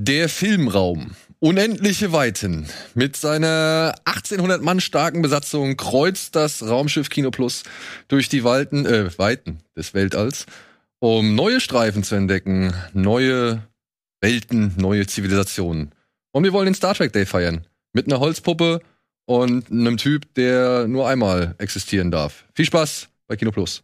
Der Filmraum. Unendliche Weiten. Mit seiner 1800 Mann starken Besatzung kreuzt das Raumschiff Kino Plus durch die Walten, äh, Weiten des Weltalls, um neue Streifen zu entdecken, neue Welten, neue Zivilisationen. Und wir wollen den Star Trek Day feiern. Mit einer Holzpuppe und einem Typ, der nur einmal existieren darf. Viel Spaß bei Kino Plus.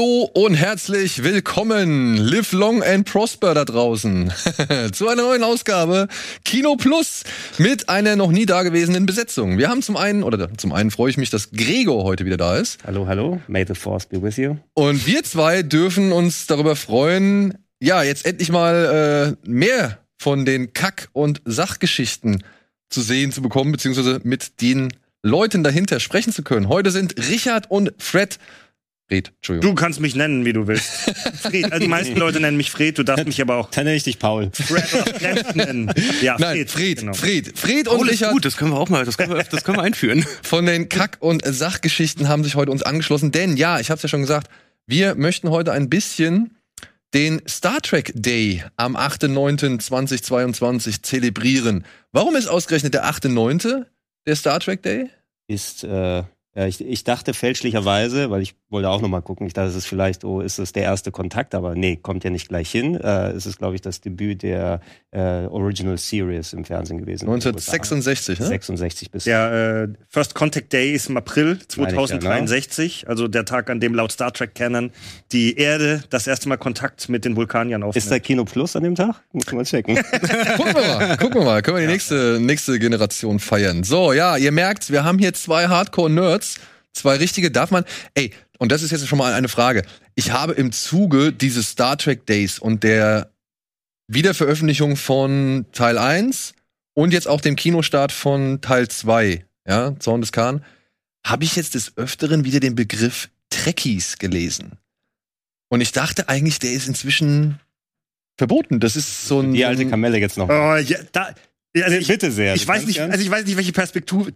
Hallo und herzlich willkommen, live long and prosper da draußen, zu einer neuen Ausgabe Kino Plus mit einer noch nie dagewesenen Besetzung. Wir haben zum einen, oder zum einen freue ich mich, dass Gregor heute wieder da ist. Hallo, hallo, may the force be with you. Und wir zwei dürfen uns darüber freuen, ja, jetzt endlich mal äh, mehr von den Kack- und Sachgeschichten zu sehen zu bekommen, beziehungsweise mit den Leuten dahinter sprechen zu können. Heute sind Richard und Fred Fred, Entschuldigung. Du kannst mich nennen, wie du willst. Fred, also die meisten Leute nennen mich Fred, du darfst mich aber auch. Dann nenne ich dich Paul. Fred oder Fred nennen. Ja, Nein, Fred, Fred, genau. Fred, Fred und Paul Richard. Ist gut, das können wir auch mal, das können wir, das können wir einführen. Von den Kack- und Sachgeschichten haben sich heute uns angeschlossen, denn ja, ich hab's ja schon gesagt, wir möchten heute ein bisschen den Star Trek Day am 8.9.2022 zelebrieren. Warum ist ausgerechnet der 8.9. der Star Trek Day? Ist äh, ich, ich dachte fälschlicherweise, weil ich wollte auch noch mal gucken, ich dachte, es ist vielleicht, oh, ist es der erste Kontakt, aber nee, kommt ja nicht gleich hin. Äh, es ist, glaube ich, das Debüt der äh, Original Series im Fernsehen gewesen. 1966, ne? 66 bis. Der äh, First Contact Day ist im April 2063, ja, ne? also der Tag, an dem laut Star Trek Canon die Erde das erste Mal Kontakt mit den Vulkaniern aufnimmt. Ist da Kino Plus an dem Tag? Muss man checken. gucken wir mal, gucken wir mal, können wir die ja. nächste, nächste Generation feiern. So, ja, ihr merkt, wir haben hier zwei Hardcore-Nerds Nerds, zwei richtige, darf man, ey, und das ist jetzt schon mal eine Frage. Ich habe im Zuge dieses Star Trek Days und der Wiederveröffentlichung von Teil 1 und jetzt auch dem Kinostart von Teil 2, ja, Zorn des Khan, habe ich jetzt des Öfteren wieder den Begriff Trekkies gelesen. Und ich dachte eigentlich, der ist inzwischen verboten. Das ist so ein. Die alte Kamelle jetzt noch. Oh, ja, da, also ich, Bitte sehr. Ich weiß nicht, also ich weiß nicht, welche Perspektive,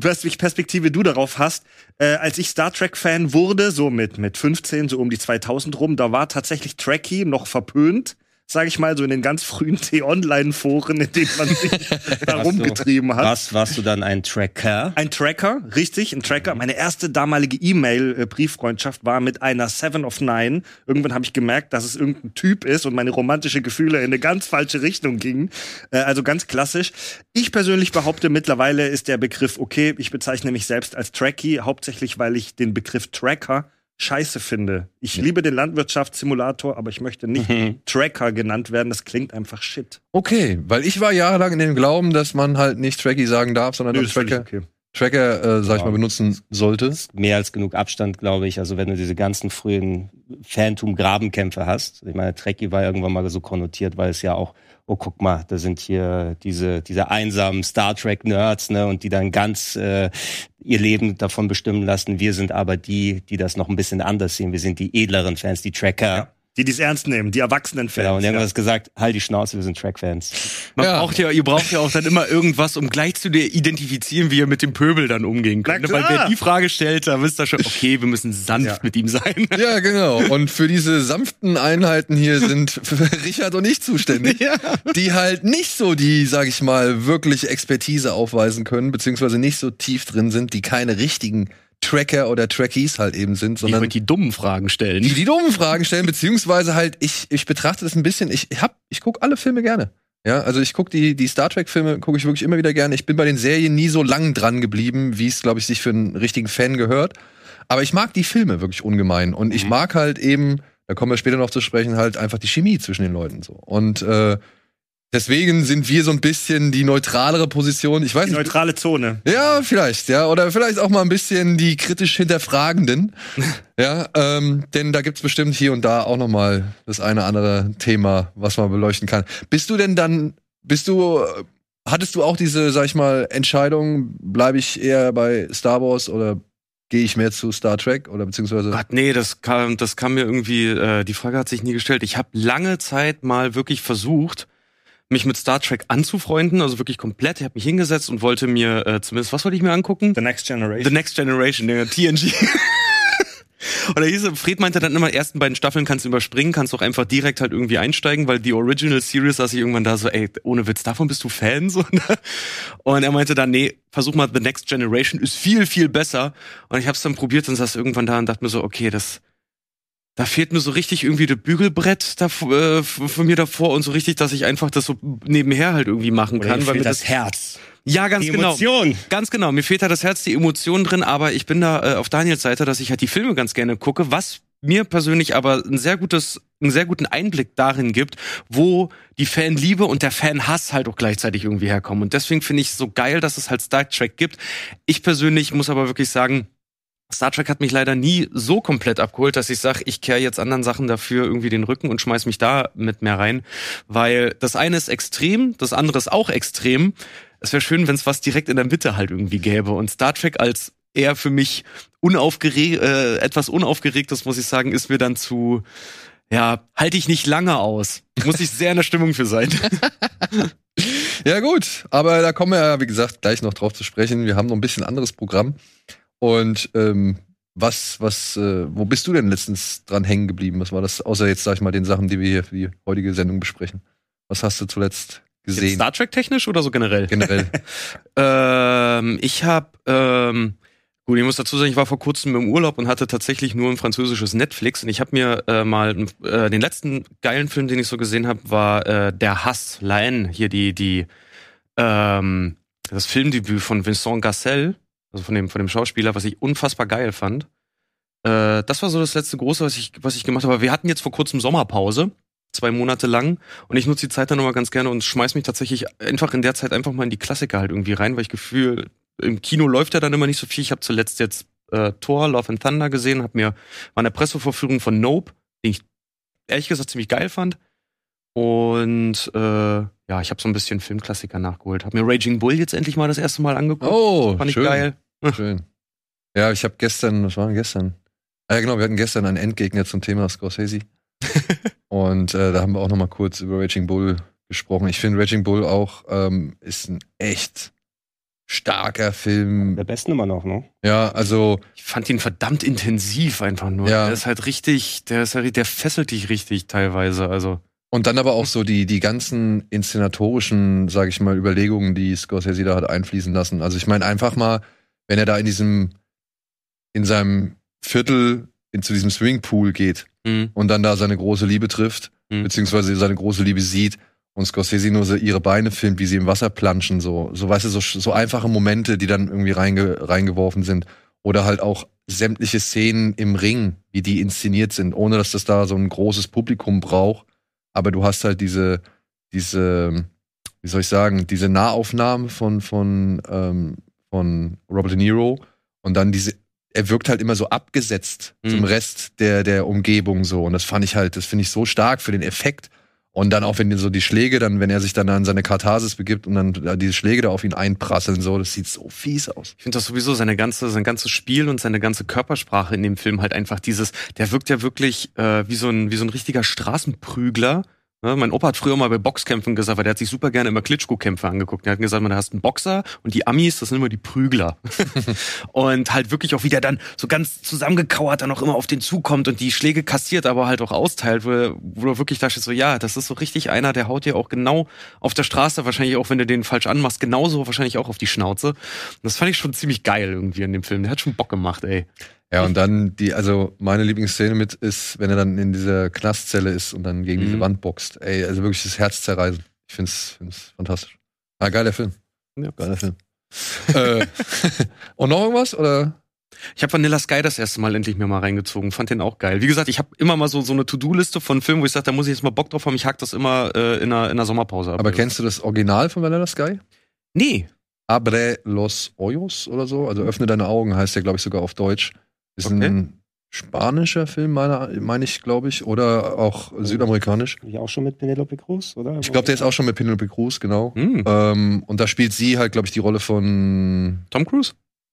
welche Perspektive du darauf hast. Äh, als ich Star Trek Fan wurde, so mit mit 15, so um die 2000 rum, da war tatsächlich Trekkie noch verpönt sage ich mal, so in den ganz frühen T-Online-Foren, in denen man sich da rumgetrieben hat. Was warst du dann ein Tracker? Ein Tracker, richtig, ein Tracker. Meine erste damalige E-Mail-Brieffreundschaft war mit einer Seven of Nine. Irgendwann habe ich gemerkt, dass es irgendein Typ ist und meine romantische Gefühle in eine ganz falsche Richtung gingen. Äh, also ganz klassisch. Ich persönlich behaupte, mittlerweile ist der Begriff okay. Ich bezeichne mich selbst als Trekkie, hauptsächlich, weil ich den Begriff Tracker scheiße finde. Ich ja. liebe den Landwirtschaftssimulator, aber ich möchte nicht mhm. Tracker genannt werden. Das klingt einfach shit. Okay, weil ich war jahrelang in dem Glauben, dass man halt nicht Tracky sagen darf, sondern Nö, Tracker. Okay. Tracker, äh, sag ja. ich mal, benutzen sollte. Mehr als genug Abstand, glaube ich. Also wenn du diese ganzen frühen Phantom-Grabenkämpfe hast. Ich meine, Trekkie war irgendwann mal so konnotiert, weil es ja auch oh guck mal, da sind hier diese diese einsamen Star Trek Nerds, ne, und die dann ganz äh, ihr Leben davon bestimmen lassen. Wir sind aber die, die das noch ein bisschen anders sehen. Wir sind die edleren Fans, die Tracker. Ja die dies ernst nehmen, die erwachsenen Fans. Genau, und die haben ja. gesagt, halt die Schnauze, wir sind Track-Fans. Man ja. braucht ja, ihr braucht ja auch dann immer irgendwas, um gleich zu dir identifizieren, wie ihr mit dem Pöbel dann umgehen könnt. Weil wer die Frage stellt, da wisst ihr schon, okay, wir müssen sanft ja. mit ihm sein. Ja, genau. Und für diese sanften Einheiten hier sind Richard und ich zuständig, ja. die halt nicht so die, sag ich mal, wirklich Expertise aufweisen können, beziehungsweise nicht so tief drin sind, die keine richtigen Tracker oder Trackies halt eben sind, sondern die, die dummen Fragen stellen. Die die dummen Fragen stellen, beziehungsweise halt ich ich betrachte das ein bisschen. Ich hab ich guck alle Filme gerne. Ja, also ich guck die die Star Trek Filme gucke ich wirklich immer wieder gerne. Ich bin bei den Serien nie so lang dran geblieben, wie es glaube ich sich für einen richtigen Fan gehört. Aber ich mag die Filme wirklich ungemein und ich mhm. mag halt eben, da kommen wir später noch zu sprechen, halt einfach die Chemie zwischen den Leuten so. Und äh, Deswegen sind wir so ein bisschen die neutralere Position. Ich weiß Die nicht. neutrale Zone. Ja, vielleicht, ja. Oder vielleicht auch mal ein bisschen die kritisch Hinterfragenden. ja, ähm, denn da gibt's bestimmt hier und da auch noch mal das eine andere Thema, was man beleuchten kann. Bist du denn dann, bist du, hattest du auch diese, sag ich mal, Entscheidung, bleibe ich eher bei Star Wars oder gehe ich mehr zu Star Trek oder beziehungsweise Gott, nee, das kam, das kam mir irgendwie, äh, die Frage hat sich nie gestellt. Ich habe lange Zeit mal wirklich versucht, mich mit Star Trek anzufreunden, also wirklich komplett. Ich habe mich hingesetzt und wollte mir äh, zumindest, was wollte ich mir angucken? The Next Generation. The Next Generation, der TNG. Und da hieß es, Fred meinte dann immer, ersten beiden Staffeln kannst du überspringen, kannst auch einfach direkt halt irgendwie einsteigen, weil die Original Series saß ich irgendwann da so, ey, ohne Witz, davon bist du Fan? So, ne? Und er meinte dann, nee, versuch mal The Next Generation, ist viel, viel besser. Und ich hab's dann probiert und saß irgendwann da und dachte mir so, okay, das, da fehlt mir so richtig irgendwie das Bügelbrett da, äh, von mir davor und so richtig, dass ich einfach das so nebenher halt irgendwie machen Oder kann. Weil mir das, das Herz. ja, ganz Die genau. Emotion. Ganz genau. Mir fehlt da das Herz, die Emotion drin, aber ich bin da äh, auf Daniels Seite, dass ich halt die Filme ganz gerne gucke, was mir persönlich aber ein sehr gutes, einen sehr guten Einblick darin gibt, wo die Fanliebe und der Fanhass halt auch gleichzeitig irgendwie herkommen. Und deswegen finde ich es so geil, dass es halt Star Trek gibt. Ich persönlich muss aber wirklich sagen, Star Trek hat mich leider nie so komplett abgeholt, dass ich sage, ich kehre jetzt anderen Sachen dafür irgendwie den Rücken und schmeiß mich da mit mehr rein. Weil das eine ist extrem, das andere ist auch extrem. Es wäre schön, wenn es was direkt in der Mitte halt irgendwie gäbe. Und Star Trek als eher für mich unaufgeregt, äh, etwas unaufgeregtes, muss ich sagen, ist mir dann zu, ja, halte ich nicht lange aus. Muss ich sehr in der Stimmung für sein. Ja, gut, aber da kommen wir ja, wie gesagt, gleich noch drauf zu sprechen. Wir haben noch ein bisschen anderes Programm. Und ähm, was, was, äh, wo bist du denn letztens dran hängen geblieben? Was war das, außer jetzt, sag ich mal, den Sachen, die wir hier für die heutige Sendung besprechen? Was hast du zuletzt Jetzt gesehen? Star Trek technisch oder so generell? Generell. Ähm, ich habe, ähm, gut, ich muss dazu sagen, ich war vor kurzem im Urlaub und hatte tatsächlich nur ein französisches Netflix und ich habe mir äh, mal äh, den letzten geilen Film, den ich so gesehen habe, war äh, Der Hass, La Haine, hier die die ähm, das Filmdebüt von Vincent Gassel, also von dem von dem Schauspieler, was ich unfassbar geil fand. Äh, das war so das letzte große, was ich was ich gemacht habe. Wir hatten jetzt vor kurzem Sommerpause zwei Monate lang und ich nutze die Zeit dann immer ganz gerne und schmeiß mich tatsächlich einfach in der Zeit einfach mal in die Klassiker halt irgendwie rein, weil ich Gefühl, im Kino läuft ja dann immer nicht so viel. Ich habe zuletzt jetzt äh, Thor, Love and Thunder gesehen, habe mir war eine Pressevorführung von Nope, den ich ehrlich gesagt ziemlich geil fand. Und äh, ja, ich habe so ein bisschen Filmklassiker nachgeholt. Habe mir Raging Bull jetzt endlich mal das erste Mal angeguckt. Oh, fand ich schön. geil. Schön. Ja, ich habe gestern, was war denn gestern? Ah, ja, genau, wir hatten gestern einen Endgegner zum Thema Scorsese. Und äh, da haben wir auch noch mal kurz über Raging Bull gesprochen. Ich finde Raging Bull auch ähm, ist ein echt starker Film. Der besten immer noch, ne? Ja, also Ich fand ihn verdammt intensiv einfach nur. Ja. Der ist halt richtig, der ist halt, der fesselt dich richtig teilweise. Also und dann aber auch so die die ganzen inszenatorischen, sage ich mal, Überlegungen, die Scorsese da hat einfließen lassen. Also ich meine einfach mal, wenn er da in diesem in seinem Viertel in, zu diesem Swimmingpool geht mh, und dann da seine große Liebe trifft, Mhm. beziehungsweise seine große Liebe sieht und Scorsese nur so ihre Beine filmt, wie sie im Wasser planschen, so, so weißt du, so, so einfache Momente, die dann irgendwie reinge, reingeworfen sind. Oder halt auch sämtliche Szenen im Ring, wie die inszeniert sind, ohne dass das da so ein großes Publikum braucht. Aber du hast halt diese, diese, wie soll ich sagen, diese Nahaufnahmen von, von, ähm, von Robert De Niro und dann diese er wirkt halt immer so abgesetzt Mhm. zum Rest der, der Umgebung so. Und das fand ich halt, das finde ich so stark für den Effekt. Und dann auch, wenn so die Schläge dann, wenn er sich dann an seine Katharsis begibt und dann da diese Schläge da auf ihn einprasseln, so, das sieht so fies aus. Ich finde das sowieso seine ganze, sein ganzes Spiel und seine ganze Körpersprache in dem Film halt einfach dieses, der wirkt ja wirklich äh, wie so ein, wie so ein richtiger Straßenprügler. Ne? Mein Opa hat früher mal bei Boxkämpfen gesagt, weil der hat sich super gerne immer Klitschko-Kämpfe angeguckt. Der hat gesagt, man, da hast einen Boxer und die Amis, das sind immer die Prügler. und halt wirklich auch wieder dann so ganz zusammengekauert dann auch immer auf den zukommt und die Schläge kassiert, aber halt auch austeilt, wo, wo du wirklich dachtest so, ja, das ist so richtig einer, der haut dir auch genau auf der Straße, wahrscheinlich auch, wenn du den falsch anmachst, genauso wahrscheinlich auch auf die Schnauze. Und das fand ich schon ziemlich geil irgendwie in dem Film. Der hat schon Bock gemacht, ey. Ja, und dann die, also meine Lieblingsszene mit ist, wenn er dann in dieser Knastzelle ist und dann gegen diese Mhm. Wand boxt. Ey, also wirklich das Herz zerreißen. Ich find's, find's fantastisch. Ah, geiler Film. Ja. Geiler Film. äh, und noch irgendwas? Oder? Ich habe Vanilla Sky das erste Mal endlich mir mal reingezogen, fand den auch geil. Wie gesagt, ich habe immer mal so so eine To-Do-Liste von Filmen, wo ich sage, da muss ich jetzt mal Bock drauf haben. Ich hack das immer äh, in, einer, in einer Sommerpause ab. Aber kennst du das Original von Vanilla Sky? Nee. Abre los Hoyos oder so? Also öffne deine Augen heißt der, glaube ich, sogar auf Deutsch. Ist Okay. ein spanischer Film, meine meine ich, glaube ich, oder auch südamerikanisch. Ich auch schon mit Penelope Cruz, oder? Ich glaube, der ist auch schon mit Penelope Cruz, genau. Hm. Ähm, und da spielt sie halt, glaube ich, die Rolle von Tom Cruise?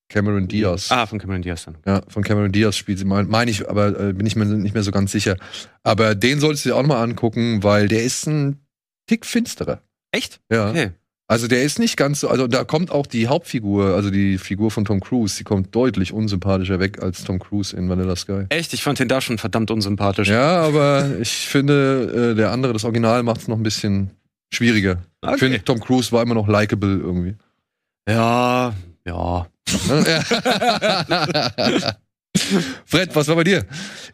Cameron Diaz. Ah, von Cameron Diaz dann. Ja, von Cameron Diaz spielt sie, meine mein ich, aber äh, bin ich mir nicht mehr so ganz sicher. Aber den solltest du dir auch mal angucken, weil der ist ein Tick finsterer. Echt? Ja. Okay. Also der ist nicht ganz so, also da kommt auch die Hauptfigur, also die Figur von Tom Cruise, die kommt deutlich unsympathischer weg als Tom Cruise in Vanilla Sky. Echt? Ich fand den da schon verdammt unsympathisch. Ja, aber ich finde, äh, der andere, das Original, macht es noch ein bisschen schwieriger. Ich Okay. finde, Tom Cruise war immer noch likable irgendwie. Ja, ja. Fred, was war bei dir?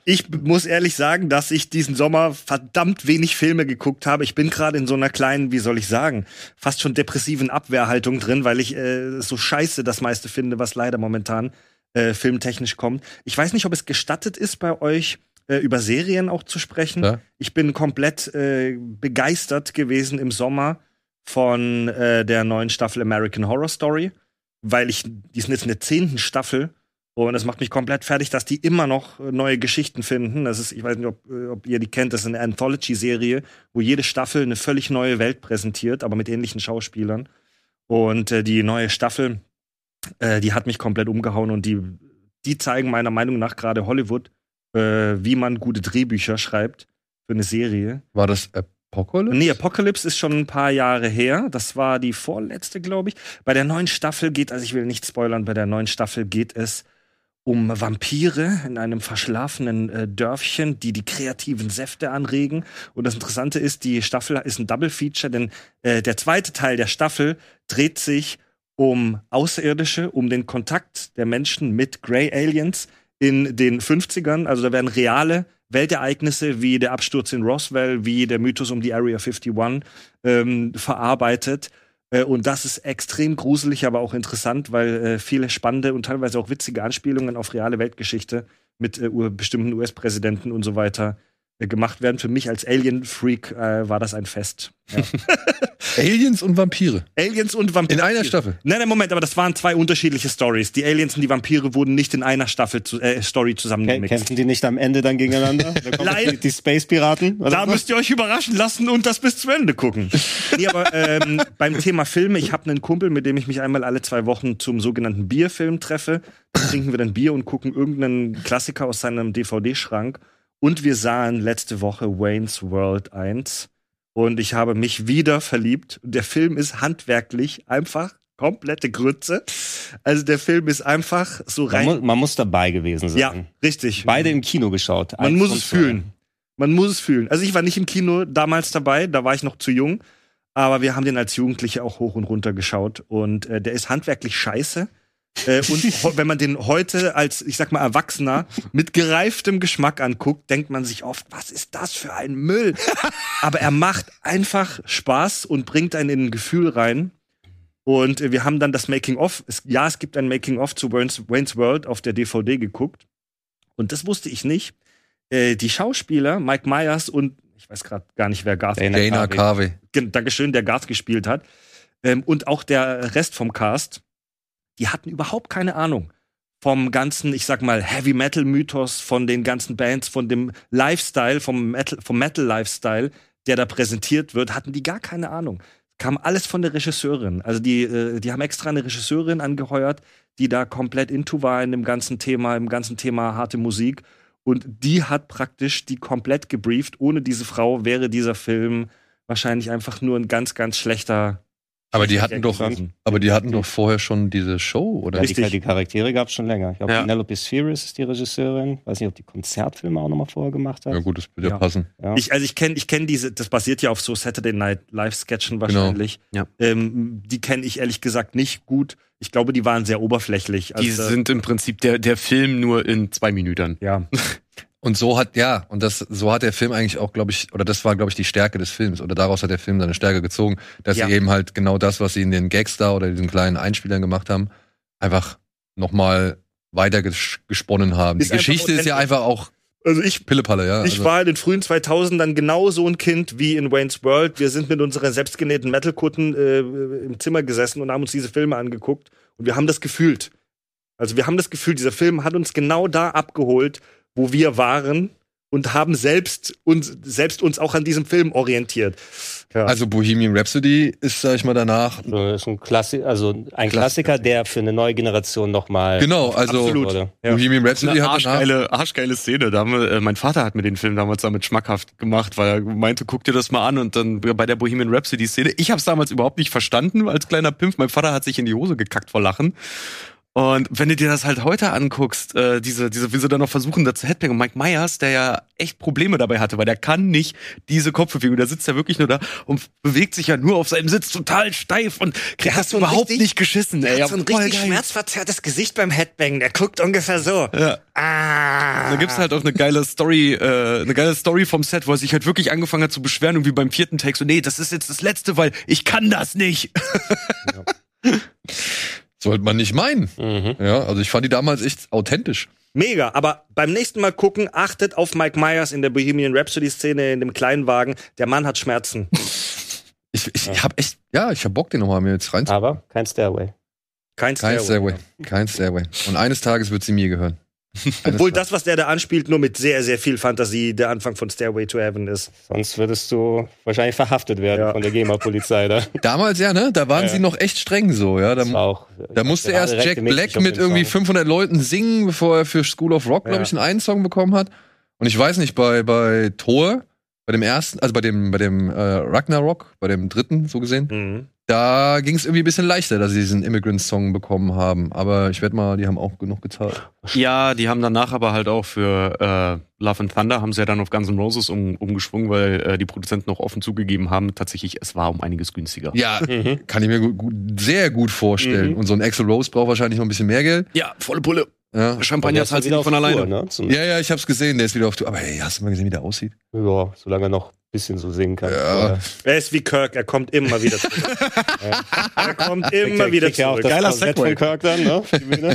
Ich muss ehrlich sagen, dass ich diesen Sommer verdammt wenig Filme geguckt habe. Ich bin gerade in so einer kleinen, wie soll ich sagen, fast schon depressiven Abwehrhaltung drin, weil ich äh, so scheiße das meiste finde, was leider momentan äh, filmtechnisch kommt. Ich weiß nicht, ob es gestattet ist bei euch, äh, über Serien auch zu sprechen. Ja. Ich bin komplett äh, begeistert gewesen im Sommer von äh, der neuen Staffel American Horror Story, weil ich, die sind jetzt in der zehnten Staffel und es macht mich komplett fertig, dass die immer noch äh, neue Geschichten finden. Das ist, ich weiß nicht, ob, äh, ob ihr die kennt, das ist eine Anthology-Serie, wo jede Staffel eine völlig neue Welt präsentiert, aber mit ähnlichen Schauspielern. Und äh, die neue Staffel, äh, die hat mich komplett umgehauen und die, die zeigen meiner Meinung nach gerade Hollywood, äh, wie man gute Drehbücher schreibt für eine Serie. War das Apocalypse? Nee, Apocalypse ist schon ein paar Jahre her. Das war die vorletzte, glaube ich. Bei der neuen Staffel geht, also ich will nicht spoilern, bei der neuen Staffel geht es um Vampire in einem verschlafenen äh, Dörfchen, die die kreativen Säfte anregen. Und das Interessante ist, die Staffel ist ein Double Feature, denn äh, der zweite Teil der Staffel dreht sich um Außerirdische, um den Kontakt der Menschen mit Grey Aliens in den 50ern. Also da werden reale Weltereignisse wie der Absturz in Roswell, wie der Mythos um die Area 51 ähm, verarbeitet. Äh, Und das ist extrem gruselig, aber auch interessant, weil äh, viele spannende und teilweise auch witzige Anspielungen auf reale Weltgeschichte mit äh, bestimmten US-Präsidenten und so weiter gemacht werden. Für mich als Alien-Freak äh, war das ein Fest. Ja. Aliens und Vampire. Aliens und Vampire. In einer Staffel. Nein, nein, Moment, aber das waren zwei unterschiedliche Stories. Die Aliens und die Vampire wurden nicht in einer Staffel zu, äh, Story zusammengemixt. Kämpfen die nicht am Ende dann gegeneinander? Da Nein. die, die Space-Piraten? oder Da was? müsst ihr euch überraschen lassen und das bis zu Ende gucken. nee, aber ähm, beim Thema Filme, ich habe einen Kumpel, mit dem ich mich einmal alle zwei Wochen zum sogenannten Bierfilm treffe. Dann trinken wir dann Bier und gucken irgendeinen Klassiker aus seinem DVD-Schrank. Und wir sahen letzte Woche Wayne's World 1. Und ich habe mich wieder verliebt. Und der Film ist handwerklich einfach komplette Grütze. Also der Film ist einfach so Man, rein. mu man muss dabei gewesen sein. ja, richtig. Beide im Kino geschaut. Man muss es fühlen. Man muss es fühlen. Also ich war nicht im Kino damals dabei, da war ich noch zu jung. Aber wir haben den als Jugendliche auch hoch und runter geschaut. Und äh, der ist handwerklich scheiße. Äh, und wenn man den heute als, ich sag mal, Erwachsener mit gereiftem Geschmack anguckt, denkt man sich oft, was ist das für ein Müll? Aber er macht einfach Spaß und bringt einen in ein Gefühl rein. Und äh, wir haben dann das Making-of, ja, es gibt ein Making-of zu Wayne's, Wayne's World auf der DVD geguckt. Und das wusste ich nicht. Äh, die Schauspieler, Mike Myers und ich weiß gerade gar nicht, wer Garth Dana Dana Carvey. Dankeschön, der Garth gespielt hat. Ähm, und auch der Rest vom Cast, die hatten überhaupt keine Ahnung vom ganzen, ich sag mal, Heavy Metal Mythos, von den ganzen Bands, von dem Lifestyle, vom Metal, vom Metal Lifestyle, der da präsentiert wird, hatten die gar keine Ahnung. Kam alles von der Regisseurin. Also die, äh, die haben extra eine Regisseurin angeheuert, die da komplett into war in dem ganzen Thema, im ganzen Thema harte Musik. Und die hat praktisch die komplett gebrieft. Ohne diese Frau wäre dieser Film wahrscheinlich einfach nur ein ganz, ganz schlechter. Aber die hatten doch, aber die hatten doch vorher schon diese Show, oder? Ja, die, Richtig. die Charaktere gab es schon länger. Ich glaube, Ja. Penelope Spheris ist die Regisseurin. Weiß nicht, ob die Konzertfilme auch nochmal vorher gemacht hat. Ja gut, das würde ja passen. Ja. Ich, also ich kenne ich kenn diese, das basiert ja auf so Saturday Night Live-Sketchen wahrscheinlich. Ja. Ähm, die kenne ich ehrlich gesagt nicht gut. Ich glaube, die waren sehr oberflächlich. Die Also, sind im Prinzip der, der Film nur in zwei Minuten. ja. Und so hat, ja, und das, so hat der Film eigentlich auch, glaube ich, oder das war, glaube ich, die Stärke des Films. Oder daraus hat der Film seine Stärke gezogen, dass Ja. sie eben halt genau das, was sie in den Gags da oder diesen kleinen Einspielern gemacht haben, einfach nochmal weitergesponnen haben. Ist die Geschichte ist ja einfach auch Also ich Pillepalle, ja. Ich also, war in den frühen 2000ern genau so ein Kind wie in Wayne's World. Wir sind mit unseren selbstgenähten Metalkutten äh, im Zimmer gesessen und haben uns diese Filme angeguckt und wir haben das gefühlt. Also wir haben das Gefühl, dieser Film hat uns genau da abgeholt, wo wir waren und haben selbst uns, selbst uns auch an diesem Film orientiert. Ja. also Bohemian Rhapsody ist, sag ich mal, danach. Das ist ein Klassi also ein Klassiker, der für eine neue Generation nochmal Genau, also Absolut. Bohemian Rhapsody Eine hat arschgeile, arschgeile Szene. Da haben wir, äh, mein Vater hat mir den Film damals damit schmackhaft gemacht, weil er meinte, guck dir das mal an. Und dann bei der Bohemian Rhapsody Szene, ich habe es damals überhaupt nicht verstanden als kleiner Pimp. Mein Vater hat sich in die Hose gekackt vor Lachen. Und wenn du dir das halt heute anguckst, äh, diese, diese, wie sie dann noch versuchen, da zu Headbang und Mike Myers, der ja echt Probleme dabei hatte, weil der kann nicht diese Kopfbewegung, der sitzt ja wirklich nur da und bewegt sich ja nur auf seinem Sitz total steif und kriegt hat das so überhaupt richtig- nicht geschissen. Ey, er hat so ein richtig geil. schmerzverzerrtes Gesicht beim Headbang. Der guckt ungefähr so. Ja. Ah. Da gibt's halt auch eine geile Story, äh, eine geile Story vom Set, wo er sich halt wirklich angefangen hat zu beschweren, irgendwie beim vierten Take so, nee, das ist jetzt das letzte, weil ich kann das nicht. Sollte man nicht meinen. Mhm. Ja, also ich fand die damals echt authentisch. Mega, aber beim nächsten Mal gucken, achtet auf Mike Myers in der Bohemian Rhapsody-Szene in dem kleinen Wagen. Der Mann hat Schmerzen. Ich, ich, ich hab echt, ja, ich hab Bock, den nochmal mir jetzt rein. Aber kein Stairway. Kein Kein Stairway. Stairway. Kein Stairway. Und eines Tages wird sie mir gehören. Obwohl das, was der da anspielt, nur mit sehr, sehr viel Fantasie der Anfang von Stairway to Heaven ist. Sonst würdest du wahrscheinlich verhaftet werden Ja. von der GEMA-Polizei. Da. Damals ja, ne? Da waren Ja. sie noch echt streng so, ja. Da, auch, da musste erst Jack Black mit irgendwie Song. 500 Leuten singen, bevor er für School of Rock, glaube Ja. ich, einen Song bekommen hat. Und ich weiß nicht, bei, bei Thor, bei dem ersten, also bei dem, bei dem äh, Ragnarok, bei dem dritten, so gesehen, Mhm. Da ging es irgendwie ein bisschen leichter, dass sie diesen Immigrant-Song bekommen haben. Aber ich wette mal, die haben auch genug gezahlt. Ja, die haben danach aber halt auch für äh, Love and Thunder haben sie ja dann auf Guns N' Roses um, umgeschwungen, weil äh, die Produzenten noch offen zugegeben haben, tatsächlich, es war um einiges günstiger. Ja, Mhm. kann ich mir gut, gut, sehr gut vorstellen. Mhm. Und so ein Axel Rose braucht wahrscheinlich noch ein bisschen mehr Geld. Ja, volle Pulle. Ja, Champagner ist zahlt wieder nicht von Tour, alleine. Ne? Ja, ja, ich hab's gesehen, der ist wieder auf Tour. Aber hey, hast du mal gesehen, wie der aussieht? ja, solange er noch bisschen so singen kann. Ja. Er ist wie Kirk, er kommt immer wieder zurück. Er kommt immer wieder ja auch zurück. Geiler Segway. von Kirk dann, ne?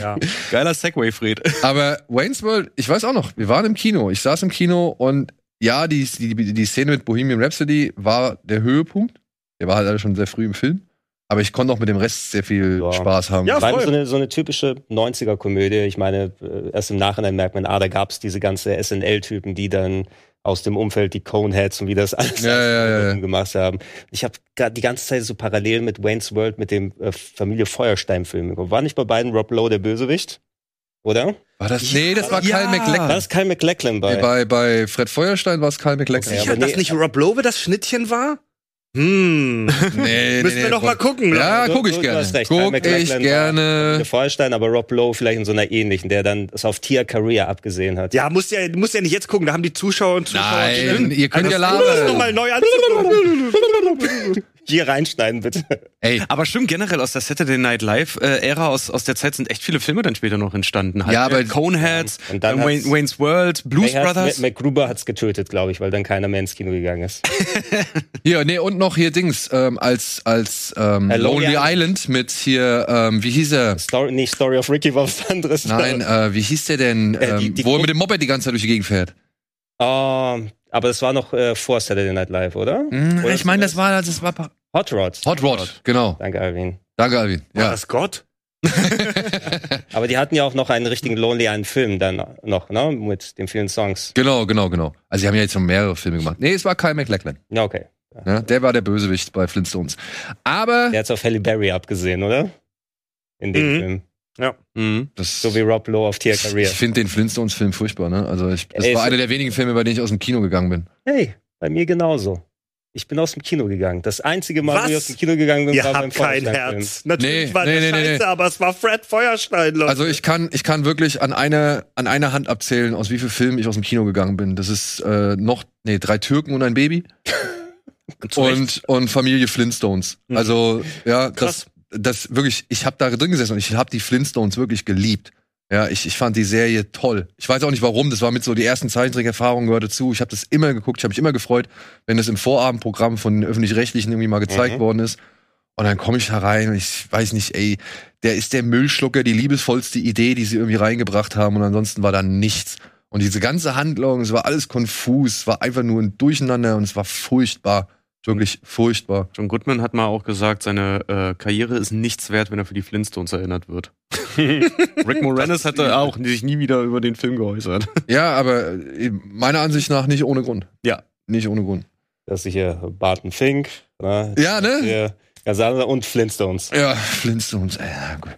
Ja. Geiler Segway, Fred. Aber Wayne's World, ich weiß auch noch, wir waren im Kino. Ich saß im Kino und ja, die, die, die Szene mit Bohemian Rhapsody war der Höhepunkt. Der war halt alle schon sehr früh im Film. Aber ich konnte auch mit dem Rest sehr viel Ja. Spaß haben. Ja, War voll. so eine, so eine typische 90er-Komödie. Ich meine, äh, erst im Nachhinein merkt man, ah, da gab's diese ganze SNL-Typen, die dann aus dem Umfeld die Coneheads und wie das alles Ja, ja, ja, gemacht haben. Ich habe die ganze Zeit so parallel mit Wayne's World mit dem äh, Familie Feuerstein-Film geguckt. War nicht bei beiden Rob Lowe der Bösewicht? Oder? War das? nee, das war Ja. Kyle MacLachlan. Da ist Kyle MacLachlan bei. Nee, bei, bei Fred Feuerstein war es Kyle MacLachlan. Okay, Sicher, aber dass nee, nicht Rob Lowe das Schnittchen war? Hm. Nee, Müssen wir doch mal gucken. ne? Ja, guck ich du- du gerne. hast recht, Guck ich gerne. Der Feuerstein, aber Rob Lowe vielleicht in so einer ähnlichen, der dann es auf Tia Career abgesehen hat. Ja, musst ja, musst ja nicht jetzt gucken, da haben die Zuschauer und Zuschauer. Nein, ihr könnt ja Um das labern. nochmal neu anzugucken. Hier reinschneiden, bitte. Ey, Aber stimmt, generell aus der Saturday Night Live-Ära, aus, aus der Zeit sind echt viele Filme dann später noch entstanden. Halt, Ja, aber- äh, Coneheads, Und dann äh, Wayne, Wayne's World, Blues Mac- Brothers. Mac- MacGruber hat's getötet, glaube ich, weil dann keiner mehr ins Kino gegangen ist. hier, nee, und noch hier Dings, ähm, als, als ähm, Äh, Lonely Lonely Island mit hier, ähm, wie hieß er? Story, nicht Story of Ricky war was anderes. Nein, äh, wie hieß der denn? Äh, die- ähm, die wo er mit dem Moped die ganze Zeit durch die Gegend fährt. Ähm, aber das war noch äh, vor Saturday Night Live, oder? Hm, Oder ich meine, das war, das war Hot Rod. Hot Rod, genau. Danke, Alvin. Danke, Alvin. War Ja. das Gott? Aber die hatten ja auch noch einen richtigen Lonely einen Film dann noch, ne? Mit den vielen Songs. Genau, genau, genau. Also, sie haben ja jetzt schon mehrere Filme gemacht. Nee, es war Kyle MacLachlan. Ja, okay. Ne? Der war der Bösewicht bei Flintstones. Aber, Der hat's auf Halle Berry abgesehen, oder? In dem Mhm. Film. Mhm. das, So wie Rob Lowe auf Tia ich Career. finde den Flintstones-Film furchtbar, ne? Also, ich, das Ey, war einer der wenigen Filme, bei denen ich aus dem Kino gegangen bin. Hey, bei mir genauso. Ich bin aus dem Kino gegangen. Das einzige Mal, Was? wo ich aus dem Kino gegangen bin, Ihr war beim kein. Herz. Natürlich Nee, war der nee, nee, nee, scheiße, nee. aber es war Fred Feuerstein, Leute. Also ich kann, ich kann wirklich an einer, an einer Hand abzählen, aus wie vielen Filmen ich aus dem Kino gegangen bin. Das ist äh, noch, nee, drei Türken und ein Baby und, und Familie Flintstones. Also ja, Krass. das, das wirklich, ich habe da drin gesessen und ich habe die Flintstones wirklich geliebt. Ja, ich, ich fand die Serie toll. Ich weiß auch nicht warum, das war mit so die ersten Zeichentrickerfahrungen gehörte zu. Ich habe das immer geguckt, ich habe mich immer gefreut, wenn das im Vorabendprogramm von den öffentlich-rechtlichen irgendwie mal gezeigt Mhm. worden ist. Und dann komme ich da rein und ich weiß nicht, ey, der ist der Müllschlucker, die liebesvollste Idee, die sie irgendwie reingebracht haben und ansonsten war da nichts. Und diese ganze Handlung, es war alles konfus, es war einfach nur ein Durcheinander und es war furchtbar. Wirklich furchtbar. John Goodman hat mal auch gesagt, seine äh, Karriere ist nichts wert, wenn er für die Flintstones erinnert wird. Rick Moranis hatte auch sich nie wieder über den Film geäußert. Ja, aber äh, meiner Ansicht nach nicht ohne Grund. Ja. Nicht ohne Grund. Das ist hier Barton Fink. Ne? Ja, ne? Andere und Flintstones. Ja, Flintstones, ja, gut.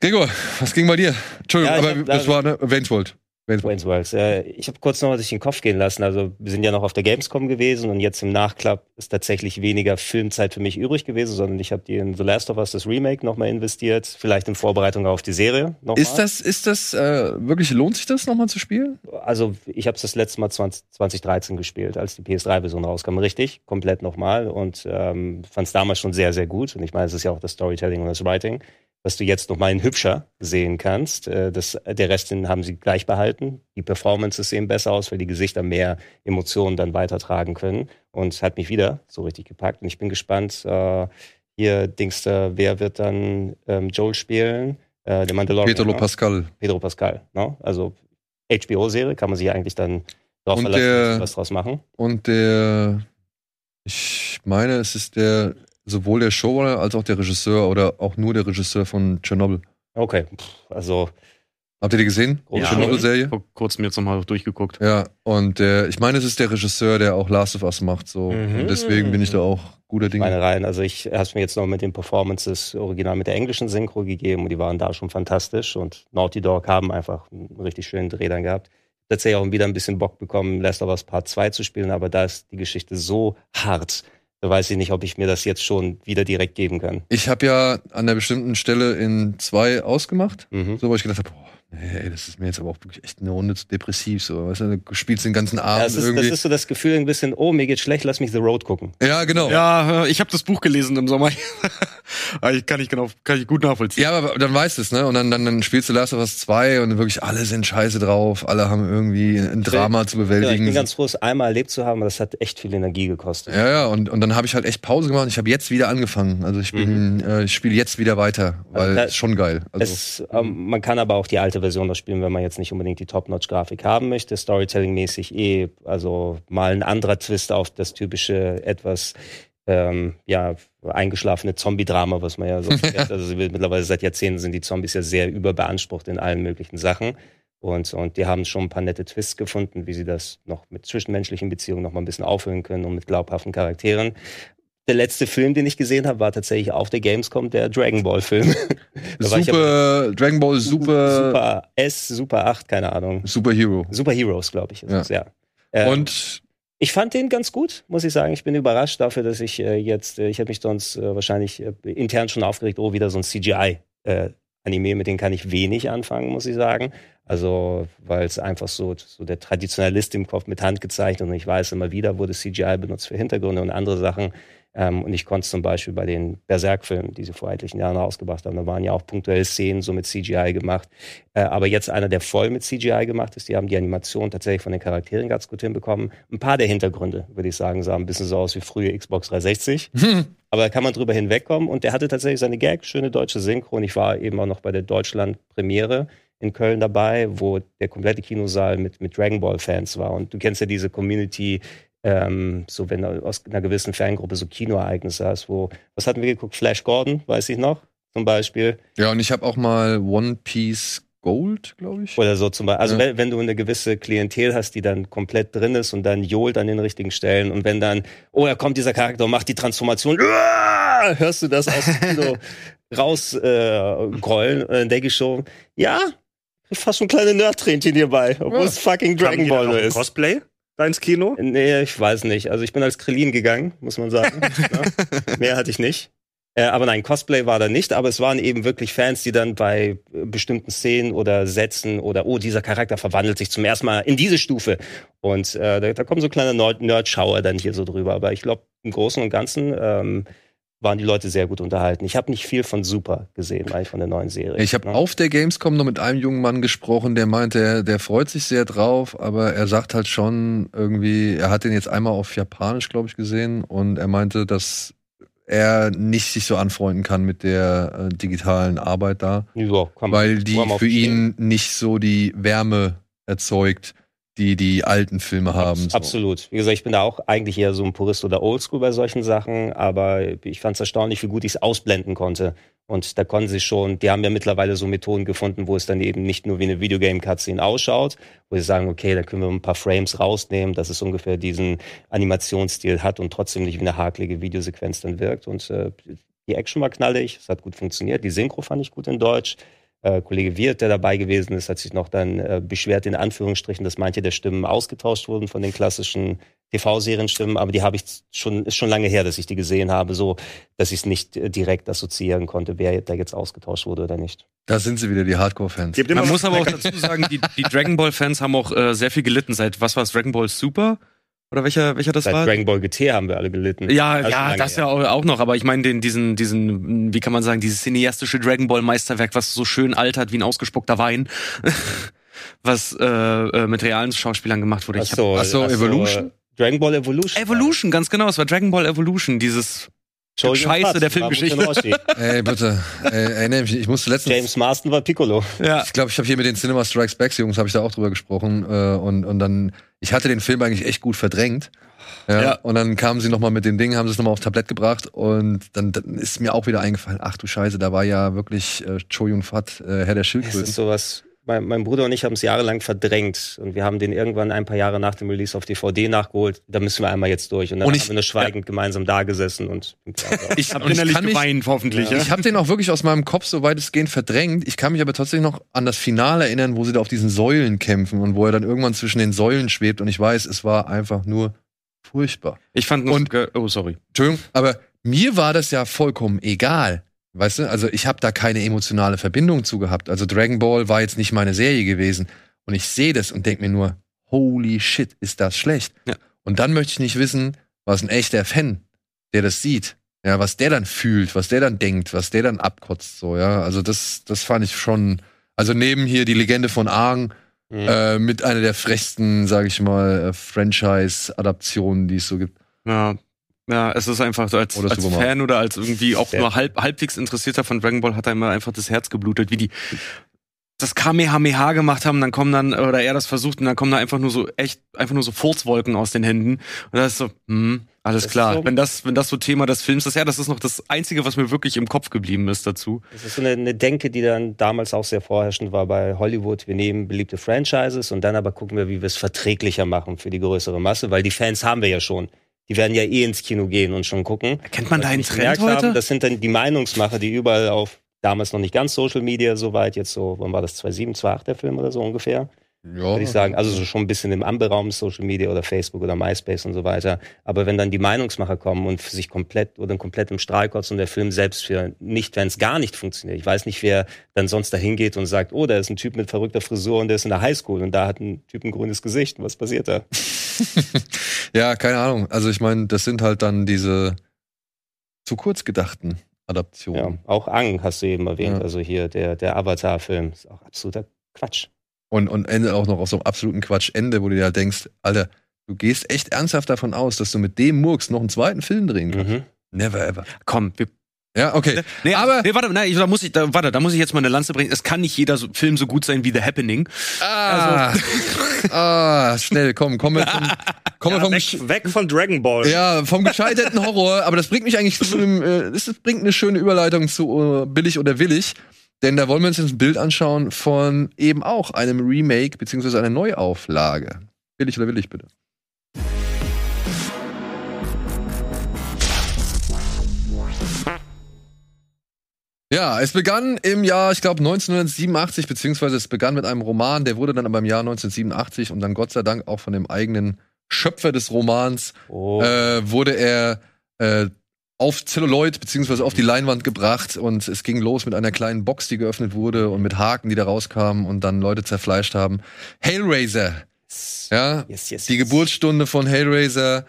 Gregor, was ging bei dir? Entschuldigung, Ja, aber hab- das war ne, World. Wayne's World. Äh, ich habe kurz noch durch den Kopf gehen lassen. Also wir sind ja noch auf der Gamescom gewesen und jetzt im Nachklapp ist tatsächlich weniger Filmzeit für mich übrig gewesen, sondern ich habe die in The Last of Us, das Remake, nochmal investiert. Vielleicht in Vorbereitung auf die Serie. Noch Ist das, ist das, äh, wirklich, lohnt sich das nochmal zu spielen? Also ich habe es das letzte Mal 20, 2013 gespielt, als die PS3-Version rauskam. Richtig, komplett nochmal und ähm, fand es damals schon sehr, sehr gut. Und ich meine, es ist ja auch das Storytelling und das Writing, was du jetzt nochmal in hübscher sehen kannst. Äh, das, der Rest den haben sie gleich behalten. Die Performances sehen besser aus, weil die Gesichter mehr Emotionen dann weitertragen können. Und hat mich wieder so richtig gepackt. Und ich bin gespannt, äh, hier äh, wer wird dann ähm, Joel spielen? Äh, der Mandalorian. Pedro ne? Pascal. Pedro Pascal. Ne? Also HBO-Serie kann man sich eigentlich dann darauf Und verlassen, der- was draus machen. Und der, ich meine, es ist der, sowohl der Showrunner als auch der Regisseur oder auch nur der Regisseur von Chernobyl. Okay, also Habt ihr die gesehen? Große Die Ja. Chernobyl-Serie? Vor kurzem jetzt nochmal durchgeguckt. Ja, und der, ich meine, es ist der Regisseur, der auch Last of Us macht, so. Mhm. Und deswegen bin ich da auch guter Dinge. meine Reihen. Also ich habe es mir jetzt noch mit den Performances original mit der englischen Synchro gegeben und die waren da schon fantastisch und Naughty Dog haben einfach einen richtig schönen Dreh dann gehabt. Tatsächlich auch wieder ein bisschen Bock bekommen, Last of Us Part 2 zu spielen, aber da ist die Geschichte so hart. Da weiß ich nicht, ob ich mir das jetzt schon wieder direkt geben kann. Ich habe ja an der bestimmten Stelle in zwei ausgemacht, Mhm. so weil ich gedacht habe, boah, nee, ey, das ist mir jetzt aber auch wirklich echt eine Runde zu depressiv, so. Weißt du, du spielst den ganzen Ja, Abend ist, das irgendwie. ist so das Gefühl ein bisschen, oh, mir geht schlecht, lass mich The Road gucken. ja, genau. Ja, ich habe das Buch gelesen im Sommer. Ich kann ich genau, kann ich gut nachvollziehen. Ja, aber dann weißt du es, ne? Und dann, dann, dann spielst du Last of Us 2 und wirklich alle sind scheiße drauf, alle haben irgendwie ein Drama zu Ja, ich bewältigen. bin ganz froh, es einmal erlebt zu haben, aber das hat echt viel Energie gekostet. Ja, ja, und, und dann habe ich halt echt Pause gemacht und ich habe jetzt wieder angefangen. Also ich bin, äh, ich spiele jetzt wieder weiter, weil Also da- ist schon geil. Also, Es, ähm, man kann aber auch die alte Version noch spielen, wenn man jetzt nicht unbedingt die Top-Notch-Grafik haben möchte. Storytelling-mäßig eh, also mal ein anderer Twist auf das typische etwas ähm, ja, eingeschlafene Zombie-Drama, was man ja so kennt. Also mittlerweile seit Jahrzehnten sind die Zombies ja sehr überbeansprucht in allen möglichen Sachen. Und, und die haben schon ein paar nette Twists gefunden, wie sie das noch mit zwischenmenschlichen Beziehungen noch mal ein bisschen aufhören können und mit glaubhaften Charakteren. Der letzte Film, den ich gesehen habe, war tatsächlich auf der Gamescom der Dragon Ball Film. Super, Dragon Ball Super, Super S, Super 8, keine Ahnung. Superhero. Super Heroes, glaube ich. Ja. ja. Äh, Und ich fand den ganz gut, muss ich sagen. Ich bin überrascht dafür, dass ich äh, jetzt, äh, ich habe mich sonst äh, wahrscheinlich äh, intern schon aufgeregt, oh, wieder so ein CGI-Anime, mit dem kann ich wenig anfangen, muss ich sagen. Also, weil es einfach so, so der Traditionalist im Kopf mit Hand gezeichnet und ich weiß immer wieder, wurde CGI benutzt für Hintergründe und andere Sachen. Ähm, und ich konnte zum Beispiel bei den Berserk-Filmen, die sie vor etlichen Jahren rausgebracht haben, da waren ja auch punktuell Szenen so mit CGI gemacht. Äh, aber jetzt einer, der voll mit CGI gemacht ist, die haben die Animation tatsächlich von den Charakteren ganz gut hinbekommen. Ein paar der Hintergründe, würde ich sagen, sahen ein bisschen so aus wie frühe Xbox 360. Aber da kann man drüber hinwegkommen. Und der hatte tatsächlich seine Gag, schöne deutsche Synchro. Und ich war eben auch noch bei der Deutschland-Premiere in Köln dabei, wo der komplette Kinosaal mit, mit Dragon Ball-Fans war. Und du kennst ja diese Community, ähm, so wenn du aus einer gewissen Fangruppe so Kinoereignisse hast, wo, was hatten wir geguckt? Flash Gordon, weiß ich noch, zum Beispiel. ja, und ich habe auch mal One Piece Gold, glaube ich. Oder so zum Beispiel. Also Ja. wenn, wenn du eine gewisse Klientel hast, die dann komplett drin ist und dann johlt an den richtigen Stellen und wenn dann, oh, da kommt dieser Charakter und macht die Transformation, uah, hörst du das aus dem Kino rausgrollen, äh, grollen. Und dann denke ich schon, ja, ich fast schon kleine Nerd-Tränchen hierbei, obwohl Ja. es fucking Dragon Ball ist. Cosplay da ins Kino? Nee, ich weiß nicht. Also ich bin als Krillin gegangen, muss man sagen. ja. Mehr hatte ich nicht. Äh, aber nein, Cosplay war da nicht, aber es waren eben wirklich Fans, die dann bei äh, bestimmten Szenen oder Sätzen oder oh, dieser Charakter verwandelt sich zum ersten Mal in diese Stufe. Und äh, da, da kommen so kleine Nerd- Nerd-Schauer dann hier so drüber. Aber ich glaube, im Großen und Ganzen ähm, waren die Leute sehr gut unterhalten. Ich habe nicht viel von Super gesehen, eigentlich von der neuen Serie. Ich habe ne? auf der Gamescom noch mit einem jungen Mann gesprochen, der meinte, er- der freut sich sehr drauf, aber er sagt halt schon irgendwie, er hat den jetzt einmal auf Japanisch, glaube ich, gesehen und er meinte, dass er nicht sich so anfreunden kann mit der äh, digitalen Arbeit da, Ja, weil die für ihn nicht so die Wärme erzeugt, die die alten Filme haben. so. Absolut. Wie gesagt, ich bin da auch eigentlich eher so ein Purist oder Oldschool bei solchen Sachen, aber ich fand es erstaunlich, wie gut ich es ausblenden konnte. Und da konnten sie schon, die haben ja mittlerweile so Methoden gefunden, wo es dann eben nicht nur wie eine Videogame-Cutscene ausschaut, wo sie sagen, okay, da können wir ein paar Frames rausnehmen, dass es ungefähr diesen Animationsstil hat und trotzdem nicht wie eine hakelige Videosequenz dann wirkt. Und äh, die Action war knallig, es hat gut funktioniert, die Synchro fand ich gut in Deutsch. Äh, Kollege Wirth, der dabei gewesen ist, hat sich noch dann äh, beschwert, in Anführungsstrichen, dass manche der Stimmen ausgetauscht wurden von den klassischen TV-Serienstimmen, aber die habe ich schon, ist schon lange her, dass ich die gesehen habe, so, dass ich es nicht äh, direkt assoziieren konnte, wer da jetzt ausgetauscht wurde oder nicht. Da sind sie wieder, die Hardcore-Fans. Man muss aber auch dazu sagen, die, die Dragon Ball Fans haben auch äh, sehr viel gelitten seit, was war es, Dragon Ball Super? Oder welcher, welcher das Seit war? Dragon Ball GT haben wir alle gelitten. Ja, Also ja, das ja auch, noch, aber ich meine den, diesen, diesen, wie kann man sagen, dieses cineastische Dragon Ball Meisterwerk, was so schön altert wie ein ausgespuckter Wein, was äh, äh, mit realen Schauspielern gemacht wurde. Ach Ich hab, so, ach so, ach so, Evolution? äh, Dragon Ball Evolution. Evolution, ganz genau, es war Dragon Ball Evolution, dieses Scheiße der Filmgeschichte. Ey, bitte. Ey, erinnere mich, ich musste letztens. James Marston war Piccolo. ja. Ich glaube, ich habe hier mit den Cinema Strikes Back Jungs habe ich da auch drüber gesprochen äh, und und dann ich hatte den Film eigentlich echt gut verdrängt. Ja, Ja. Und dann kamen sie noch mal mit dem Ding, haben sie es noch mal aufs Tablett gebracht und dann, dann ist mir auch wieder eingefallen, ach du Scheiße, da war ja wirklich äh, Cho Yun Fat, äh, Herr der Schildkröten. ist sowas. Mein, mein Bruder und ich haben es jahrelang verdrängt und wir haben den irgendwann ein paar Jahre nach dem Release auf DVD nachgeholt. Da müssen wir einmal jetzt durch und dann Und ich- haben wir nur schweigend gemeinsam da gesessen und Ich habe Und ich innerlich kann mich- geweint, hoffentlich. Ja. Ja. Ich habe den auch wirklich aus meinem Kopf so weitestgehend verdrängt. Ich kann mich aber tatsächlich noch an das Finale erinnern, wo sie da auf diesen Säulen kämpfen und wo er dann irgendwann zwischen den Säulen schwebt. Und ich weiß, es war einfach nur furchtbar. Ich fand Und- oh sorry. Entschuldigung, aber mir war das ja vollkommen egal. Weißt du, also ich habe da keine emotionale Verbindung zu gehabt. Also Dragon Ball war jetzt nicht meine Serie gewesen. Und ich sehe das und denke mir nur, holy shit, ist das schlecht. Ja. Und dann möchte ich nicht wissen, was ein echter Fan, der das sieht, ja, was der dann fühlt, was der dann denkt, was der dann abkotzt, so, ja. Also das, das fand ich schon, also neben hier die Legende von Aang, Mhm. äh, mit einer der frechsten, sage ich mal, äh, Franchise-Adaptionen, die es so gibt. Ja. Ja, es ist einfach so als, als. Fan oder als irgendwie auch Sehr. nur halb, halbwegs Interessierter von Dragon Ball hat er immer einfach das Herz geblutet, wie die das Kamehameha gemacht haben, dann kommen dann, oder er das versucht, und dann kommen da einfach nur so echt, einfach nur so Furzwolken aus den Händen. Und da ist so, hm, alles Das klar. so- wenn das, wenn das so Thema des Films ist, ja, das ist noch das Einzige, was mir wirklich im Kopf geblieben ist dazu. Das ist so eine, eine Denke, die dann damals auch sehr vorherrschend war bei Hollywood. Wir nehmen beliebte Franchises und dann aber gucken wir, wie wir es verträglicher machen für die größere Masse, weil die Fans haben wir ja schon. Die werden ja eh ins Kino gehen und schon gucken. Kennt man da einen Trend heute? Haben, das sind dann die Meinungsmacher, die überall auf damals noch nicht ganz Social Media so weit, jetzt so, wann war das, 2007, 2008 der Film oder so ungefähr, Ja. würde ich sagen. Also so schon ein bisschen im Amberaum Social Media oder Facebook oder MySpace und so weiter. Aber wenn dann die Meinungsmacher kommen und sich komplett oder komplett im Strahl kotzen und der Film selbst für nicht, wenn es gar nicht funktioniert. Ich weiß nicht, wer dann sonst dahin geht und sagt, oh, da ist ein Typ mit verrückter Frisur und der ist in der Highschool und da hat ein Typ ein grünes Gesicht. Was passiert da? Ja, keine Ahnung. Also ich meine, das sind halt dann diese zu kurz gedachten Ja, Adaptionen. auch Ang hast du eben erwähnt. Ja. Also hier der, der Avatar-Film ist auch absoluter Quatsch. Und, und Ende auch noch auf so einem absoluten Quatsch-Ende, wo du dir halt denkst, Alter, du gehst echt ernsthaft davon aus, dass du mit dem Murks noch einen zweiten Film drehen kannst. Mhm. Never ever. Komm, wir Ja, okay. Nee, Aber- nee, warte, nee, da muss ich, da, warte, da muss ich jetzt mal eine Lanze bringen. Es kann nicht jeder so, Film so gut sein wie The Happening. Ah, ah schnell, komm, kommen wir vom, kommen wir vom, Weg, weg von Dragon Ball. ja, vom gescheiterten Horror. Aber das bringt mich eigentlich zu einem, äh, das bringt eine schöne Überleitung zu äh, billig oder willig. Denn da wollen wir uns jetzt ein Bild anschauen von eben auch einem Remake beziehungsweise einer Neuauflage. Billig oder willig, bitte. Ja, es begann im Jahr, ich glaube 1987, beziehungsweise es begann mit einem Roman, der wurde dann aber im Jahr 1987 und dann Gott sei Dank auch von dem eigenen Schöpfer des Romans Oh. äh, wurde er äh, auf Celluloid beziehungsweise auf die Leinwand gebracht und es ging los mit einer kleinen Box, die geöffnet wurde und mit Haken, die da rauskamen und dann Leute zerfleischt haben. Hellraiser, ja, yes, yes, die yes. Geburtsstunde von Hellraiser,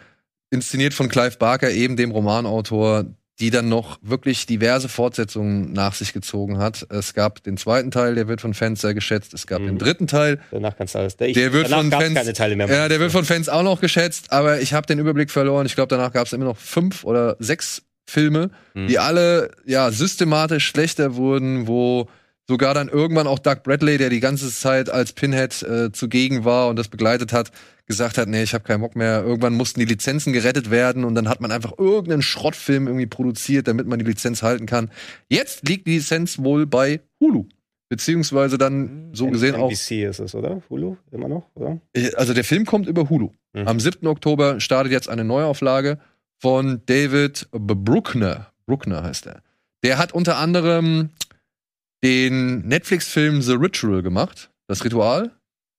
inszeniert von Clive Barker, eben dem Romanautor, die dann noch wirklich diverse Fortsetzungen nach sich gezogen hat. Es gab den zweiten Teil, der wird von Fans sehr geschätzt. Es gab Mhm. den dritten Teil, Danach kannst du alles. Ich, Der wird von Fans- keine Teile mehr. ja, der wird von Fans auch noch geschätzt, aber ich habe den Überblick verloren. Ich glaube, danach gab es immer noch fünf oder sechs Filme, Hm. die alle ja systematisch schlechter wurden, wo sogar dann irgendwann auch Doug Bradley, der die ganze Zeit als Pinhead äh, zugegen war und das begleitet hat, gesagt hat, nee, ich habe keinen Bock mehr. Irgendwann mussten die Lizenzen gerettet werden und dann hat man einfach irgendeinen Schrottfilm irgendwie produziert, damit man die Lizenz halten kann. Jetzt liegt die Lizenz wohl bei Hulu. Beziehungsweise dann so gesehen auch. NBC ist es, oder? Hulu? Immer noch, oder? Also der Film kommt über Hulu. Mhm. Am 7. Oktober startet jetzt eine Neuauflage von David Bruckner. Bruckner heißt er. Der hat unter anderem den Netflix-Film The Ritual gemacht. Das Ritual.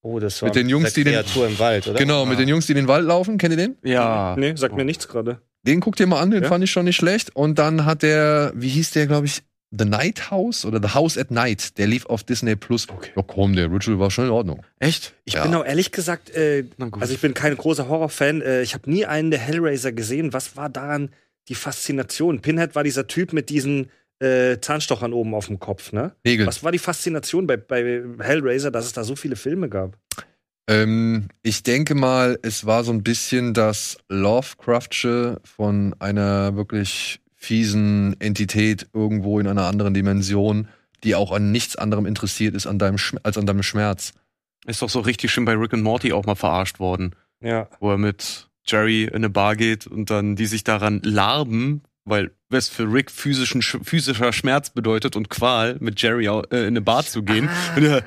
Oh, das war Mit den Jungs, die den- Kreatur im Wald, oder? Genau, mit den Jungs, die in den Wald laufen. Kennt ihr den? Ja. Nee, sagt mir nichts gerade. Den guckt ihr mal an, den Ja? fand ich schon nicht schlecht. Und dann hat der, wie hieß der, glaube ich, The Night House oder The House at Night. Der lief auf Disney Plus. Okay. Ja, komm, der Ritual war schon in Ordnung. Echt? Ich Ja. bin auch ehrlich gesagt, äh, also ich bin kein großer Horrorfan. Äh, ich habe nie einen der Hellraiser gesehen. Was war daran die Faszination? Pinhead war dieser Typ mit diesen äh, Zahnstochern oben auf dem Kopf, ne? Regel. Was war die Faszination bei, bei Hellraiser, dass es da so viele Filme gab? Ähm, ich denke mal, es war so ein bisschen das Lovecraftsche von einer wirklich fiesen Entität irgendwo in einer anderen Dimension, die auch an nichts anderem interessiert ist an deinem als an deinem Schmerz. Ist doch so richtig schön bei Rick and Morty auch mal verarscht worden, Ja. wo er mit Jerry in eine Bar geht und dann die sich daran larben, weil was für Rick physischen, Sch- physischer Schmerz bedeutet und Qual, mit Jerry äh, in eine Bar zu gehen. Und er,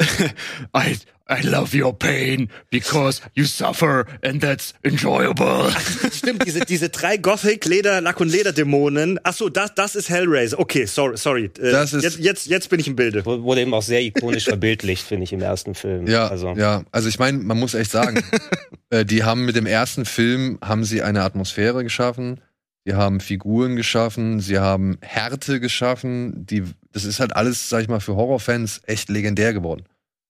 I, I love your pain because you suffer and that's enjoyable. Stimmt, diese, diese drei Gothic Leder, Lack- und Lederdämonen. Ach so, das, das ist Hellraiser. Okay, sorry, sorry. Äh, Das ist- jetzt, jetzt, jetzt bin ich im Bilde. Wurde wurde eben auch sehr ikonisch verbildlicht, finde ich, im ersten Film. Ja, also, ja. Also ich meine, man muss echt sagen, äh, die haben mit dem ersten Film haben sie eine Atmosphäre geschaffen, sie haben Figuren geschaffen, sie haben Härte geschaffen. Die, das ist halt alles, sag ich mal, für Horrorfans echt legendär geworden.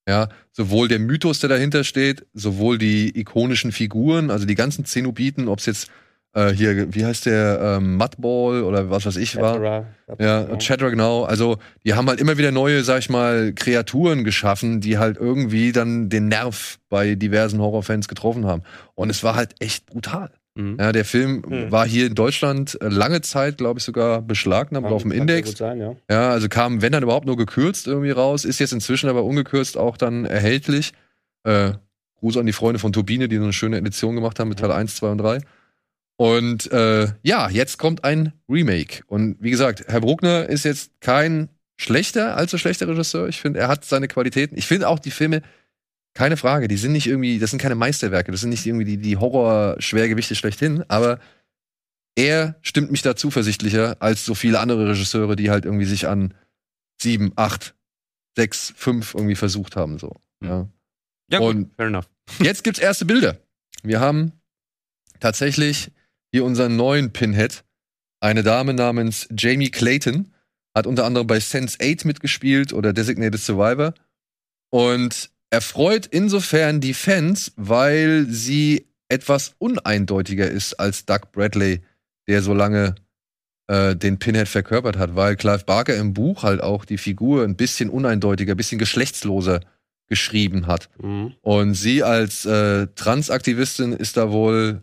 Ja, sowohl der Mythos, der dahinter steht, sowohl die ikonischen Figuren, also die ganzen Zenobiten, ob es jetzt äh, hier, wie heißt der, ähm, Mudball oder was weiß ich war. Chatterer, Ja, genau. Chatter, genau. Also, die haben halt immer wieder neue, sag ich mal, Kreaturen geschaffen, die halt irgendwie dann den Nerv bei diversen Horrorfans getroffen haben. Und es war halt echt brutal. Mhm. Ja, der Film Mhm. war hier in Deutschland äh, lange Zeit, glaube ich, sogar beschlagnahmt auf dem Index. Gut sein, ja. Ja, also kam, wenn dann überhaupt nur gekürzt irgendwie raus, ist jetzt inzwischen aber ungekürzt auch dann erhältlich. Äh, Gruß an die Freunde von Turbine, die so eine schöne Edition gemacht haben mit Teil 1, 2 und 3. Und äh, ja, jetzt kommt ein Remake. Und wie gesagt, Herr Bruckner ist jetzt kein schlechter, allzu schlechter Regisseur. Ich finde, er hat seine Qualitäten. Ich finde auch die Filme, keine Frage, die sind nicht irgendwie, das sind keine Meisterwerke, das sind nicht irgendwie die, die Horror-Schwergewichte schlechthin, aber er stimmt mich da zuversichtlicher als so viele andere Regisseure, die halt irgendwie sich an sieben, acht, sechs, fünf irgendwie versucht haben. So. Ja. Ja, gut, Und- fair enough. Jetzt gibt's erste Bilder. Wir haben tatsächlich hier unseren neuen Pinhead. Eine Dame namens Jamie Clayton hat unter anderem bei Sense 8 mitgespielt oder Designated Survivor. Und erfreut insofern die Fans, weil sie etwas uneindeutiger ist als Doug Bradley, der so lange äh, den Pinhead verkörpert hat, weil Clive Barker im Buch halt auch die Figur ein bisschen uneindeutiger, ein bisschen geschlechtsloser geschrieben hat. Mhm. Und sie als äh, Transaktivistin ist da wohl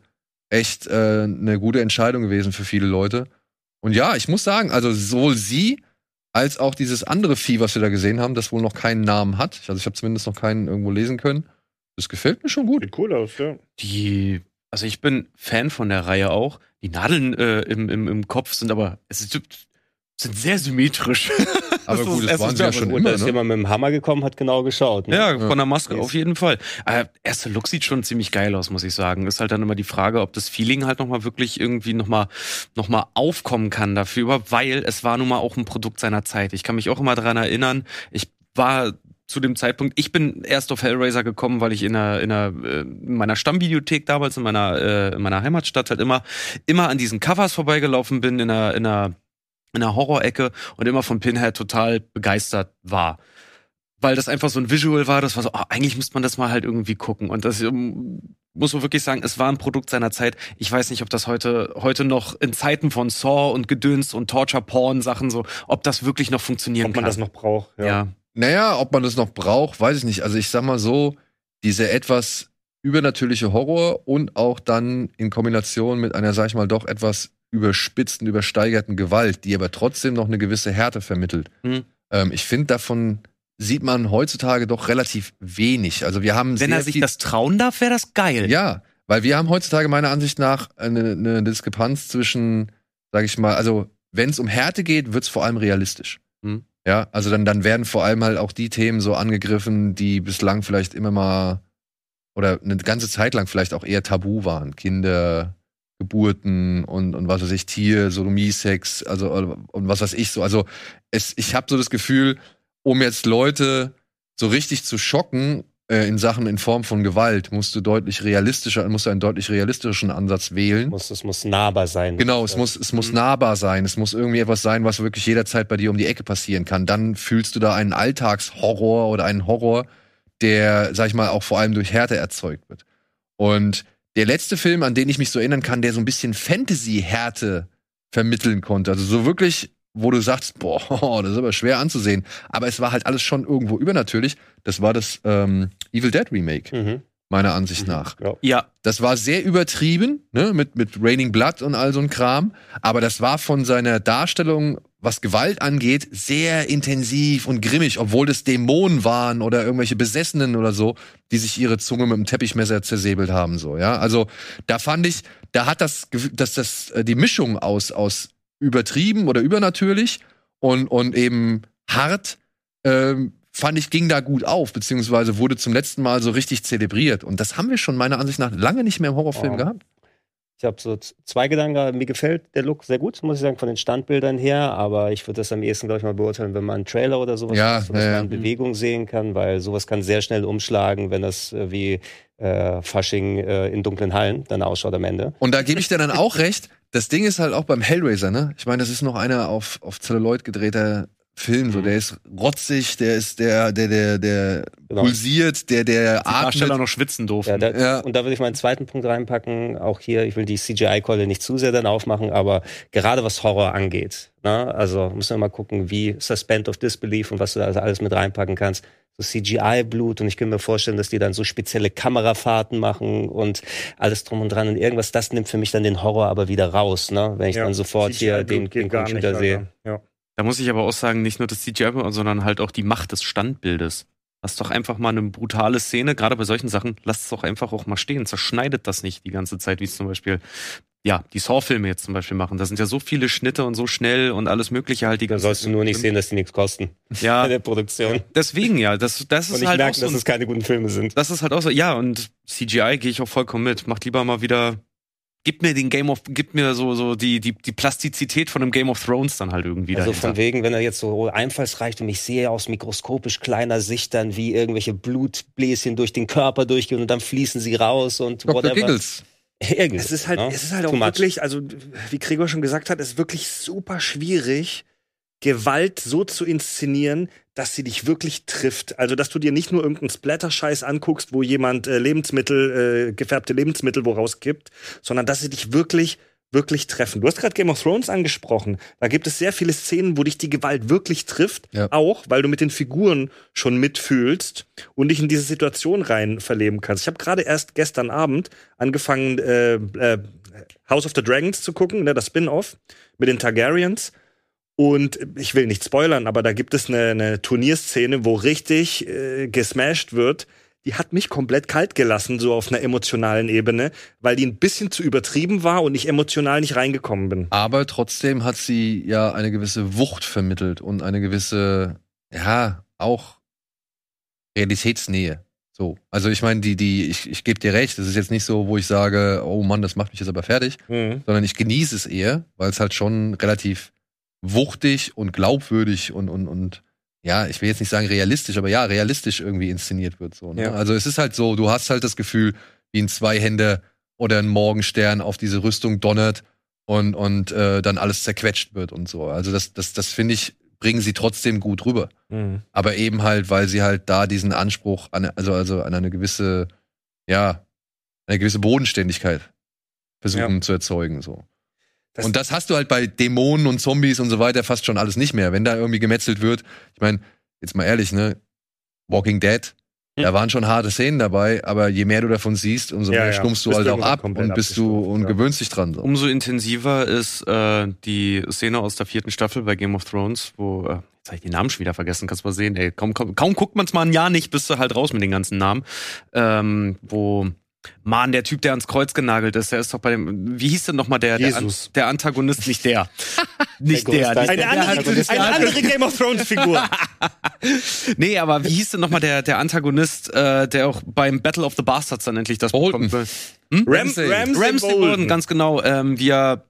echt äh, eine gute Entscheidung gewesen für viele Leute. Und ja, ich muss sagen, also sowohl sie als auch dieses andere Vieh, was wir da gesehen haben, das wohl noch keinen Namen hat. Also ich habe zumindest noch keinen irgendwo lesen können. Das gefällt mir schon gut. Sieht cool aus, ja. Die, also ich bin Fan von der Reihe auch. Die Nadeln äh, im, im, im Kopf sind aber, es ist, sind sehr symmetrisch. Aber Das gut, das es waren sie ja schon Gut, immer, da ist ne? jemand mit dem Hammer gekommen, hat genau geschaut. Ne? Ja, von der Maske Yes. auf jeden Fall. Äh, erste Look sieht schon ziemlich geil aus, muss ich sagen. Ist halt dann immer die Frage, ob das Feeling halt nochmal wirklich irgendwie nochmal noch mal aufkommen kann dafür, weil es war nun mal auch ein Produkt seiner Zeit. Ich kann mich auch immer daran erinnern, ich war zu dem Zeitpunkt, ich bin erst auf Hellraiser gekommen, weil ich in einer, in einer äh, in meiner Stammbibliothek damals in meiner äh, in meiner Heimatstadt halt immer immer an diesen Covers vorbeigelaufen bin in einer in einer in einer Horrorecke und immer von Pinhead total begeistert war weil das einfach so ein Visual war, das war so, ah, eigentlich müsste man das mal halt irgendwie gucken. Und das ähm, muss man wirklich sagen, es war ein Produkt seiner Zeit. Ich weiß nicht, ob das heute, heute noch in Zeiten von Saw und Gedöns und Torture-Porn-Sachen so, ob das wirklich noch funktionieren Ob man kann. das noch braucht. Ja. ja. Naja, ob man das noch braucht, weiß ich nicht. Also ich sag mal so, diese etwas übernatürliche Horror und auch dann in Kombination mit einer, sag ich mal, doch etwas überspitzten, übersteigerten Gewalt, die aber trotzdem noch eine gewisse Härte vermittelt. Mhm. Ähm, ich finde, davon sieht man heutzutage doch relativ wenig. Also wir haben Wenn er sich das trauen darf, wäre das geil. ja, weil wir haben heutzutage meiner Ansicht nach eine, eine Diskrepanz zwischen, sage ich mal, also wenn es um Härte geht, wird es vor allem realistisch. Mhm. Ja, also dann, dann werden vor allem halt auch die Themen so angegriffen, die bislang vielleicht immer mal oder eine ganze Zeit lang vielleicht auch eher tabu waren. Kinder, Geburten und, und was weiß ich, Tier, Sodomie, Sex, also und was weiß ich so. Also es, ich habe so das Gefühl, um jetzt Leute so richtig zu schocken äh, in Sachen in Form von Gewalt, musst du deutlich realistischer, musst du einen deutlich realistischen Ansatz wählen. Muss, es muss nahbar sein. Genau, es muss, es muss Mhm. nahbar sein. Es muss irgendwie etwas sein, was wirklich jederzeit bei dir um die Ecke passieren kann. Dann fühlst du da einen Alltagshorror oder einen Horror, der, sag ich mal, auch vor allem durch Härte erzeugt wird. Und der letzte Film, an den ich mich so erinnern kann, der so ein bisschen Fantasy-Härte vermitteln konnte, also so wirklich, wo du sagst, boah, das ist aber schwer anzusehen, aber es war halt alles schon irgendwo übernatürlich, das war das ähm, Evil Dead Remake, Mhm. meiner Ansicht nach. Ja. Ja, Das war sehr übertrieben, ne, mit, mit Raining Blood und all so ein Kram. Aber das war von seiner Darstellung, was Gewalt angeht, sehr intensiv und grimmig, obwohl das Dämonen waren oder irgendwelche Besessenen oder so, die sich ihre Zunge mit dem Teppichmesser zersäbelt haben, so, ja. Also, da fand ich, da hat das, dass das, äh, die Mischung aus, aus übertrieben oder übernatürlich und, und eben hart, ähm, fand ich, ging da gut auf, beziehungsweise wurde zum letzten Mal so richtig zelebriert. Und das haben wir schon meiner Ansicht nach lange nicht mehr im Horrorfilm Oh. gehabt. Ich habe so zwei Gedanken. Mir gefällt der Look sehr gut, muss ich sagen, von den Standbildern her. Aber ich würde das am ehesten, glaube ich, mal beurteilen, wenn man einen Trailer oder sowas Ja, hat, sodass ja, ja. man in Bewegung sehen kann, weil sowas kann sehr schnell umschlagen, wenn das äh, wie äh, Fasching äh, in dunklen Hallen dann ausschaut am Ende. Und da gebe ich dir dann auch recht. Das Ding ist halt auch beim Hellraiser, ne? Ich meine, das ist noch einer auf, auf Celluloid gedrehter Film, so. Der ist rotzig, der ist der, der, der, der Genau. pulsiert, der, der die Darsteller noch schwitzen durften. Ja, da, Ja. Und da würde ich meinen zweiten Punkt reinpacken. Auch hier, ich will die CGI-Keule nicht zu sehr dann aufmachen, aber gerade was Horror angeht, ne? also müssen wir mal gucken, wie Suspend of Disbelief und was du da also alles mit reinpacken kannst. So CGI-Blut und ich kann mir vorstellen, dass die dann so spezielle Kamerafahrten machen und alles drum und dran und irgendwas, das nimmt für mich dann den Horror aber wieder raus, ne? wenn ich dann sofort hier den, den Computer sehe. Ja. Da muss ich aber auch sagen, nicht nur das CGI, sondern halt auch die Macht des Standbildes. Lass doch einfach mal eine brutale Szene, gerade bei solchen Sachen, lasst es doch einfach auch mal stehen. Zerschneidet das nicht die ganze Zeit, wie es zum Beispiel, ja, die Saw-Filme jetzt zum Beispiel machen. Da sind ja so viele Schnitte und so schnell und alles Mögliche halt die Da ganze sollst du nur nicht sehen, dass die nichts kosten bei Ja, der Produktion. deswegen ja. Das, das Und ist ich halt auch merke, so. dass es keine guten Filme sind. Das ist halt auch so, ja, und CGI gehe ich auch vollkommen mit. Macht lieber mal wieder, gib mir den Game of, gib mir so, so die, die, die Plastizität von einem Game of Thrones dann halt irgendwie Also dahinter. von wegen, wenn er jetzt so einfallsreich und ich sehe aus mikroskopisch kleiner Sicht dann, wie irgendwelche Blutbläschen durch den Körper durchgehen und dann fließen sie raus und Dr. whatever. Giggles. Irgendwas, Es ist halt, ne? es ist halt Too auch much. wirklich, also wie Gregor schon gesagt hat, es ist wirklich super schwierig, Gewalt so zu inszenieren, dass sie dich wirklich trifft. Also, dass du dir nicht nur irgendeinen Splatter-Scheiß anguckst, wo jemand äh, Lebensmittel, äh, gefärbte Lebensmittel woraus kippt, sondern dass sie dich wirklich, wirklich treffen. Du hast gerade Game of Thrones angesprochen. Da gibt es sehr viele Szenen, wo dich die Gewalt wirklich trifft. Ja. Auch, weil du mit den Figuren schon mitfühlst und dich in diese Situation rein verleben kannst. Ich habe gerade erst gestern Abend angefangen, äh, äh, House of the Dragons zu gucken, ne, das Spin-off mit den Targaryens. Und ich will nicht spoilern, aber da gibt es eine, eine Turnierszene, wo richtig äh, gesmashed wird. Die hat mich komplett kalt gelassen, so auf einer emotionalen Ebene, weil die ein bisschen zu übertrieben war und ich emotional nicht reingekommen bin. Aber trotzdem hat sie ja eine gewisse Wucht vermittelt und eine gewisse, ja, auch Realitätsnähe. So. Also ich meine, die, die, ich, ich gebe dir recht, das ist jetzt nicht so, wo ich sage, oh Mann, das macht mich jetzt aber fertig, sondern ich genieße es eher, weil es halt schon relativ wuchtig und glaubwürdig und, und, und ja, ich will jetzt nicht sagen realistisch, aber ja, realistisch irgendwie inszeniert wird. So, ne? Ja. Also es ist halt so, du hast halt das Gefühl, wie ein Zweihänder oder ein Morgenstern auf diese Rüstung donnert und, und äh, dann alles zerquetscht wird und so. Also das, das, das finde ich, bringen sie trotzdem gut rüber. Mhm. Aber eben halt, weil sie halt da diesen Anspruch an, also, also an eine gewisse, ja, eine gewisse Bodenständigkeit versuchen zu erzeugen. So. Das- und das hast du halt bei Dämonen und Zombies und so weiter fast schon alles nicht mehr. Wenn da irgendwie gemetzelt wird, ich meine, jetzt mal ehrlich, ne, Walking Dead, Da waren schon harte Szenen dabei, aber je mehr du davon siehst, umso Ja, mehr ja. stumpfst du Bist halt du auch ab und bist du und ja. gewöhnst dich dran. So. Umso intensiver ist äh, die Szene aus der vierten Staffel bei Game of Thrones, wo, äh, jetzt habe ich den Namen schon wieder vergessen, kannst du mal sehen, ey, kaum, kaum, kaum guckt man es mal ein Jahr nicht, bist du halt raus mit den ganzen Namen. Ähm, wo, Mann, der Typ, der ans Kreuz genagelt ist, der ist doch bei dem, wie hieß denn nochmal der, der, An- der Antagonist, nicht der. nicht Der der, nicht Eine der, andere, der, eine andere Game of Thrones Figur. Nee, aber wie hieß denn nochmal der, der Antagonist, äh, der auch beim Battle of the Bastards dann endlich das Bolton. bekommt? Ram, Ramsay. Ramsay, Ramsay Bolton. Bolton, ganz genau, ähm, wie er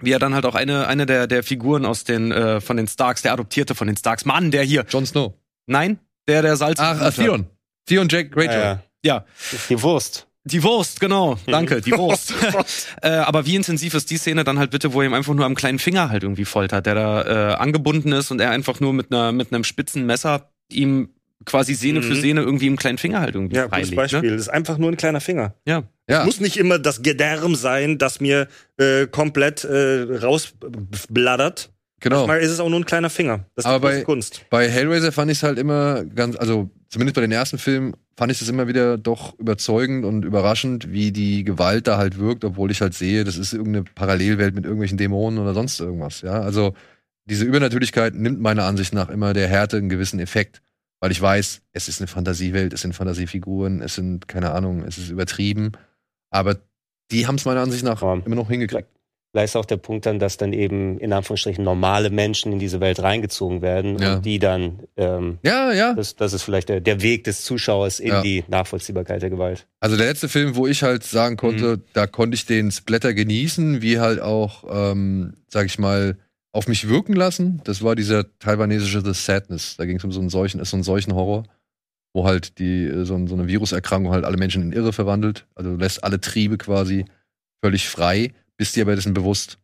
wie er dann halt auch eine eine der der Figuren aus den äh, von den Starks, der adoptierte von den Starks, Mann, der hier, Jon Snow. nein, der der Salz. Ach, äh, Theon. Theon Jack Greyjoy. Ja, ja. Ja, Die Wurst. Die Wurst, genau, danke, die Wurst. äh, aber wie intensiv ist die Szene dann halt bitte, wo er ihm einfach nur am kleinen Finger halt irgendwie foltert, der da äh, angebunden ist und er einfach nur mit einer mit einem spitzen Messer ihm quasi Sehne für Mhm. Sehne irgendwie im kleinen Finger halt irgendwie Ja, gutes freilegt. Beispiel. Ne? Das ist einfach nur ein kleiner Finger. Ja. Ja. Muss nicht immer das Gedärm sein, das mir äh, komplett äh, rausbladdert. Genau. Mal ist es auch nur ein kleiner Finger. Das ist Aber die große bei- Kunst. Bei Hellraiser fand ich es halt immer ganz, also zumindest bei den ersten Filmen fand ich es immer wieder doch überzeugend und überraschend, wie die Gewalt da halt wirkt, obwohl ich halt sehe, das ist irgendeine Parallelwelt mit irgendwelchen Dämonen oder sonst irgendwas. Ja, also diese Übernatürlichkeit nimmt meiner Ansicht nach immer der Härte einen gewissen Effekt, weil ich weiß, es ist eine Fantasiewelt, es sind Fantasiefiguren, es sind keine Ahnung, es ist übertrieben, aber die haben es meiner Ansicht nach Ja. immer noch hingekriegt. Vielleicht ist auch der Punkt dann, dass dann eben in Anführungsstrichen normale Menschen in diese Welt reingezogen werden Ja. und die dann, ähm, Ja, ja. das, das ist vielleicht der, der Weg des Zuschauers in Ja. die Nachvollziehbarkeit der Gewalt. Also der letzte Film, wo ich halt sagen konnte, da konnte ich den Splatter genießen, wie halt auch, ähm, sag ich mal, auf mich wirken lassen. Das war dieser taiwanesische The Sadness. Da ging es um so einen solchen, so einen solchen Horror, wo halt die äh, so eine Viruserkrankung halt alle Menschen in Irre verwandelt. Also lässt alle Triebe quasi völlig frei, bist dir aber dessen bewusst.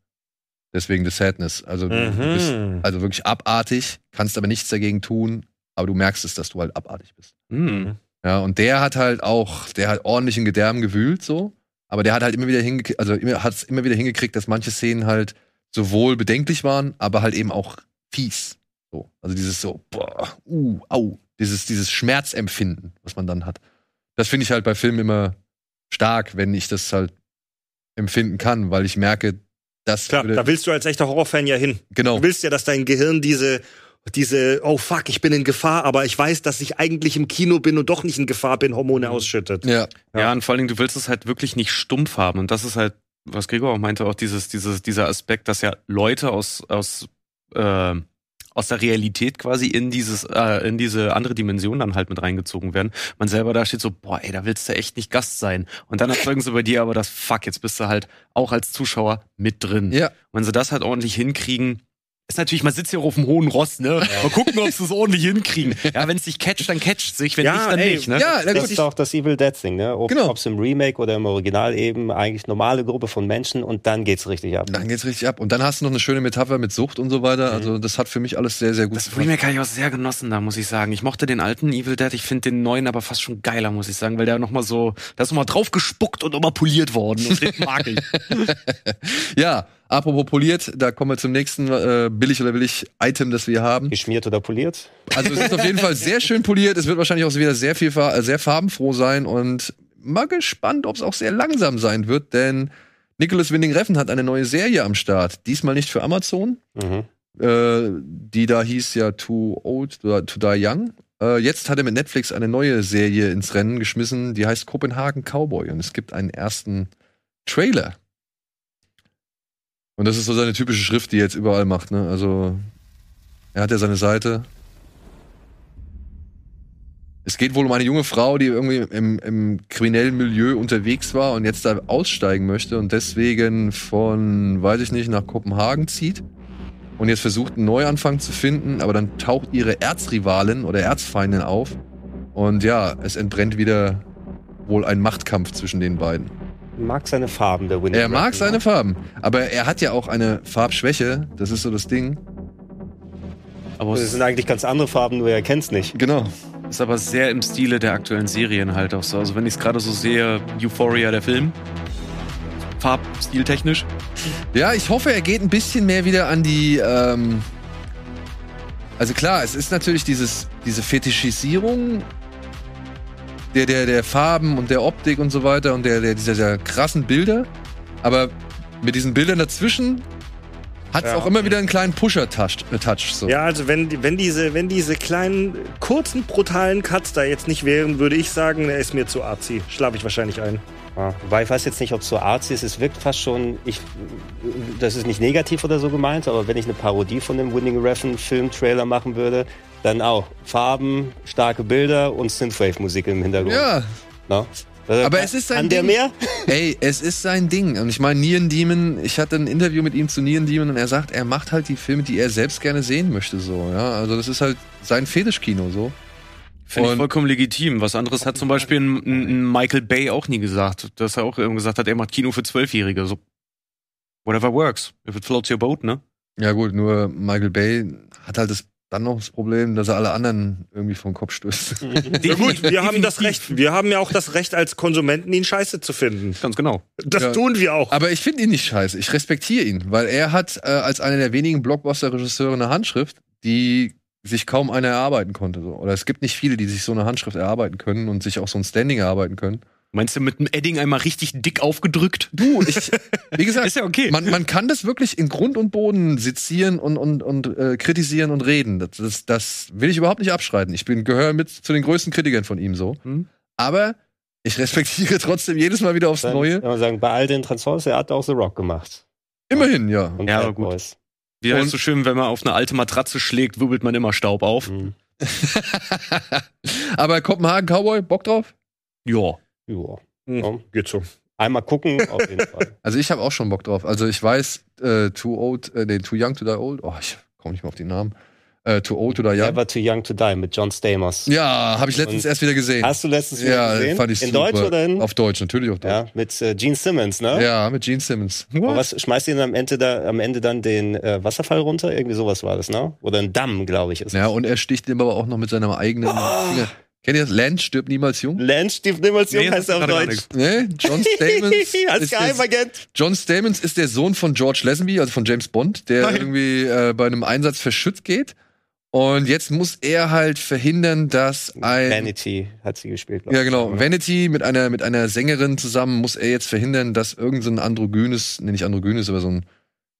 Deswegen The Sadness. Also du bist Mhm. also wirklich abartig, kannst aber nichts dagegen tun, aber du merkst es, dass du halt abartig bist. Hm. Ja, und der hat halt auch, der hat ordentlich in Gedärm gewühlt, so. Aber der hat halt immer wieder hingekriegt, also immer, hat es immer wieder hingekriegt, dass manche Szenen halt sowohl bedenklich waren, aber halt eben auch fies. So. Also dieses so, boah, uh, au, dieses, dieses Schmerzempfinden, was man dann hat. Das finde ich halt bei Filmen immer stark, wenn ich das halt empfinden kann, weil ich merke, das Klar, würde, da willst du als echter Horrorfan ja hin. genau. Du willst ja, dass dein Gehirn diese, diese, oh fuck, ich bin in Gefahr, aber ich weiß, dass ich eigentlich im Kino bin und doch nicht in Gefahr bin, Hormone ausschüttet. Ja, Ja. und vor allen Dingen, du willst es halt wirklich nicht stumpf haben. Und das ist halt, was Gregor auch meinte, auch dieses, dieses, dieser Aspekt, dass ja Leute aus, aus, äh, aus der Realität quasi in dieses, äh, in diese andere Dimension dann halt mit reingezogen werden. Man selber da steht so, boah, ey, da willst du echt nicht Gast sein. Und dann erzeugen sie bei dir aber das Fuck, jetzt bist du halt auch als Zuschauer mit drin. ja. Und wenn sie das halt ordentlich hinkriegen, ist natürlich, man sitzt hier auf dem hohen Ross, ne? Mal gucken, ob sie es ordentlich hinkriegen. Ja, wenn es dich catcht, dann catcht sich, wenn Ja, nicht, dann ey, nicht, ne? Ja, Das gut, ist auch das Evil Dead Ding, ne? Ob Genau. es im Remake oder im Original eben eigentlich normale Gruppe von Menschen und dann geht's richtig ab. dann geht's richtig ab. Und dann hast du noch eine schöne Metapher mit Sucht und so weiter. Also das hat für mich alles sehr, sehr gut Das Remake habe ich auch sehr genossen, da muss ich sagen. Ich mochte den alten Evil Dead, ich finde den neuen aber fast schon geiler, muss ich sagen, weil der nochmal so, da ist nochmal drauf gespuckt und nochmal poliert worden. Und den mag ich. Ja, apropos poliert, da kommen wir zum nächsten äh, billig oder billig Item, das wir haben. Geschmiert oder poliert? Also es ist auf jeden Fall sehr schön poliert. Es wird wahrscheinlich auch wieder sehr viel äh, sehr farbenfroh sein und mal gespannt, ob es auch sehr langsam sein wird, denn Nicholas Winding Refn hat eine neue Serie am Start. Diesmal nicht für Amazon. Mhm. Äh, die da hieß ja Too Old to to Die Young. Äh, jetzt hat er mit Netflix eine neue Serie ins Rennen geschmissen, die heißt Copenhagen Cowboy und es gibt einen ersten Trailer. Und das ist so seine typische Schrift, die er jetzt überall macht. Ne? Also er hat ja seine Seite. Es geht wohl um eine junge Frau, die irgendwie im, im kriminellen Milieu unterwegs war und jetzt da aussteigen möchte und deswegen von, weiß ich nicht, nach Kopenhagen zieht und jetzt versucht, einen Neuanfang zu finden, aber dann taucht ihre Erzrivalin oder Erzfeindin auf und ja, es entbrennt wieder wohl ein Machtkampf zwischen den beiden. Mag seine Farben, der Winnie. Er mag seine Farben, aber er hat ja auch eine Farbschwäche, das ist so das Ding. Aber Das es sind eigentlich ganz andere Farben, nur er kennt's nicht. Genau. ist aber sehr im Stile der aktuellen Serien halt auch so. Also wenn ich es gerade so sehe, Euphoria, der Film, farbstiltechnisch. Ja, ich hoffe, er geht ein bisschen mehr wieder an die. Ähm also klar, es ist natürlich dieses, diese Fetischisierung der, der, der Farben und der Optik und so weiter und der, der dieser, dieser krassen Bilder. Aber mit diesen Bildern dazwischen hat es Ja. auch immer wieder einen kleinen Pusher-Touch. Äh, Touch, so. Ja, also wenn, die- wenn, diese, wenn diese kleinen, kurzen, brutalen Cuts da jetzt nicht wären, würde ich sagen, er ist mir zu arzi. Schlafe ich wahrscheinlich ein. Ja, wobei ich weiß jetzt nicht, ob es so artsy ist. Es wirkt fast schon, ich, das ist nicht negativ oder so gemeint, aber wenn ich eine Parodie von dem Winning Refn Film-Trailer machen würde, dann auch Farben, starke Bilder und Synthwave-Musik im Hintergrund. ja, Ne? Also, Aber es ist sein der Ding. mehr? Ey, es ist sein Ding. Und ich meine, Neon Demon, ich hatte ein Interview mit ihm zu Neon Demon und er sagt, er macht halt die Filme, die er selbst gerne sehen möchte, so, ja. Also das ist halt sein Fetischkino, so. Finde ich vollkommen legitim. Was anderes hat zum Beispiel ein, ein Michael Bay auch nie gesagt, dass er auch irgendwie gesagt hat, er macht Kino für Zwölfjährige. So, whatever works. If it floats your boat, ne? Ja gut, nur Michael Bay hat halt das, dann noch das Problem, dass er alle anderen irgendwie vom Kopf stößt. Ja gut, wir haben das. Recht. Wir haben ja auch das Recht als Konsumenten, ihn scheiße zu finden. Ganz genau. Das Ja. tun wir auch. Aber ich finde ihn nicht scheiße. Ich respektiere ihn, weil er hat äh, als einer der wenigen Blockbuster-Regisseure eine Handschrift, die sich kaum einer erarbeiten konnte. So. Oder es gibt nicht viele, die sich so eine Handschrift erarbeiten können und sich auch so ein Standing erarbeiten können. Meinst du mit dem Edding einmal richtig dick aufgedrückt? Du, ich, wie gesagt, Ist ja okay. man, man kann das wirklich in Grund und Boden sezieren und, und, und äh, kritisieren und reden. Das, das, das will ich überhaupt nicht abschreiten. Ich bin gehöre mit zu den größten Kritikern von ihm so. Hm. Aber ich respektiere trotzdem jedes Mal wieder aufs Dann Neue. kann man sagen, bei all den Transformers, er hat auch The Rock gemacht. Immerhin, ja. Und Ja, Bad aber gut. Boys. Wie heißt so schön, wenn man auf eine alte Matratze schlägt, wirbelt man immer Staub auf. Mhm. Aber Kopenhagen Cowboy, Bock drauf? Ja. Ja. Hm, geht so. Einmal gucken, auf jeden Fall. Also ich habe auch schon Bock drauf. Also ich weiß, äh, Too Old, äh, nee, Too Young to Die Old. Oh, ich komme nicht mehr auf den Namen. Äh, too Old to Die Young. Never Too Young to Die mit John Stamos. Ja, habe ich letztens Und- erst wieder gesehen. Hast du letztens wieder ja, gesehen? fand ich in super. Deutsch oder in? Auf Deutsch, natürlich auf Deutsch. ja, mit äh, Gene Simmons, ne? Ja, mit Gene Simmons. Aber was schmeißt ihr denn am Ende, da, am Ende dann den äh, Wasserfall runter? Irgendwie sowas war das, ne? Oder ein Damm, glaube ich. Ist Ja, es. und er sticht ihm aber auch noch mit seinem eigenen Finger. Kennt ihr das? Land stirbt niemals jung? Lance Steve Nimmels Nee, heißt er auf Deutsch. Nee, John Stamens. Als ist der, Geheimagent. John Stamens ist der Sohn von George Lazenby, also von James Bond, der Nein. irgendwie äh, bei einem Einsatz verschützt geht. Und jetzt muss er halt verhindern, dass ein. Vanity hat sie gespielt, glaub Ja, ich. genau. Vanity mit einer, mit einer Sängerin zusammen muss er jetzt verhindern, dass irgendein so androgynes, nee, nicht androgynes, aber so ein,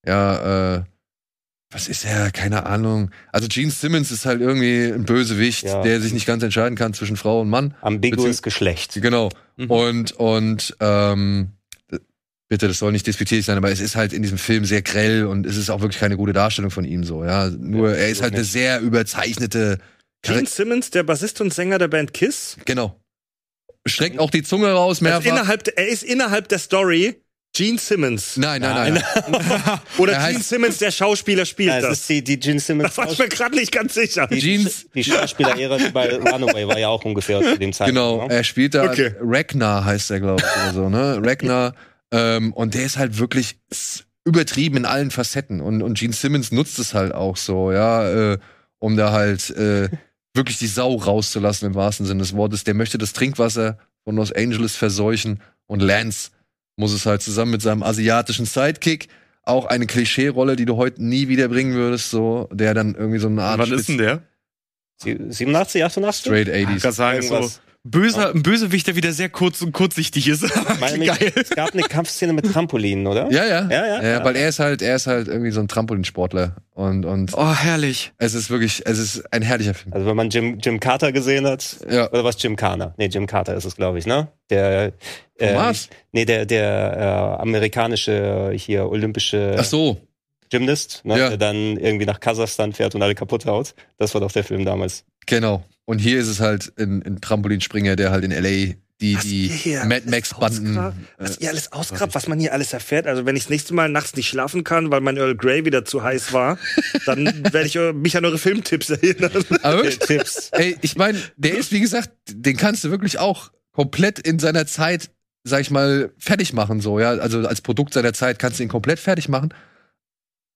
ja, äh, was ist er? Keine Ahnung. Also Gene Simmons ist halt irgendwie ein Bösewicht, Ja. der sich nicht ganz entscheiden kann zwischen Frau und Mann. Ambiguous Geschlecht. Genau. Mhm. Und, und, ähm, bitte, das soll nicht despektierlich sein, aber es ist halt in diesem Film sehr grell und es ist auch wirklich keine gute Darstellung von ihm so, ja. Nur, Ja, er ist halt eine sehr überzeichnete, Gene Simmons, der Bassist und Sänger der Band Kiss. genau. Streckt auch die Zunge raus, Also mehrfach. innerhalb, der- er ist innerhalb der Story Gene Simmons. Nein, nein, nein. nein. Oder Er Gene Simmons, der Schauspieler, spielt Ja, es das. ist die, die Gene Da Simmons. war ich mir gerade nicht ganz sicher. die, Jeans- die Schauspieler-Ära bei Runaway war ja auch ungefähr zu dem Zeitpunkt. Genau, ne? er spielt da Okay. Ragnar heißt er, glaube ich, oder so, ne? Ragnar. Ähm, und der ist halt wirklich übertrieben in allen Facetten. Und, und Gene Simmons nutzt es halt auch so, ja, äh, um da halt äh, wirklich die Sau rauszulassen im wahrsten Sinne des Wortes. Der möchte das Trinkwasser von Los Angeles verseuchen und Lance muss es halt zusammen mit seinem asiatischen Sidekick auch eine Klischee-Rolle, die du heute nie wieder bringen würdest, so, der dann irgendwie so eine Art Wann ist denn der? Sie- 87, 88? Straight Ich 80s. kann sagen, so. Böser, ein Bösewicht, der wieder sehr kurz und kurzsichtig ist. Meine, Geil. Es gab eine Kampfszene mit Trampolinen, oder? Ja, ja. Ja, ja, ja. weil er ist halt, er ist halt irgendwie so ein Trampolinsportler. Und, und Oh, herrlich. es ist wirklich, es ist ein herrlicher Film. Also wenn man Jim, Jim Carter gesehen hat, Ja. oder was Jim Carter? Nee, Jim Carter ist es, glaube ich, ne? Der äh, Mars? Nee, der, der äh, amerikanische hier olympische Ach so. Gymnast, ne? Ja. der dann irgendwie nach Kasachstan fährt und alle kaputt haut. Das war doch der Film damals. Genau. Und hier ist es halt ein, ein Trampolinspringer, der halt in L.A. die, Was die Mad Max-Banden. ausgrabt, Was äh, ihr alles ausgrabt, was man hier alles erfährt. Also wenn ich das nächste Mal nachts nicht schlafen kann, weil mein Earl Grey wieder zu heiß war, dann werde ich äh, mich an eure Filmtipps erinnern. Aber wirklich, Tipps. ey, ich meine, der ist, wie gesagt, den kannst du wirklich auch komplett in seiner Zeit, sag ich mal, fertig machen, so, ja. Also als Produkt seiner Zeit kannst du ihn komplett fertig machen.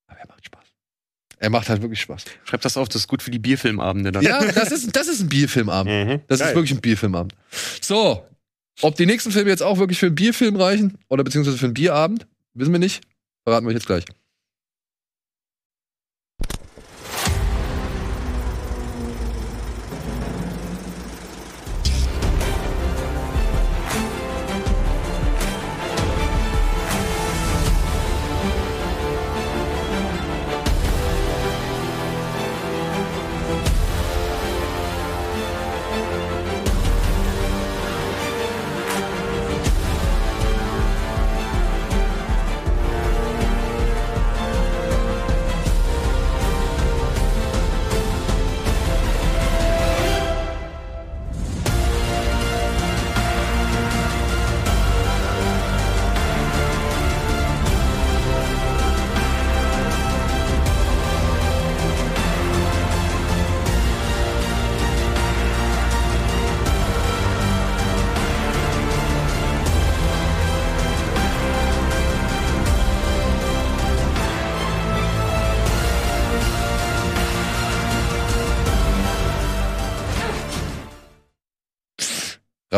Aber er macht Spaß. Er macht halt wirklich Spaß. Schreib das auf, das ist gut für die Bierfilmabende dann. Ja, das ist, das ist ein Bierfilmabend. Mhm. Das Geil. ist wirklich ein Bierfilmabend. So, ob die nächsten Filme jetzt auch wirklich für einen Bierfilm reichen oder beziehungsweise für einen Bierabend, wissen wir nicht. Verraten wir euch jetzt gleich.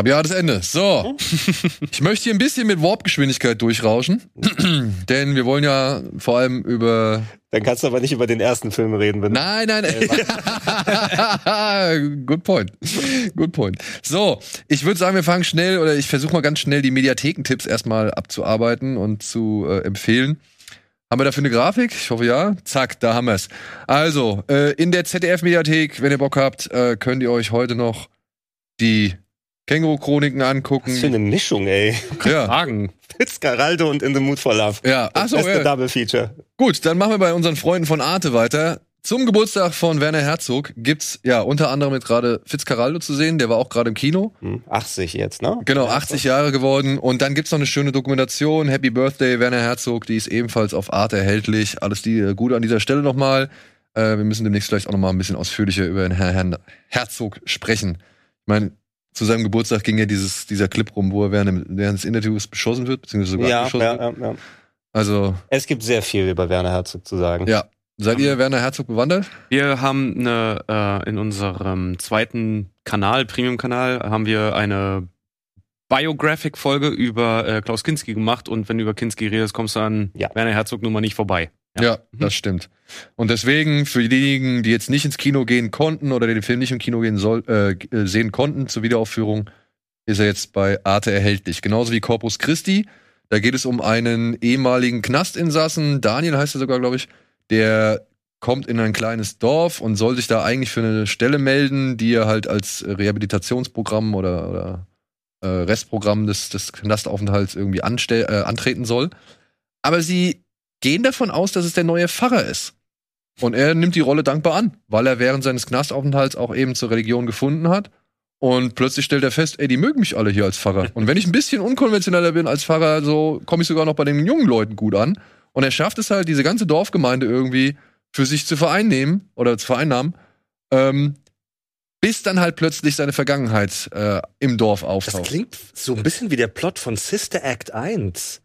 Rabiates Ende. So. ich möchte hier ein bisschen mit Warp-Geschwindigkeit durchrauschen. denn wir wollen ja vor allem über. Dann kannst du aber nicht über den ersten Film reden, wenn Nein, nein. Good point. Good point. So, ich würde sagen, wir fangen schnell oder ich versuche mal ganz schnell die Mediathekentipps erstmal abzuarbeiten und zu äh, empfehlen. Haben wir dafür eine Grafik? Ich hoffe ja. Zack, da haben wir es. Also, äh, in der ZDF-Mediathek, wenn ihr Bock habt, äh, könnt ihr euch heute noch die Känguru-Chroniken angucken. Was für eine Mischung, ey. Ja, Fragen. Fitzcarraldo und In the Mood for Love. ja. Achso, Beste ja. Double Feature. Gut, dann machen wir bei unseren Freunden von Arte weiter. Zum Geburtstag von Werner Herzog gibt's ja unter anderem jetzt gerade Fitzcarraldo zu sehen, der war auch gerade im Kino. Hm, 80 jetzt, ne? Genau, 80 Jahre geworden. Und dann gibt's noch eine schöne Dokumentation, Happy Birthday, Werner Herzog, die ist ebenfalls auf Arte erhältlich. Alles die äh, Gute an dieser Stelle nochmal. Äh, wir müssen demnächst vielleicht auch nochmal ein bisschen ausführlicher über den Herrn, Herrn Herzog sprechen. Ich meine, zu seinem Geburtstag ging ja dieses, dieser Clip rum, wo er während, während des Interviews beschossen wird, beziehungsweise sogar Ja, beschossen ja, wird. ja, ja. Also, Es gibt sehr viel über Werner Herzog zu sagen. ja. Seid ihr Werner Herzog bewandert? Wir haben eine, äh, in unserem zweiten Kanal, Premium-Kanal, haben wir eine Biographic-Folge über äh, Klaus Kinski gemacht und wenn du über Kinski redest, kommst du an Ja. Werner Herzog nun mal nicht vorbei. Ja, Ja. das stimmt. Und deswegen, für diejenigen, die jetzt nicht ins Kino gehen konnten oder den Film nicht im Kino gehen soll, äh, äh, sehen konnten zur Wiederaufführung, ist er jetzt bei Arte erhältlich. Genauso wie Corpus Christi. Da geht es um einen ehemaligen Knastinsassen, Daniel heißt er sogar, glaube ich, der kommt in ein kleines Dorf und soll sich da eigentlich für eine Stelle melden, die er halt als Rehabilitationsprogramm oder, oder äh, Restprogramm des, des Knastaufenthalts irgendwie anstell, äh, antreten soll. Aber sie gehen davon aus, dass es der neue Pfarrer ist. Und er nimmt die Rolle dankbar an, weil er während seines Knastaufenthalts auch eben zur Religion gefunden hat. Und plötzlich stellt er fest, ey, die mögen mich alle hier als Pfarrer. Und wenn ich ein bisschen unkonventioneller bin als Pfarrer, so komme ich sogar noch bei den jungen Leuten gut an. Und er schafft es halt, diese ganze Dorfgemeinde irgendwie für sich zu vereinnehmen oder zu vereinnahmen, ähm, bis dann halt plötzlich seine Vergangenheit äh, im Dorf Das auftaucht. klingt so ein bisschen wie der Plot von Sister Act 1.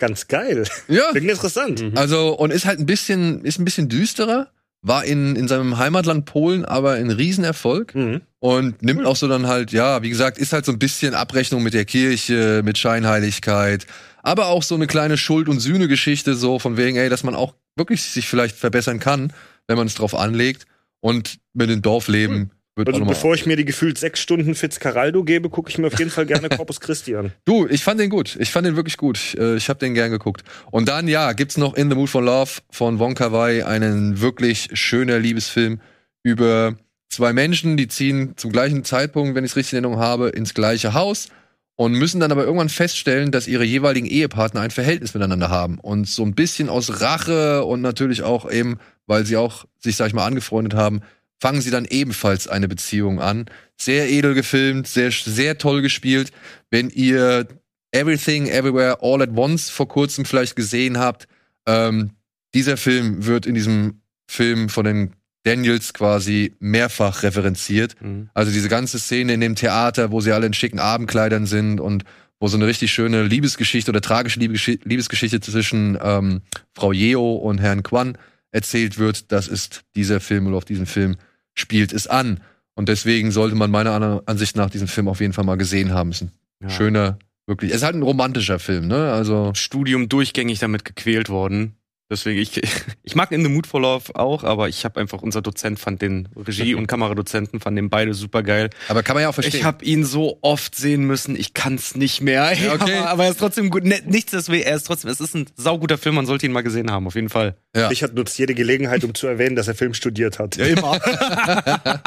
Ganz geil. ja, Klingt interessant. Also, und ist halt ein bisschen, ist ein bisschen düsterer, war in, in seinem Heimatland Polen aber ein Riesenerfolg Mhm. und nimmt auch so dann halt, ja, wie gesagt, ist halt so ein bisschen Abrechnung mit der Kirche, mit Scheinheiligkeit, aber auch so eine kleine Schuld- und Sühne-Geschichte, so von wegen, ey, dass man auch wirklich sich vielleicht verbessern kann, wenn man es drauf anlegt und mit dem Dorfleben auch Also bevor ich mir die gefühlt sechs Stunden Fitzcarraldo gebe, gucke ich mir auf jeden Fall gerne Corpus Christi an. Du, ich fand den gut. Ich fand den wirklich gut. Äh, Ich habe den gern geguckt. Und dann, ja, gibt's noch In the Mood for Love von Wong Kar Wai, einen wirklich schöner Liebesfilm über zwei Menschen, die ziehen zum gleichen Zeitpunkt, wenn ich es richtig in Erinnerung habe, ins gleiche Haus und müssen dann aber irgendwann feststellen, dass ihre jeweiligen Ehepartner ein Verhältnis miteinander haben. Und so ein bisschen aus Rache und natürlich auch eben, weil sie auch sich, sag ich mal, angefreundet haben, fangen sie dann ebenfalls eine Beziehung an. Sehr edel gefilmt, sehr, sehr toll gespielt. Wenn ihr Everything, Everywhere, All at Once vor kurzem vielleicht gesehen habt, ähm, dieser Film wird in diesem Film von den Daniels quasi mehrfach referenziert. Mhm. Also diese ganze Szene in dem Theater, wo sie alle in schicken Abendkleidern sind und wo so eine richtig schöne Liebesgeschichte oder tragische Liebesgesch- Liebesgeschichte zwischen ähm, Frau Yeo und Herrn Kwan erzählt wird, das ist dieser Film oder auf diesem Film spielt es an. Und deswegen sollte man meiner An- Ansicht nach diesen Film auf jeden Fall mal gesehen haben. Es ist ein Ja. schöner, wirklich. Es ist halt ein romantischer Film, ne? Also Studium durchgängig damit gequält worden. Deswegen, ich, ich mag In the Mood for Love auch, aber ich habe einfach, unser Dozent fand den, Regie- und Kameradozenten fanden den beide super geil. Aber kann man ja auch verstehen. Ich habe ihn so oft sehen müssen, ich kann's nicht mehr. Ja, okay. aber, aber er ist trotzdem gut. Ne, nichts deswegen, er ist trotzdem, es ist ein sauguter Film, man sollte ihn mal gesehen haben, auf jeden Fall. Ja. Ich nutzt jede Gelegenheit, um zu erwähnen, dass er Film studiert hat. immer.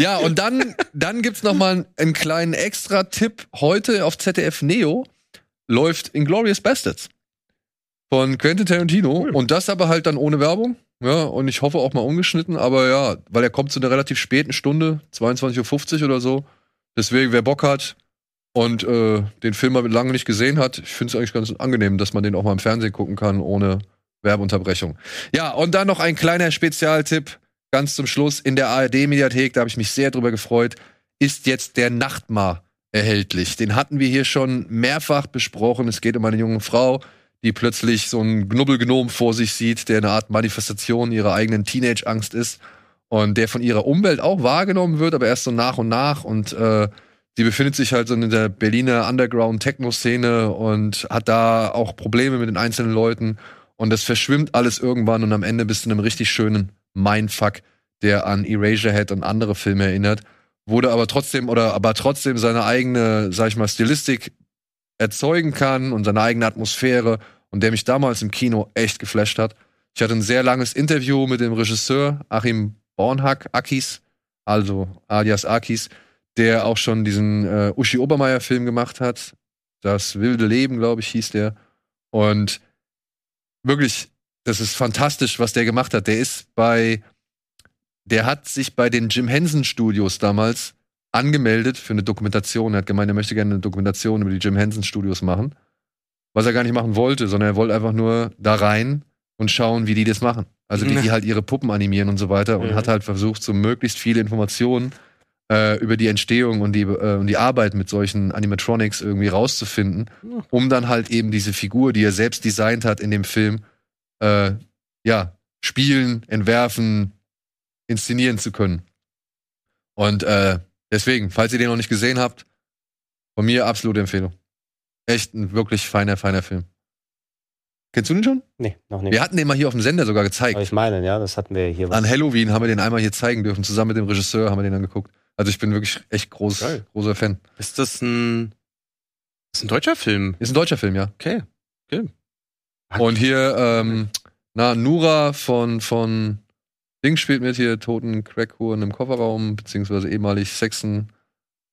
Ja, und dann, dann gibt's noch mal einen kleinen Extra-Tipp. Heute auf ZDF Neo läuft Inglorious Bastards von Quentin Tarantino. Und das aber halt dann ohne Werbung. Ja, und ich hoffe auch mal ungeschnitten. Aber ja, weil er kommt zu einer relativ späten Stunde, 22.50 Uhr oder so. Deswegen, wer Bock hat und äh, den Film mal lange nicht gesehen hat, ich finde es eigentlich ganz angenehm, dass man den auch mal im Fernsehen gucken kann, ohne Werbeunterbrechung. Ja, und dann noch ein kleiner Spezialtipp ganz zum Schluss in der ARD-Mediathek, da habe ich mich sehr drüber gefreut, ist jetzt der Nachtmar erhältlich. Den hatten wir hier schon mehrfach besprochen. Es geht um eine junge Frau, die plötzlich so einen Knubbelgnom vor sich sieht, der eine Art Manifestation ihrer eigenen Teenage-Angst ist und der von ihrer Umwelt auch wahrgenommen wird, aber erst so nach und nach und äh, die befindet sich halt so in der Berliner Underground-Techno-Szene und hat da auch Probleme mit den einzelnen Leuten. Und das verschwimmt alles irgendwann und am Ende bist du in einem richtig schönen Mindfuck, der an Eraserhead und andere Filme erinnert. Wurde aber trotzdem, oder aber trotzdem seine eigene, sag ich mal, Stilistik erzeugen kann und seine eigene Atmosphäre und der mich damals im Kino echt geflasht hat. Ich hatte ein sehr langes Interview mit dem Regisseur Achim Bornhack, Akis, also alias Akis, der auch schon diesen äh, Uschi Obermeier-Film gemacht hat. Das wilde Leben, glaube ich, hieß der. Und wirklich, das ist fantastisch, was der gemacht hat. Der ist bei, der hat sich bei den Jim Henson Studios damals angemeldet für eine Dokumentation. Er hat gemeint, er möchte gerne eine Dokumentation über die Jim Henson Studios machen. Was er gar nicht machen wollte, sondern er wollte einfach nur da rein und schauen, wie die das machen. Also wie die halt ihre Puppen animieren und so weiter und Mhm. hat halt versucht, so möglichst viele Informationen äh, über die Entstehung und die, äh, und die Arbeit mit solchen Animatronics irgendwie rauszufinden, um dann halt eben diese Figur, die er selbst designt hat in dem Film, äh, ja, spielen, entwerfen, inszenieren zu können. Und äh, deswegen, falls ihr den noch nicht gesehen habt, von mir absolute Empfehlung. Echt ein wirklich feiner, feiner Film. Kennst du den schon? Nee, noch nicht. Wir hatten den mal hier auf dem Sender sogar Aber gezeigt. ich meine, ja, das hatten wir hier. An Halloween haben wir den einmal hier zeigen dürfen. Zusammen mit dem Regisseur haben wir den dann geguckt. Also ich bin wirklich echt groß, Geil. großer Fan. Ist das ein, ist ein deutscher Film? Ist ein deutscher Film, ja. Okay. Und hier, ähm, na, Nura von, von Ding spielt mit hier, toten Crackhuren im Kofferraum, beziehungsweise ehemalig Sexen.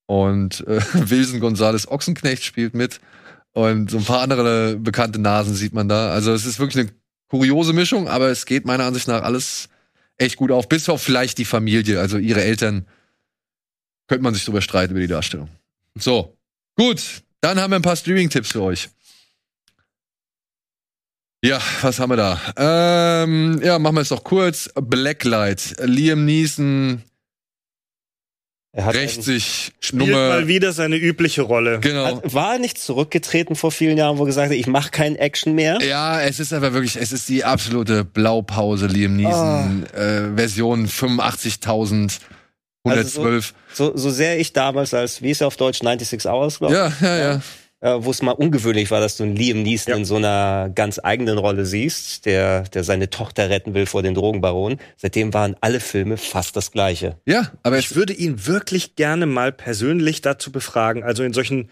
Und äh, Wilson Gonzales Ochsenknecht spielt mit. Und so ein paar andere bekannte Nasen sieht man da. Also es ist wirklich eine kuriose Mischung, aber es geht meiner Ansicht nach alles echt gut auf. Bis auf vielleicht die Familie, also ihre Eltern. Könnte man sich drüber streiten über die Darstellung. So, gut. Dann haben wir ein paar Streaming-Tipps für euch. Ja, was haben wir da? Ähm, ja, machen wir es doch kurz. Blacklight. Liam Neeson er hat rächt sich Spielt Nummer. mal wieder seine übliche Rolle. Genau. Hat, war er nicht zurückgetreten vor vielen Jahren, wo er gesagt hat, ich mache keinen Action mehr? Ja, es ist aber wirklich, es ist die absolute Blaupause Liam Neeson. Ah. Äh, Version 85.112. Also So, so sehr ich damals als, wie ist er auf Deutsch, 96 Hours, glaube ja, ja, ja. äh, wo es mal ungewöhnlich war, dass du einen Liam Neeson Ja. in so einer ganz eigenen Rolle siehst, der, der seine Tochter retten will vor den Drogenbaronen. Seitdem waren alle Filme fast das Gleiche. Ja, aber Ich würde ihn wirklich gerne mal persönlich dazu befragen. Also in solchen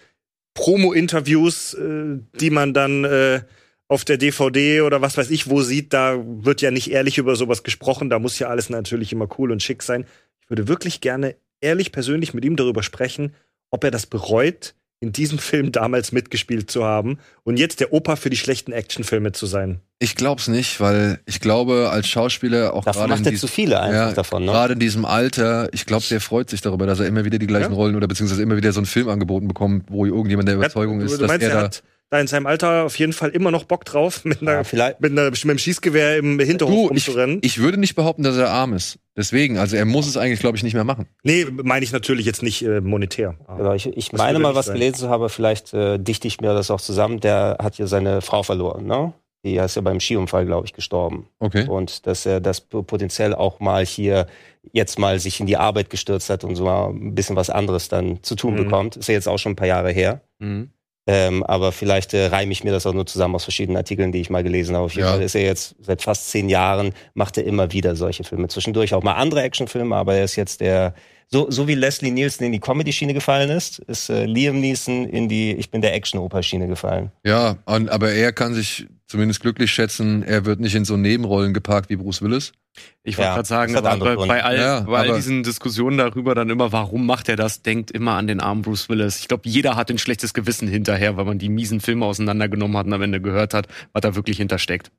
Promo-Interviews, äh, die man dann äh, auf der DVD oder was weiß ich wo sieht, da wird ja nicht ehrlich über sowas gesprochen. Da muss ja alles natürlich immer cool und schick sein. Ich würde wirklich gerne ehrlich persönlich mit ihm darüber sprechen, ob er das bereut, in diesem Film damals mitgespielt zu haben und jetzt der Opa für die schlechten Actionfilme zu sein. ich glaub's nicht, weil ich glaube, als Schauspieler auch gerade in macht er diesem zu viele einfach Ja, davon. Ne? Gerade in diesem Alter, ich glaube, der freut sich darüber, dass er immer wieder die gleichen Ja. Rollen oder beziehungsweise immer wieder so einen Film angeboten bekommt, wo irgendjemand der Überzeugung du, ist, du dass meinst, er er da. Da in seinem Alter auf jeden Fall immer noch Bock drauf, mit, einer, Ja, vielleicht, mit, einer, mit einem Schießgewehr im Hinterhof Du, ich, rumzurennen. ich würde nicht behaupten, dass er arm ist. Deswegen, also er muss es eigentlich, glaube ich, nicht mehr machen. nee, meine ich natürlich jetzt nicht äh, monetär. genau, ich, ich meine mal, was sein. gelesen zu haben, vielleicht äh, dichte ich mir das auch zusammen. Der hat ja seine Frau verloren, ne? Die ist ja beim Skiunfall, glaube ich, gestorben. Okay. Und dass er das potenziell auch mal hier jetzt mal sich in die Arbeit gestürzt hat und so mal ein bisschen was anderes dann zu tun Mhm. bekommt. Ist ja jetzt auch schon ein paar Jahre her. Mhm. Ähm, aber vielleicht äh, reime ich mir das auch nur zusammen aus verschiedenen Artikeln, die ich mal gelesen habe. Auf jeden Ja. Fall ist er jetzt seit fast zehn Jahren, macht er immer wieder solche Filme. Zwischendurch auch mal andere Actionfilme, aber er ist jetzt der, so, so wie Leslie Nielsen in die Comedy-Schiene gefallen ist, ist äh, Liam Neeson in die Ich bin der Action-Oper-Schiene gefallen. Ja, und, aber er kann sich zumindest glücklich schätzen, er wird nicht in so Nebenrollen geparkt wie Bruce Willis. Ich wollte Ja, gerade sagen, bei, bei all, Ja, bei all diesen Diskussionen darüber dann immer, warum macht er das, denkt immer an den armen Bruce Willis. Ich glaube, jeder hat ein schlechtes Gewissen hinterher, weil man die miesen Filme auseinandergenommen hat und am Ende gehört hat, was da wirklich hintersteckt.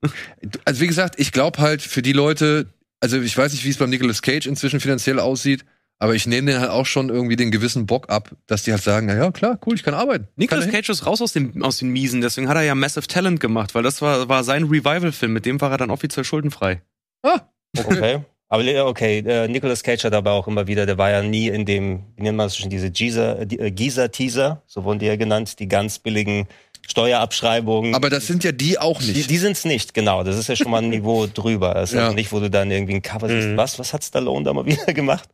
Also wie gesagt, ich glaube halt für die Leute, also ich weiß nicht, wie es beim Nicolas Cage inzwischen finanziell aussieht, aber ich nehme denen halt auch schon irgendwie den gewissen Bock ab, dass die halt sagen, na ja, klar, cool, ich kann arbeiten. Nicolas Cage ist raus aus, dem, aus den Miesen, deswegen hat er ja Massive Talent gemacht, weil das war, war sein Revival-Film, mit dem war er dann offiziell schuldenfrei. Ah, Okay. Aber äh, okay, äh, Nicolas Cage hat aber auch immer wieder, der war ja nie in dem, wie nennt man das schon, diese Giza- die, äh, Giza-Teaser, so wurden die ja genannt, die ganz billigen Steuerabschreibungen. aber das sind ja die auch Die, nicht. die sind's nicht, genau. Das ist ja schon mal ein Niveau drüber. Das ist Ja. also nicht, wo du dann irgendwie ein Cover siehst. Mhm. Was, was hat Stallone da mal wieder gemacht?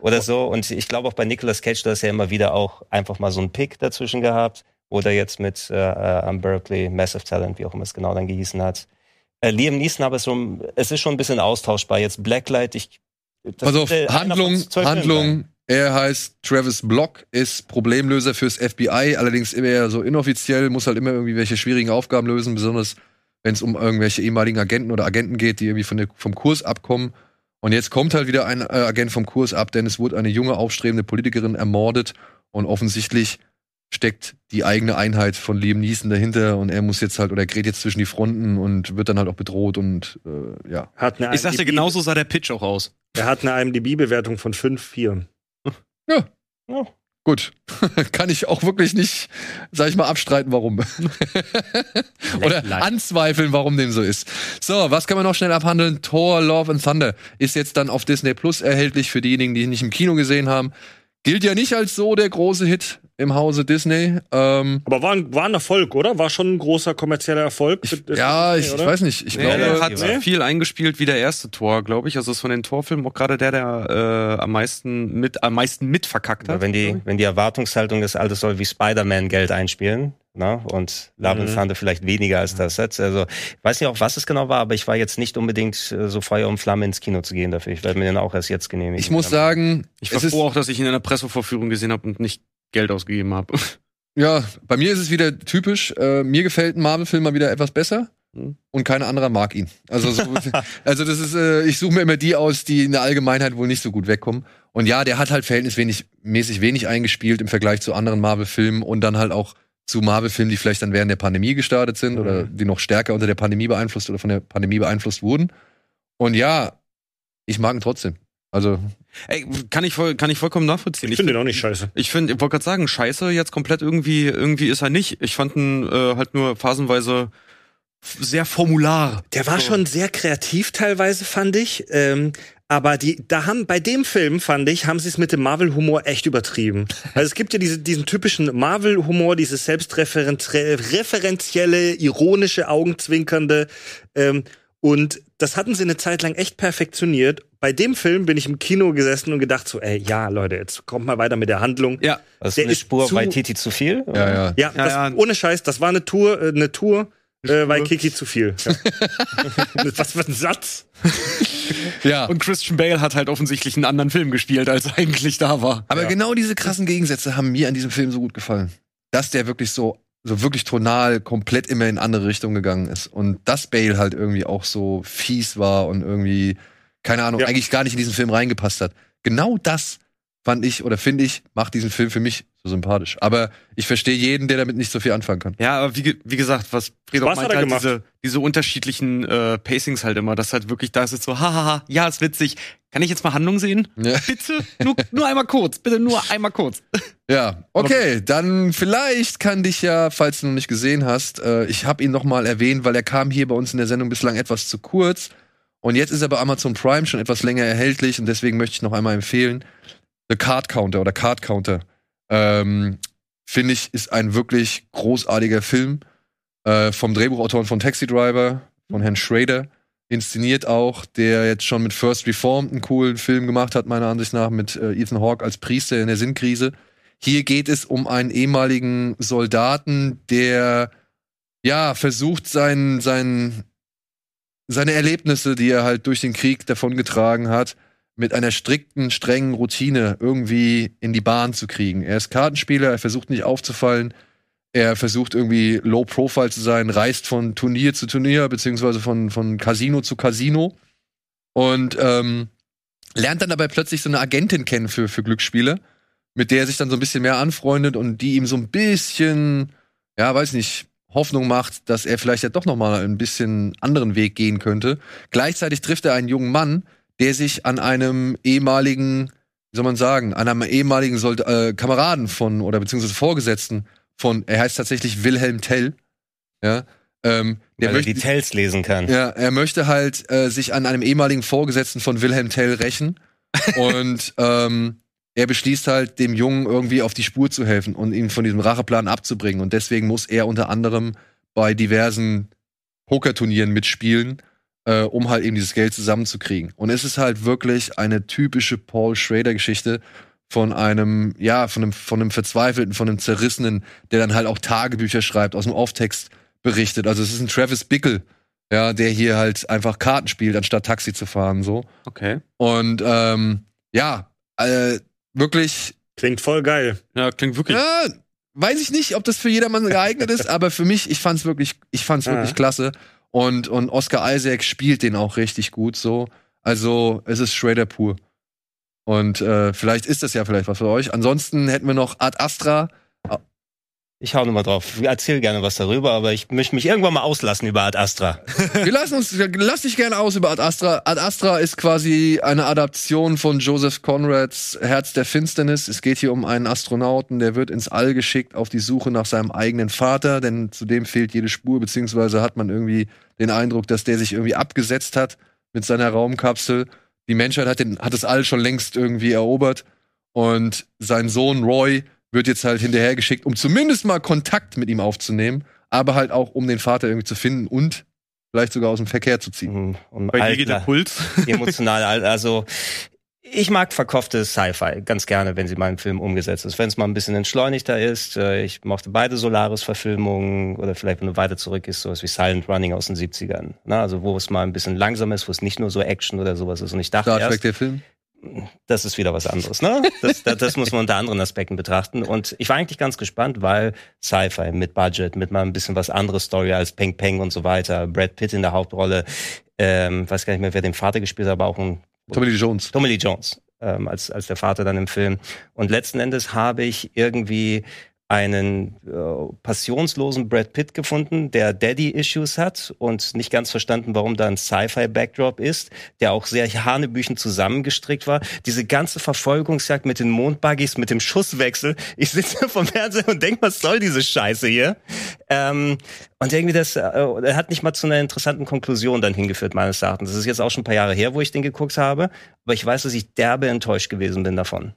Oder so. Und ich glaube auch bei Nicolas Cage, da ist ja immer wieder auch einfach mal so ein Pick dazwischen gehabt. Oder jetzt mit äh, äh, am Berkeley, Massive Talent, wie auch immer es genau dann gehießen hat. Äh, Liam Neeson aber so, es ist schon ein bisschen austauschbar. Jetzt Blacklight, ich. äh, einer Handlung, Filmen Handlung. Er heißt Travis Block, ist Problemlöser fürs FBI, allerdings immer eher so inoffiziell, muss halt immer irgendwie welche schwierigen Aufgaben lösen, besonders wenn es um irgendwelche ehemaligen Agenten oder Agenten geht, die irgendwie von der, vom Kurs abkommen. Und jetzt kommt halt wieder ein äh, Agent vom Kurs ab, denn es wurde eine junge, aufstrebende Politikerin ermordet und offensichtlich steckt die eigene Einheit von Liam Neeson dahinter und er muss jetzt halt oder er gerät jetzt zwischen die Fronten und wird dann halt auch bedroht und äh, ja. Hat eine Ich sagte, genauso sah der Pitch auch aus. Er hat eine IMDb-Bewertung von 5,4. Gut. Kann ich auch wirklich nicht, sag ich mal, abstreiten, warum. Oder anzweifeln, warum dem so ist. So, was kann man noch schnell abhandeln? Thor, Love and Thunder ist jetzt dann auf Disney Plus erhältlich für diejenigen, die ihn nicht im Kino gesehen haben. Gilt ja nicht als so der große Hit im Hause Disney. Ähm, Aber war ein, war ein Erfolg, oder? War schon ein großer kommerzieller Erfolg. ich, ja, ich, ich weiß nicht. Ich Nee, glaube, hat Nee? viel eingespielt wie der erste Tor, glaube ich. Also ist von den Torfilmen auch gerade der, der äh, am meisten mit am meisten mitverkackt hat. wenn die, wenn die Erwartungshaltung ist, alles soll wie Spider-Man Geld einspielen, ne? Und Love and Mhm. Thunder vielleicht weniger als das jetzt. Also, ich weiß nicht auch, was es genau war, aber ich war jetzt nicht unbedingt äh, so Feuer und Flamme ins Kino zu gehen dafür. Ich werde mir den auch erst jetzt genehmigen. ich muss sagen, Ich war froh auch, dass ich ihn in der Pressevorführung gesehen habe und nicht Geld ausgegeben habe. ja, bei mir ist es wieder typisch. Äh, mir gefällt ein Marvel-Film mal wieder etwas besser. Hm. Und kein anderer mag ihn. Also, so, also das ist, äh, ich suche mir immer die aus, die in der Allgemeinheit wohl nicht so gut wegkommen. Und ja, der hat halt verhältnismäßig mäßig wenig eingespielt im Vergleich zu anderen Marvel-Filmen und dann halt auch zu Marvel-Filmen, die vielleicht dann während der Pandemie gestartet sind oder die noch stärker unter der Pandemie beeinflusst oder von der Pandemie beeinflusst wurden. Und ja, ich mag ihn trotzdem. Also, Ey, kann ich voll, kann ich vollkommen nachvollziehen. Ich finde den auch nicht scheiße. Ich finde, ich wollte gerade sagen, scheiße, jetzt komplett irgendwie, irgendwie ist er nicht. Ich fand ihn äh, halt nur phasenweise sehr formular. Der war So. schon sehr kreativ teilweise, fand ich. Ähm, aber die, da haben, bei dem Film, fand ich, haben sie es mit dem Marvel-Humor echt übertrieben. Also es gibt ja diese, diesen typischen Marvel-Humor, dieses selbstreferenzielle, ironische, augenzwinkernde. Ähm, und das hatten sie eine Zeit lang echt perfektioniert. Bei dem Film bin ich im Kino gesessen und gedacht so, ey, ja, Leute, jetzt kommt mal weiter mit der Handlung. Ja, das ist der eine ist Spur zu- bei Titi zu viel. ja, ja. Ja, Ja, das, ja. ohne Scheiß, das war eine Tour, äh, eine Tour, äh, Tour. Kiki zu viel. Ja. Was für ein Satz. ja. Und Christian Bale hat halt offensichtlich einen anderen Film gespielt, als er eigentlich da war. Aber Ja. genau diese krassen Gegensätze haben mir an diesem Film so gut gefallen. Dass der wirklich so, so wirklich tonal komplett immer in andere Richtungen gegangen ist. Und dass Bale halt irgendwie auch so fies war und irgendwie, keine Ahnung, Ja. eigentlich gar nicht in diesen Film reingepasst hat. Genau das fand ich oder finde ich, macht diesen Film für mich so sympathisch. Aber ich verstehe jeden, der damit nicht so viel anfangen kann. Ja, aber wie, wie gesagt, was Fred auch meinte, er halt gemacht. diese, diese unterschiedlichen äh, Pacings halt immer, dass halt wirklich da ist jetzt so, hahaha, ja, ist witzig. Kann ich jetzt mal Handlung sehen? Ja. Bitte? Nur, nur einmal kurz, bitte nur einmal kurz. Ja, okay, dann vielleicht kann dich ja, falls du noch nicht gesehen hast, äh, ich habe ihn noch mal erwähnt, weil er kam hier bei uns in der Sendung bislang etwas zu kurz und jetzt ist er bei Amazon Prime schon etwas länger erhältlich und deswegen möchte ich noch einmal empfehlen, The Card Counter oder Card Counter. Ähm, Finde ich, ist ein wirklich großartiger Film äh, vom Drehbuchautoren von Taxi Driver, von Herrn Schrader, inszeniert auch, der jetzt schon mit First Reformed einen coolen Film gemacht hat, meiner Ansicht nach, mit äh, Ethan Hawke als Priester in der Sinnkrise. Hier geht es um einen ehemaligen Soldaten, der ja versucht, sein, sein, seine Erlebnisse, die er halt durch den Krieg davongetragen hat, mit einer strikten, strengen Routine irgendwie in die Bahn zu kriegen. Er ist Kartenspieler, er versucht nicht aufzufallen, er versucht irgendwie low profile zu sein, reist von Turnier zu Turnier, beziehungsweise von, von Casino zu Casino und ähm, lernt dann dabei plötzlich so eine Agentin kennen für, für Glücksspiele, mit der er sich dann so ein bisschen mehr anfreundet und die ihm so ein bisschen, ja, weiß nicht, Hoffnung macht, dass er vielleicht ja doch noch mal ein bisschen anderen Weg gehen könnte. Gleichzeitig trifft er einen jungen Mann, der sich an einem ehemaligen, wie soll man sagen, an einem ehemaligen Sold äh, Kameraden von oder beziehungsweise Vorgesetzten von, er heißt tatsächlich Wilhelm Tell, ja, ähm, der weil er möchte, die Tells lesen kann. ja, er möchte halt äh, sich an einem ehemaligen Vorgesetzten von Wilhelm Tell rächen und ähm, er beschließt halt, dem Jungen irgendwie auf die Spur zu helfen und ihn von diesem Racheplan abzubringen. Und deswegen muss er unter anderem bei diversen Pokerturnieren mitspielen, äh, um halt eben dieses Geld zusammenzukriegen. Und es ist halt wirklich eine typische Paul Schrader-Geschichte von einem, ja, von einem, von einem Verzweifelten, von einem Zerrissenen, der dann halt auch Tagebücher schreibt, aus dem Off-Text berichtet. Also es ist ein Travis Bickle, ja, der hier halt einfach Karten spielt, anstatt Taxi zu fahren, so. Okay. Und ähm, ja, äh, wirklich Klingt voll geil. Ja, klingt wirklich. ja, weiß ich nicht, ob das für jedermann geeignet ist, aber für mich, ich fand's wirklich, ich fand's Ja. wirklich klasse. Und, und Oscar Isaac spielt den auch richtig gut so. Also, es ist Schrader pur. Und äh, vielleicht ist das ja vielleicht was für euch. Ansonsten hätten wir noch Ad Astra. Ich hau nochmal drauf. Erzähl gerne was darüber, aber ich möchte mich irgendwann mal auslassen über Ad Astra. Wir lassen uns, lass dich gerne aus über Ad Astra. Ad Astra ist quasi eine Adaption von Joseph Conrads Herz der Finsternis. Es geht hier um einen Astronauten, der wird ins All geschickt auf die Suche nach seinem eigenen Vater, denn zudem fehlt jede Spur, beziehungsweise hat man irgendwie den Eindruck, dass der sich irgendwie abgesetzt hat mit seiner Raumkapsel. Die Menschheit hat, den, hat das All schon längst irgendwie erobert und sein Sohn Roy wird jetzt halt hinterhergeschickt, um zumindest mal Kontakt mit ihm aufzunehmen, aber halt auch, um den Vater irgendwie zu finden und vielleicht sogar aus dem Verkehr zu ziehen. Und, und Bei dir geht der Puls. emotional. Also ich mag verkaufte Sci-Fi ganz gerne, wenn sie mal im Film umgesetzt ist. Wenn es mal ein bisschen entschleunigter ist. Äh, Ich mochte beide Solaris-Verfilmungen oder vielleicht, wenn du weiter zurück ist, sowas wie Silent Running aus den 70ern. Na, also wo es mal ein bisschen langsam ist, wo es nicht nur so Action oder sowas ist. Und ich dachte Star erst, Trek, der Film. Das ist wieder was anderes, ne? Das, das, das muss man unter anderen Aspekten betrachten. Und ich war eigentlich ganz gespannt, weil Sci-Fi mit Budget, mit mal ein bisschen was anderes Story als Peng Peng und so weiter. Brad Pitt in der Hauptrolle, ähm, weiß gar nicht mehr, wer den Vater gespielt hat, aber auch ein Tommy Lee Jones. Tommy Lee Jones ähm, als, als der Vater dann im Film. Und letzten Endes habe ich irgendwie einen äh, passionslosen Brad Pitt gefunden, der Daddy-Issues hat und nicht ganz verstanden, warum da ein Sci-Fi-Backdrop ist, der auch sehr hanebüchen zusammengestrickt war. Diese ganze Verfolgungsjagd mit den Mondbuggies, mit dem Schusswechsel. Ich sitze vom Fernseher und denke, was soll diese Scheiße hier? Ähm, und irgendwie das, äh, hat nicht mal zu einer interessanten Konklusion dann hingeführt, meines Erachtens. Das ist jetzt auch schon ein paar Jahre her, wo ich den geguckt habe, aber ich weiß, dass ich derbe enttäuscht gewesen bin davon.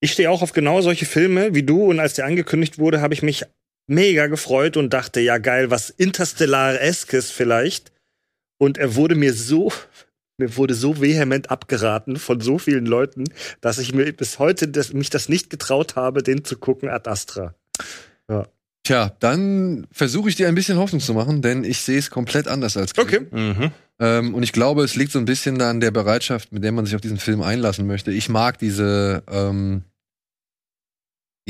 Ich stehe auch auf genau solche Filme wie du und als der angekündigt wurde, habe ich mich mega gefreut und dachte, ja geil, was Interstellar-eskes vielleicht. Und er wurde mir so, mir wurde so vehement abgeraten von so vielen Leuten, dass ich mir bis heute das, mich das nicht getraut habe, den zu gucken, Ad Astra. Tja, dann versuche ich dir ein bisschen Hoffnung zu machen, denn ich sehe es komplett anders als Chris. Okay. Mhm. Ähm, und ich glaube, es liegt so ein bisschen an der Bereitschaft, mit der man sich auf diesen Film einlassen möchte. Ich mag diese, ähm,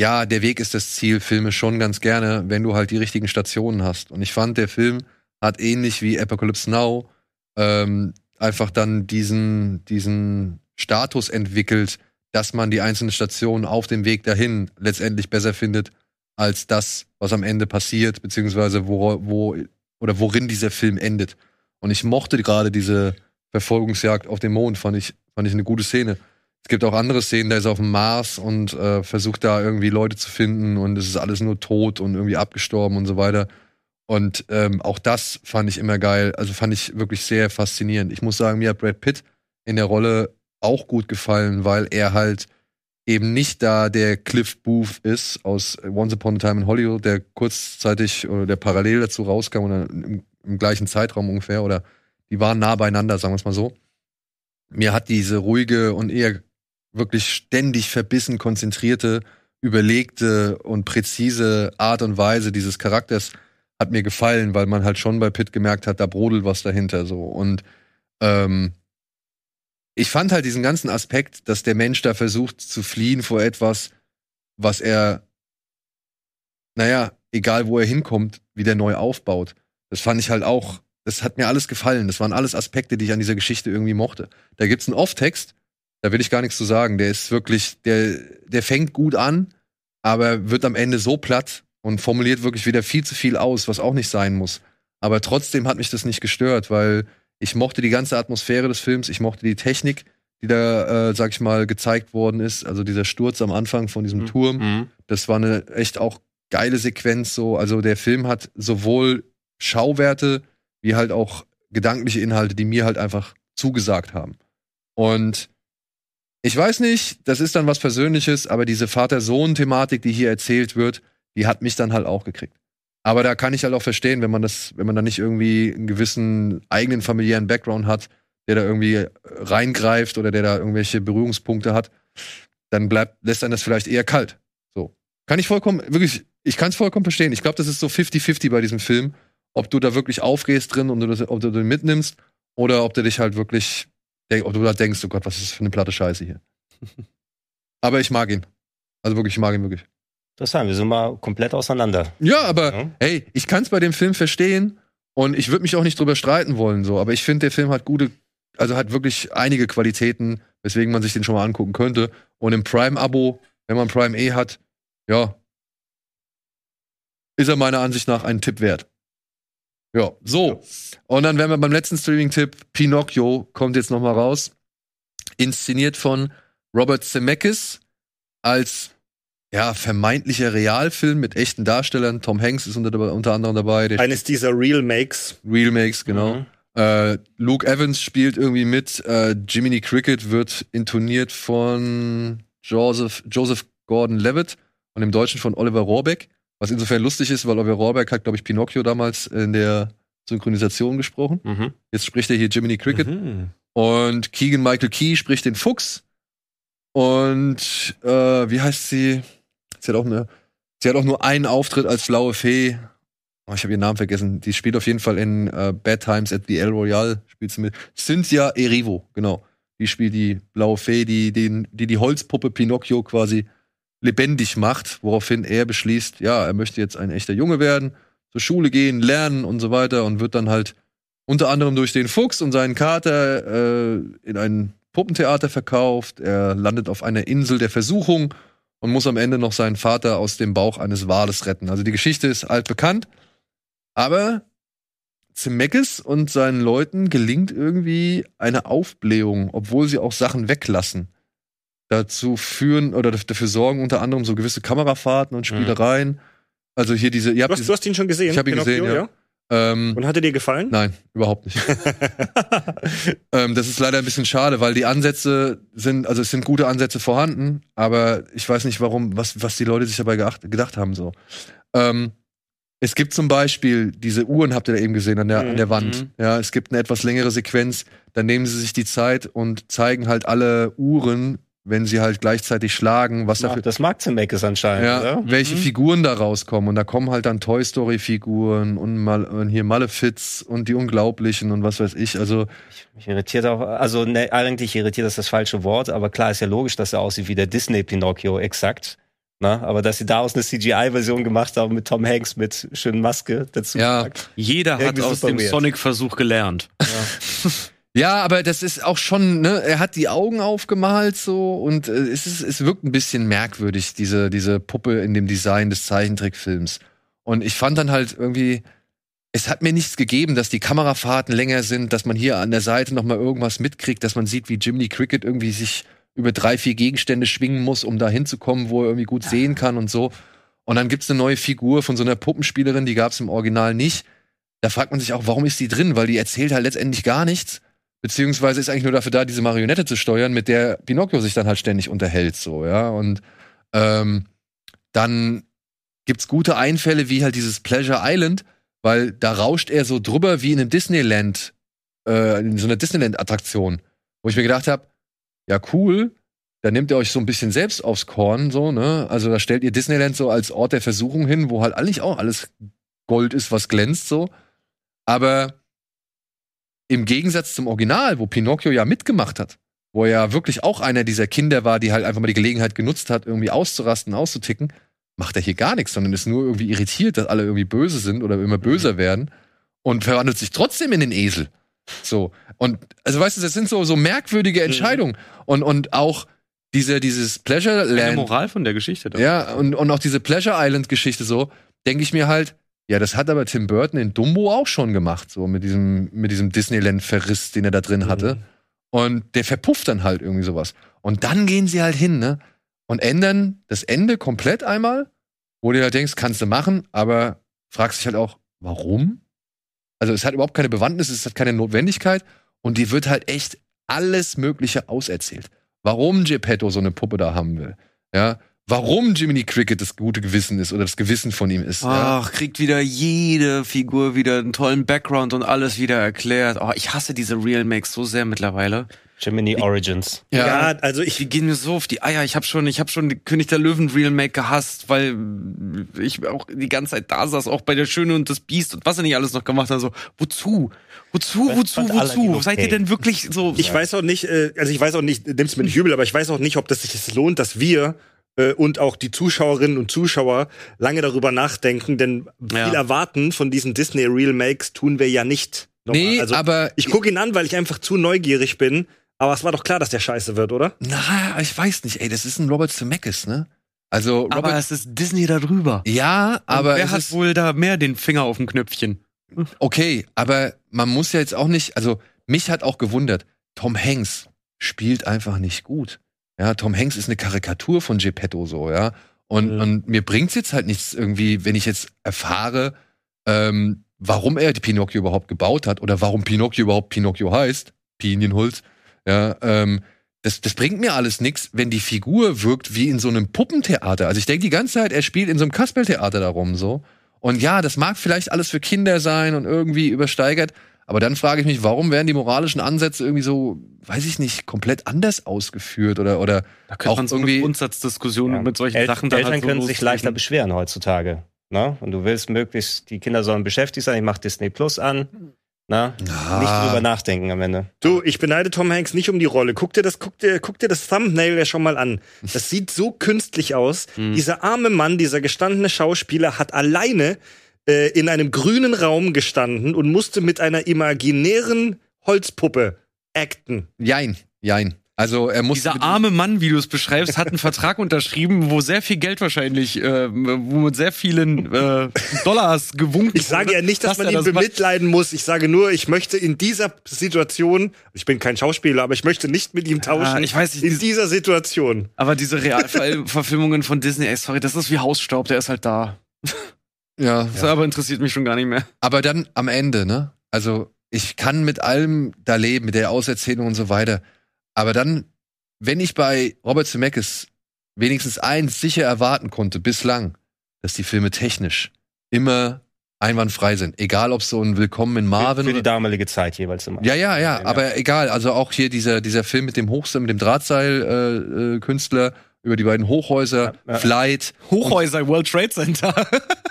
ja, der Weg ist das Ziel, Filme schon ganz gerne, wenn du halt die richtigen Stationen hast. Und ich fand, der Film hat ähnlich wie Apocalypse Now ähm, einfach dann diesen, diesen Status entwickelt, dass man die einzelnen Stationen auf dem Weg dahin letztendlich besser findet, als das, was am Ende passiert, beziehungsweise wo, wo oder worin dieser Film endet. Und ich mochte gerade diese Verfolgungsjagd auf dem Mond, fand ich, fand ich eine gute Szene. Es gibt auch andere Szenen, da ist auf dem Mars und äh, versucht da irgendwie Leute zu finden und es ist alles nur tot und irgendwie abgestorben und so weiter. Und ähm, auch das fand ich immer geil. Also fand ich wirklich sehr faszinierend. Ich muss sagen, mir hat Brad Pitt in der Rolle auch gut gefallen, weil er halt eben nicht da der Cliff Booth ist aus Once Upon a Time in Hollywood, der kurzzeitig oder der parallel dazu rauskam oder im, im gleichen Zeitraum ungefähr oder die waren nah beieinander, sagen wir es mal so. Mir hat diese ruhige und eher wirklich ständig verbissen konzentrierte, überlegte und präzise Art und Weise dieses Charakters hat mir gefallen, weil man halt schon bei Pitt gemerkt hat, da brodelt was dahinter so und ähm, ich fand halt diesen ganzen Aspekt, dass der Mensch da versucht zu fliehen vor etwas, was er, naja, egal wo er hinkommt, wieder neu aufbaut. Das fand ich halt auch, das hat mir alles gefallen. Das waren alles Aspekte, die ich an dieser Geschichte irgendwie mochte. Da gibt's einen Off-Text, da will ich gar nichts zu sagen. Der ist wirklich, der, der fängt gut an, aber wird am Ende so platt und formuliert wirklich wieder viel zu viel aus, was auch nicht sein muss. Aber trotzdem hat mich das nicht gestört, weil ich mochte die ganze Atmosphäre des Films, ich mochte die Technik, die da, äh, sag ich mal, gezeigt worden ist. Also dieser Sturz am Anfang von diesem Turm, Mhm. das war eine echt auch geile Sequenz so. Also der Film hat sowohl Schauwerte wie halt auch gedankliche Inhalte, die mir halt einfach zugesagt haben. Und ich weiß nicht, das ist dann was Persönliches, aber diese Vater-Sohn-Thematik, die hier erzählt wird, die hat mich dann halt auch gekriegt. Aber da kann ich halt auch verstehen, wenn man das, wenn man da nicht irgendwie einen gewissen eigenen familiären Background hat, der da irgendwie reingreift oder der da irgendwelche Berührungspunkte hat, dann bleibt, lässt einen das vielleicht eher kalt. So. Kann ich vollkommen, wirklich, ich kann es vollkommen verstehen. Ich glaube, das ist so 50-50 bei diesem Film, ob du da wirklich aufgehst drin und du das, ob du den mitnimmst oder ob du dich halt wirklich, ob du da denkst, oh Gott, was ist das für eine platte Scheiße hier. Aber ich mag ihn. Also wirklich, ich mag ihn wirklich. Interessant, wir sind mal komplett auseinander. Ja, aber Ja. hey, ich kann es bei dem Film verstehen und ich würde mich auch nicht drüber streiten wollen, so. Aber ich finde, der Film hat gute, also hat wirklich einige Qualitäten, weswegen man sich den schon mal angucken könnte. Und im Prime-Abo, wenn man Prime E hat, ja, ist er meiner Ansicht nach einen Tipp wert. Ja, so. Und dann wären wir beim letzten Streaming-Tipp. Pinocchio kommt jetzt noch mal raus. Inszeniert von Robert Zemeckis als ja, vermeintlicher Realfilm mit echten Darstellern. Tom Hanks ist unter, unter anderem dabei, der Eines dieser Real Makes. Real Makes, genau. Mhm. Äh, Luke Evans spielt irgendwie mit. Äh, Jiminy Cricket wird intoniert von Joseph, Joseph Gordon-Levitt und im Deutschen von Oliver Rohrbeck. Was insofern lustig ist, weil Oliver Rohrbeck hat, glaube ich, Pinocchio damals in der Synchronisation gesprochen. Mhm. Jetzt spricht er hier Jiminy Cricket. Mhm. Und Keegan Michael Key spricht den Fuchs. Und äh, wie heißt sie? Sie hat auch eine, sie hat auch nur einen Auftritt als blaue Fee. Oh, ich habe ihren Namen vergessen. Die spielt auf jeden Fall in äh, Bad Times at the El Royale. Spielt sie mit. Cynthia Erivo, genau. Die spielt die blaue Fee, die den, die, die Holzpuppe Pinocchio quasi lebendig macht, woraufhin er beschließt, ja, er möchte jetzt ein echter Junge werden, zur Schule gehen, lernen und so weiter und wird dann halt unter anderem durch den Fuchs und seinen Kater äh, in ein Puppentheater verkauft. Er landet auf einer Insel der Versuchung und muss am Ende noch seinen Vater aus dem Bauch eines Wales retten. Also die Geschichte ist altbekannt, aber Zemeckis und seinen Leuten gelingt irgendwie eine Aufblähung, obwohl sie auch Sachen weglassen. Dazu führen oder dafür sorgen unter anderem so gewisse Kamerafahrten und Spielereien. Also hier diese, ihr Du habt hast, diese, du hast ihn schon gesehen? Ich hab ihn gesehen, ja. ähm, Und hat er dir gefallen? Nein, überhaupt nicht. ähm, das ist leider ein bisschen schade, weil die Ansätze sind, also es sind gute Ansätze vorhanden, aber ich weiß nicht, warum, was, was die Leute sich dabei geacht, gedacht haben so. Ähm, es gibt zum Beispiel diese Uhren, habt ihr da eben gesehen an der, an der Wand. Mhm. Ja, es gibt eine etwas längere Sequenz, dann nehmen sie sich die Zeit und zeigen halt alle Uhren, wenn sie halt gleichzeitig schlagen, was dafür Das mag Zemeckis anscheinend, ja, oder? welche Mhm. Figuren da rauskommen. Und da kommen halt dann Toy Story-Figuren und, Mal und hier Malefiz und die Unglaublichen und was weiß ich. Also, Mich irritiert auch, also ne, eigentlich irritiert das das falsche Wort, aber klar ist ja logisch, dass er aussieht wie der Disney Pinocchio, exakt. Na, aber dass sie daraus eine CGI-Version gemacht haben mit Tom Hanks mit schönen Maske dazu. Ja. gepackt. Jeder hat aus dem. Sonic-Versuch gelernt. ja, aber das ist auch schon, ne, er hat die Augen aufgemalt so und äh, es, ist, es wirkt ein bisschen merkwürdig, diese, diese Puppe in dem Design des Zeichentrickfilms. Und ich fand dann halt irgendwie, es hat mir nichts gegeben, dass die Kamerafahrten länger sind, dass man hier an der Seite noch mal irgendwas mitkriegt, dass man sieht, wie Jiminy Cricket irgendwie sich über drei, vier Gegenstände schwingen muss, um da hinzukommen, wo er irgendwie gut sehen kann und so. Und dann gibt's eine neue Figur von so einer Puppenspielerin, die gab's im Original nicht. Da fragt man sich auch, warum ist die drin? Weil die erzählt halt letztendlich gar nichts. Beziehungsweise ist eigentlich nur dafür da, diese Marionette zu steuern, mit der Pinocchio sich dann halt ständig unterhält, so, ja. Und ähm, dann gibt's gute Einfälle wie halt dieses Pleasure Island, weil da rauscht er so drüber wie in einem Disneyland, äh, in so einer Disneyland-Attraktion, wo ich mir gedacht habe, ja cool, da nehmt ihr euch so ein bisschen selbst aufs Korn, so, ne? Also da stellt ihr Disneyland so als Ort der Versuchung hin, wo halt eigentlich auch alles Gold ist, was glänzt, so. Aber im Gegensatz zum Original, wo Pinocchio ja mitgemacht hat, wo er ja wirklich auch einer dieser Kinder war, die halt einfach mal die Gelegenheit genutzt hat, irgendwie auszurasten, auszuticken, macht er hier gar nichts, sondern ist nur irgendwie irritiert, dass alle irgendwie böse sind oder immer böser werden und verwandelt sich trotzdem in den Esel. So. Und, also weißt du, das sind so, so merkwürdige Entscheidungen. Und, und auch diese, dieses Pleasure Eine Land. Moral von der Geschichte. Da. Ja, und, und auch diese Pleasure Island-Geschichte so, denke ich mir halt, ja, das hat aber Tim Burton in Dumbo auch schon gemacht, so mit diesem, mit diesem Disneyland-Verriss, den er da drin hatte. Und der verpufft dann halt irgendwie sowas. Und dann gehen sie halt hin, ne? Und ändern das Ende komplett einmal, wo du halt denkst, kannst du machen, aber fragst dich halt auch, warum? Also es hat überhaupt keine Bewandtnis, es hat keine Notwendigkeit und die wird halt echt alles Mögliche auserzählt. Warum Geppetto so eine Puppe da haben will. Ja, warum Jiminy Cricket das gute Gewissen ist oder das Gewissen von ihm ist. ja. Ach, kriegt wieder jede Figur wieder einen tollen Background und alles wieder erklärt. Oh, ich hasse diese Real Makes so sehr mittlerweile. Gemini Origins. Ja, also ich Die gehen mir so auf die Eier. Ich habe schon, ich habe schon die König der Löwen Real Make gehasst, weil ich auch die ganze Zeit da saß, auch bei der Schöne und das Biest und was er nicht alles noch gemacht hat. So, wozu? Wozu? Wozu? Wozu? okay. Seid ihr denn wirklich so? Ich weiß auch nicht, äh, also ich weiß auch nicht, nimm's mir nicht übel, aber ich weiß auch nicht, ob das sich das lohnt, dass wir äh, und auch die Zuschauerinnen und Zuschauer lange darüber nachdenken, denn viel Ja. erwarten von diesen Disney Real Makes tun wir ja nicht. Nochmal. Nee, also, aber ich gucke ihn an, weil ich einfach zu neugierig bin. Aber es war doch klar, dass der scheiße wird, oder? na, ich weiß nicht, ey, das ist ein Robert Zemeckis, ne? Also Robert, aber es ist Disney da drüber. ja, aber Und wer es hat ist, wohl da mehr den Finger auf dem Knöpfchen? okay, aber man muss ja jetzt auch nicht, also mich hat auch gewundert, Tom Hanks spielt einfach nicht gut. Ja, Tom Hanks ist eine Karikatur von Geppetto so, ja. Und, Mhm. und mir bringt's jetzt halt nichts irgendwie, wenn ich jetzt erfahre, ähm, warum er die Pinocchio überhaupt gebaut hat oder warum Pinocchio überhaupt Pinocchio heißt, Pinienholz, ja, ähm, das, das bringt mir alles nichts, wenn die Figur wirkt wie in so einem Puppentheater. Also ich denke die ganze Zeit, er spielt in so einem Kasperltheater darum so. Und ja, das mag vielleicht alles für Kinder sein und irgendwie übersteigert, aber dann frage ich mich, warum werden die moralischen Ansätze irgendwie so, weiß ich nicht, komplett anders ausgeführt oder oder Da könnte Auch man so irgendwie- eine Grundsatzdiskussion Ja. mit solchen El Sachen Eltern halt so können sich leichter beschweren heutzutage. Ne? Und du willst möglichst, die Kinder sollen beschäftigt sein, ich mach Disney Plus an. Na? Ah. Nicht drüber nachdenken am Ende. Du, ich beneide Tom Hanks nicht um die Rolle. Guck dir das, guck dir, guck dir das Thumbnail ja schon mal an. Das sieht so künstlich aus. Hm. Dieser arme Mann, dieser gestandene Schauspieler hat alleine äh, in einem grünen Raum gestanden und musste mit einer imaginären Holzpuppe acten. jein, jein. Also er muss Dieser arme Mann, wie du es beschreibst, hat einen Vertrag unterschrieben, wo sehr viel Geld wahrscheinlich, äh, wo mit sehr vielen äh, Dollars gewunken Ich sage wurde, ja nicht, dass, man er ihn das macht. bemitleiden muss. Ich sage nur, ich möchte in dieser Situation, ich bin kein Schauspieler, aber ich möchte nicht mit ihm tauschen. ich weiß nicht, in dies- dieser Situation. Aber diese Realverfilmungen von Disney, ey, sorry, das ist wie Hausstaub, der ist halt da. Ja, Das aber interessiert mich schon gar nicht mehr. Aber dann am Ende, ne? Also ich kann mit allem da leben, mit der Auserzählung und so weiter. Aber dann, wenn ich bei Robert Zemeckis wenigstens eins sicher erwarten konnte bislang, dass die Filme technisch immer einwandfrei sind. Egal, ob so ein Willkommen in Marvin Für die oder damalige Zeit jeweils immer. ja, ja, ja, Ja. aber egal. Also auch hier dieser, dieser Film mit dem Hochseil, mit dem Drahtseil-Künstler äh, Künstler über die beiden Hochhäuser, Ja, ja. Flight, Hochhäuser, World Trade Center.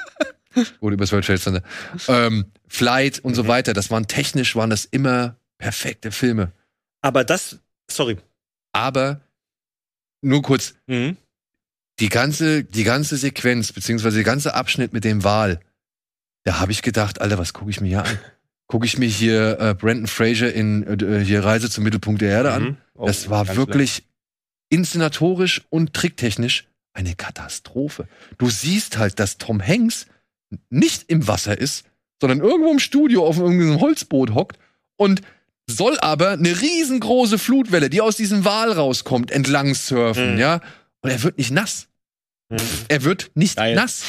oder übers World Trade Center, ähm, Flight und so Mhm. weiter. Das waren technisch, waren das immer perfekte Filme. Aber das, sorry. Aber nur kurz, Mhm. die ganze, die ganze Sequenz, beziehungsweise der ganze Abschnitt mit dem Wal, da habe ich gedacht, Alter, was gucke ich mir hier an? Gucke ich mir hier äh, Brandon Fraser in äh, hier Reise zum Mittelpunkt der Erde an? Mhm. Oh, Das war wirklich inszenatorisch und tricktechnisch eine Katastrophe. Du siehst halt, dass Tom Hanks nicht im Wasser ist, sondern irgendwo im Studio auf irgendeinem Holzboot hockt und soll aber eine riesengroße Flutwelle, die aus diesem Wal rauskommt, entlang surfen, Mhm. ja? Und er wird nicht nass. Mhm. Er wird nicht Geil. nass.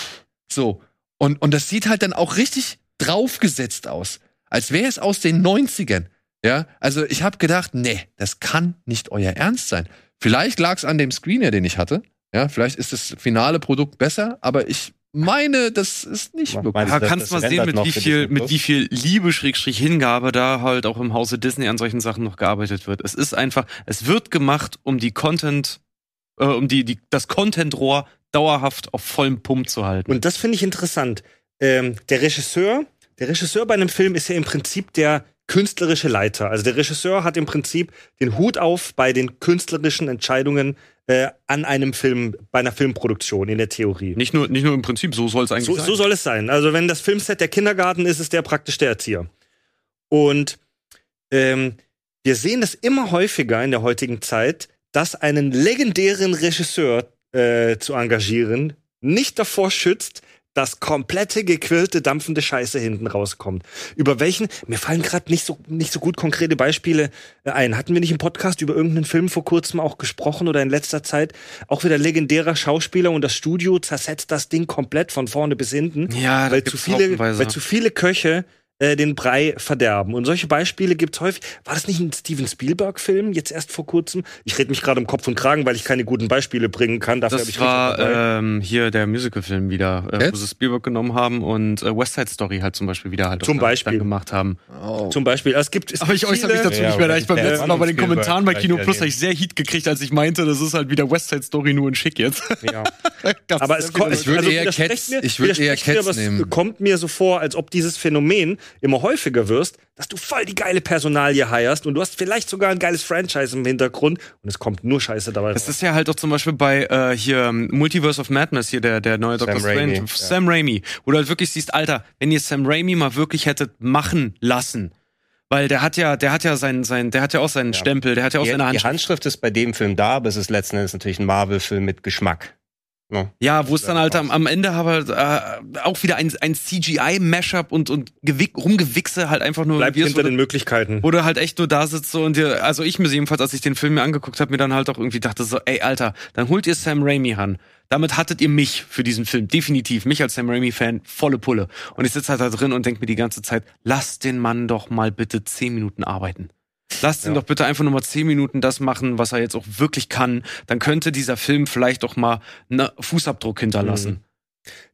So. Und, und das sieht halt dann auch richtig draufgesetzt aus. Als wäre es aus den 90ern. Ja, also ich habe gedacht, nee, das kann nicht euer Ernst sein. Vielleicht lag es an dem Screener, den ich hatte. Ja, vielleicht ist das finale Produkt besser, aber ich meine, das ist nicht wirklich. meinst Ja, das- kannst das mal sehen, mit wie viel, mit wie viel Liebe, Schrägstrich, Hingabe da halt auch im Hause Disney an solchen Sachen noch gearbeitet wird. Es ist einfach, es wird gemacht, um die Content, äh, um die, die, das Content-Rohr dauerhaft auf vollem Pump zu halten. Und das finde ich interessant. Ähm, der Regisseur, der Regisseur bei einem Film ist ja im Prinzip der künstlerische Leiter. Also der Regisseur hat im Prinzip den Hut auf bei den künstlerischen Entscheidungen äh, an einem Film, bei einer Filmproduktion in der Theorie. nicht nur, nicht nur im Prinzip, so soll es eigentlich So, sein. so soll es sein. Also wenn das Filmset der Kindergarten ist, ist der praktisch der Erzieher. Und ähm, wir sehen das immer häufiger in der heutigen Zeit, dass einen legendären Regisseur äh, zu engagieren nicht davor schützt, dass komplette gequirlte, dampfende Scheiße hinten rauskommt. Über welchen, mir fallen gerade nicht so, nicht so gut konkrete Beispiele äh, ein. Hatten wir nicht im Podcast über irgendeinen Film vor kurzem auch gesprochen oder in letzter Zeit? Auch wieder legendärer Schauspieler und das Studio zersetzt das Ding komplett von vorne bis hinten ja, weil zu viele, weil zu viele Köche äh, den Brei verderben. Und solche Beispiele gibt's häufig. War das nicht ein Steven Spielberg-Film, jetzt erst vor kurzem? Ich rede mich gerade im Kopf und Kragen, weil ich keine guten Beispiele bringen kann. Dafür Das ich war ähm, hier der Musical-Film wieder, äh, wo sie Spielberg genommen haben und äh, West Side Story halt zum Beispiel wieder halt Zum Beispiel. dann gemacht haben. Oh. Zum Beispiel. Also Es gibt, es Aber ich gibt äußere mich dazu Ja, nicht mehr, da ich beim letzten Mal bei den Spielberg Kommentaren bei Kino Plus habe ich sehr Heat gekriegt, als ich meinte, das ist halt wieder West Side Story nur in schick jetzt. Ja. Aber es kommt, Ich würde also eher widersprecht Cats- mir, ich würde eher widersprecht mir, Cats aber es nehmen. kommt mir so vor, als ob dieses Phänomen immer häufiger wirst, dass du voll die geile Personalie heierst und du hast vielleicht sogar ein geiles Franchise im Hintergrund und es kommt nur Scheiße dabei Das raus. ist ja halt auch zum Beispiel bei äh, hier ähm, Multiverse of Madness, hier der, der neue Doctor Raimi, Strange, ja. Sam Raimi, wo du halt wirklich siehst, Alter, wenn ihr Sam Raimi mal wirklich hättet machen lassen, weil der hat ja, der hat ja seinen, sein, der hat ja auch seinen Stempel, der hat ja auch Die, seine die Handschrift. Handschrift ist bei dem Film da, aber es ist letzten Endes natürlich ein Marvel-Film mit Geschmack. Ne? Ja, wo es dann halt am, am Ende aber äh, auch wieder ein, ein CGI-Mashup und, und Gewick, Rumgewichse halt einfach nur Bleibt hinter den Möglichkeiten. wo du halt echt nur da sitzt so und dir, also ich mir jedenfalls, als ich den Film mir angeguckt habe, mir dann halt auch irgendwie dachte so, ey Alter, dann holt ihr Sam Raimi ran. Damit hattet ihr mich für diesen Film, definitiv, mich als Sam Raimi-Fan, volle Pulle. Und ich sitze halt da drin und denke mir die ganze Zeit, lass den Mann doch mal bitte zehn Minuten arbeiten. Lasst ihn doch bitte einfach nur mal zehn Minuten das machen, was er jetzt auch wirklich kann. Dann könnte dieser Film vielleicht auch mal einen Fußabdruck hinterlassen.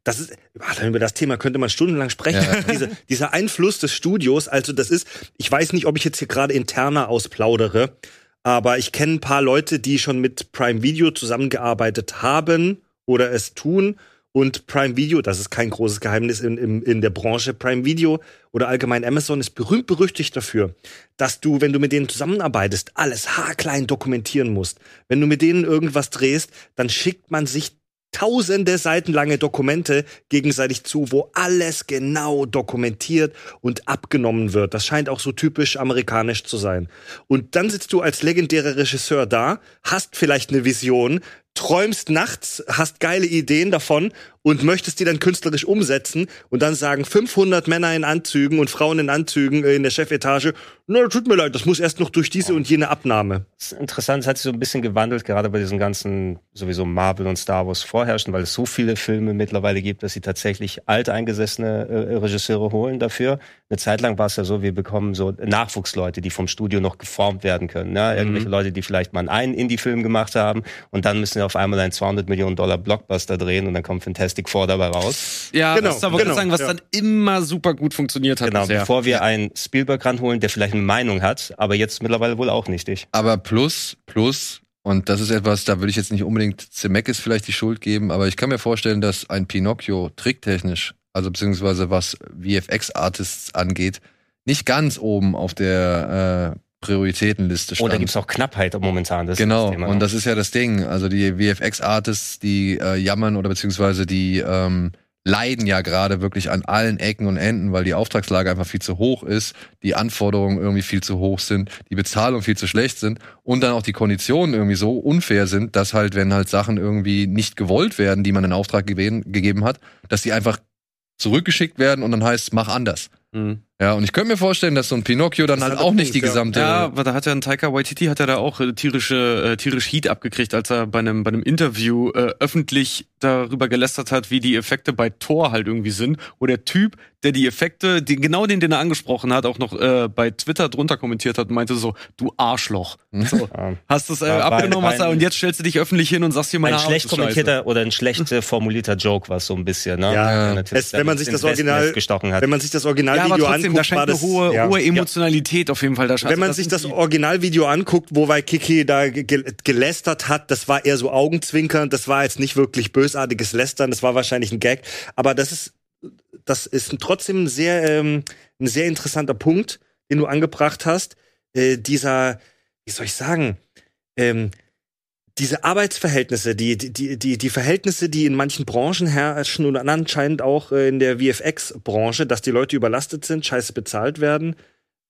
Das ist, ach, über das Thema könnte man stundenlang sprechen. Ja. Diese, dieser Einfluss des Studios, also das ist, ich weiß nicht, ob ich jetzt hier gerade interner ausplaudere, aber ich kenne ein paar Leute, die schon mit Prime Video zusammengearbeitet haben oder es tun. Und Prime Video, das ist kein großes Geheimnis in, in, in der Branche, Prime Video oder allgemein Amazon ist berühmt berüchtigt dafür, dass du, wenn du mit denen zusammenarbeitest, alles haarklein dokumentieren musst. Wenn du mit denen irgendwas drehst, dann schickt man sich tausende Seiten lange Dokumente gegenseitig zu, wo alles genau dokumentiert und abgenommen wird. Das scheint auch so typisch amerikanisch zu sein. Und dann sitzt du als legendärer Regisseur da, hast vielleicht eine Vision, träumst nachts, hast geile Ideen davon und möchtest die dann künstlerisch umsetzen und dann sagen 500 Männer in Anzügen und Frauen in Anzügen äh, in der Chefetage, na, tut mir leid, das muss erst noch durch diese und jene Abnahme. Das ist interessant, es hat sich so ein bisschen gewandelt, gerade bei diesen ganzen sowieso Marvel und Star Wars vorherrschen, weil es so viele Filme mittlerweile gibt, dass sie tatsächlich alteingesessene äh, Regisseure holen dafür. Eine Zeit lang war es ja so, wir bekommen so Nachwuchsleute, die vom Studio noch geformt werden können. Ne? Irgendwelche Leute, die vielleicht mal einen Indie-Film gemacht haben und dann müssen sie auf einmal einen 200 Millionen Dollar Blockbuster drehen und dann kommt Fantastic Four dabei raus. Ja, Genau, das ist aber genau, sagen, was ja. dann immer super gut funktioniert hat. Genau, bisher. bevor wir einen Spielberg ranholen, der vielleicht eine Meinung hat, aber jetzt mittlerweile wohl auch nichtig. Aber plus, plus, und das ist etwas, da würde ich jetzt nicht unbedingt Zemeckis vielleicht die Schuld geben, aber ich kann mir vorstellen, dass ein Pinocchio tricktechnisch, also beziehungsweise was VFX-Artists angeht, nicht ganz oben auf der äh, Prioritätenliste stand. Und da gibt's auch Knappheit momentan. Das ist Genau, das und das ist ja das Ding. Also die VFX-Artists, die äh, jammern oder beziehungsweise die ähm, leiden ja gerade wirklich an allen Ecken und Enden, weil die Auftragslage einfach viel zu hoch ist, die Anforderungen irgendwie viel zu hoch sind, die Bezahlung viel zu schlecht sind und dann auch die Konditionen irgendwie so unfair sind, dass halt, wenn halt Sachen irgendwie nicht gewollt werden, die man in Auftrag gegeben, gegeben hat, dass die einfach zurückgeschickt werden und dann heißt, mach anders. Mhm. Ja, und ich könnte mir vorstellen, dass so ein Pinocchio dann Das halt auch nicht die Punkt, ja. gesamte Ja, aber da hat ja ein Taika Waititi hat er da auch äh, tierische äh, tierisch Heat abgekriegt, als er bei einem bei einem Interview äh, öffentlich darüber gelästert hat, wie die Effekte bei Thor halt irgendwie sind, wo der Typ, der die Effekte, die, genau den, den er angesprochen hat, auch noch äh, bei Twitter drunter kommentiert hat und meinte so, du Arschloch. So, Ja. hast es äh, war- abgenommen, hast und jetzt stellst du dich öffentlich hin und sagst hier meine ein schlecht kommentierter oder ein schlecht äh, formulierter Joke war es so ein bisschen, ne? Ja, natürlich es, wenn man sich das Original, gestochen hat. wenn man sich das Ja, aber Trotzdem, da anguckt, scheint war eine hohe, ja. hohe Emotionalität auf jeden Fall da. Wenn man Also sich das Originalvideo anguckt, wo Waikiki da ge gelästert hat, das war eher so Augenzwinkern, das war jetzt nicht wirklich bösartiges Lästern, das war wahrscheinlich ein Gag, aber das ist das ist trotzdem ein sehr ähm, ein sehr interessanter Punkt, den du angebracht hast, äh, dieser wie soll ich sagen, ähm, diese Arbeitsverhältnisse, die, die, die, die, die Verhältnisse, die in manchen Branchen herrschen und anscheinend auch äh, in der VFX-Branche, dass die Leute überlastet sind, scheiße bezahlt werden.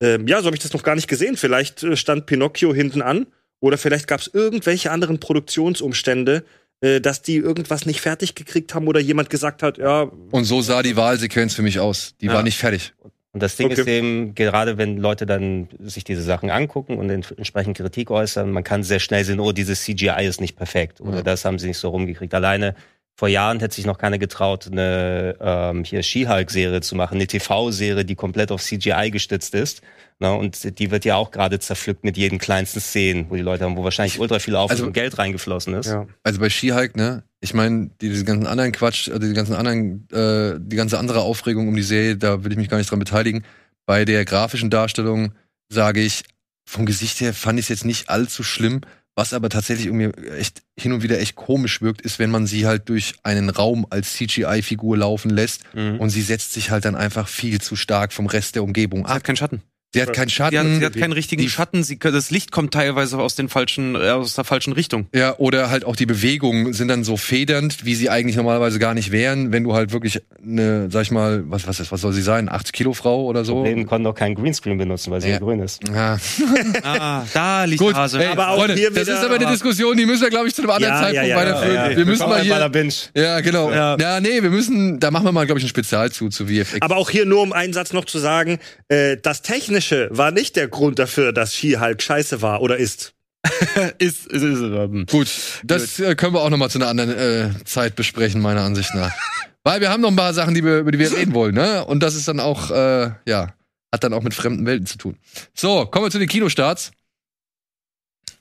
Ähm, ja, so habe ich das noch gar nicht gesehen. Vielleicht äh, stand Pinocchio hinten an oder vielleicht gab es irgendwelche anderen Produktionsumstände, äh, dass die irgendwas nicht fertig gekriegt haben oder jemand gesagt hat, ja, Und so sah die Wahlsequenz für mich aus. Die Ja. war nicht fertig. Und das Ding Okay. ist eben, gerade wenn Leute dann sich diese Sachen angucken und ent- entsprechend Kritik äußern, man kann sehr schnell sehen, oh, dieses CGI ist nicht perfekt oder Ja. das haben sie nicht so rumgekriegt. Alleine vor Jahren hätte sich noch keiner getraut, eine ähm, hier She-Hulk-Serie zu machen, eine TV-Serie, die komplett auf CGI gestützt ist. Ne? Und die wird ja auch gerade zerpflückt mit jeden kleinsten Szenen, wo die Leute haben, wo wahrscheinlich ultra viel Aufwand Also- und Geld reingeflossen ist. Ja. Also bei She-Hulk, ne? Ich meine, die, diese ganzen anderen Quatsch, äh, die ganzen anderen, äh, die ganze andere Aufregung um die Serie, da will ich mich gar nicht dran beteiligen. Bei der grafischen Darstellung sage ich, vom Gesicht her fand ich es jetzt nicht allzu schlimm. Was aber tatsächlich irgendwie echt hin und wieder echt komisch wirkt, ist, wenn man sie halt durch einen Raum als CGI-Figur laufen lässt Mhm. und sie setzt sich halt dann einfach viel zu stark vom Rest der Umgebung Sie hat ab. keinen Schatten. Sie hat keinen Sie Schatten. hat, sie hat keinen richtigen die- Schatten. Sie, das Licht kommt teilweise aus den falschen, äh, aus der falschen Richtung. Ja, oder halt auch die Bewegungen sind dann so federnd, wie sie eigentlich normalerweise gar nicht wären, wenn du halt wirklich eine, sag ich mal, was, was, ist- was soll sie sein, 80 Kilo Frau oder so? Problem konnten auch keinen Greenscreen benutzen, weil sie Ja. ja grün ist. Ja. Ah, da liegt Gut, Hase. ey, Aber auch Freunde, hier das wieder- ist aber eine Diskussion, die müssen wir, glaube ich, zu einem anderen Ja, Zeitpunkt ja, ja, weiterführen. ja, ja. Wir müssen mal Kommen bei der hier. Binge. Ja, genau. Ja. Ja. nee, wir müssen, da machen wir mal, glaube ich, ein Spezial zu, zu VFX. Aber auch hier nur um einen Satz noch zu sagen, äh, das Technische war nicht der Grund dafür, dass She-Hulk scheiße war oder ist. ist, ist, ist, ähm, Gut, das äh, können wir auch noch mal zu einer anderen äh, Zeit besprechen, meiner Ansicht nach. Weil wir haben noch ein paar Sachen, die wir, über die wir reden wollen, ne? Und das ist dann auch, äh, ja, hat dann auch mit fremden Welten zu tun. So, kommen wir zu den Kinostarts.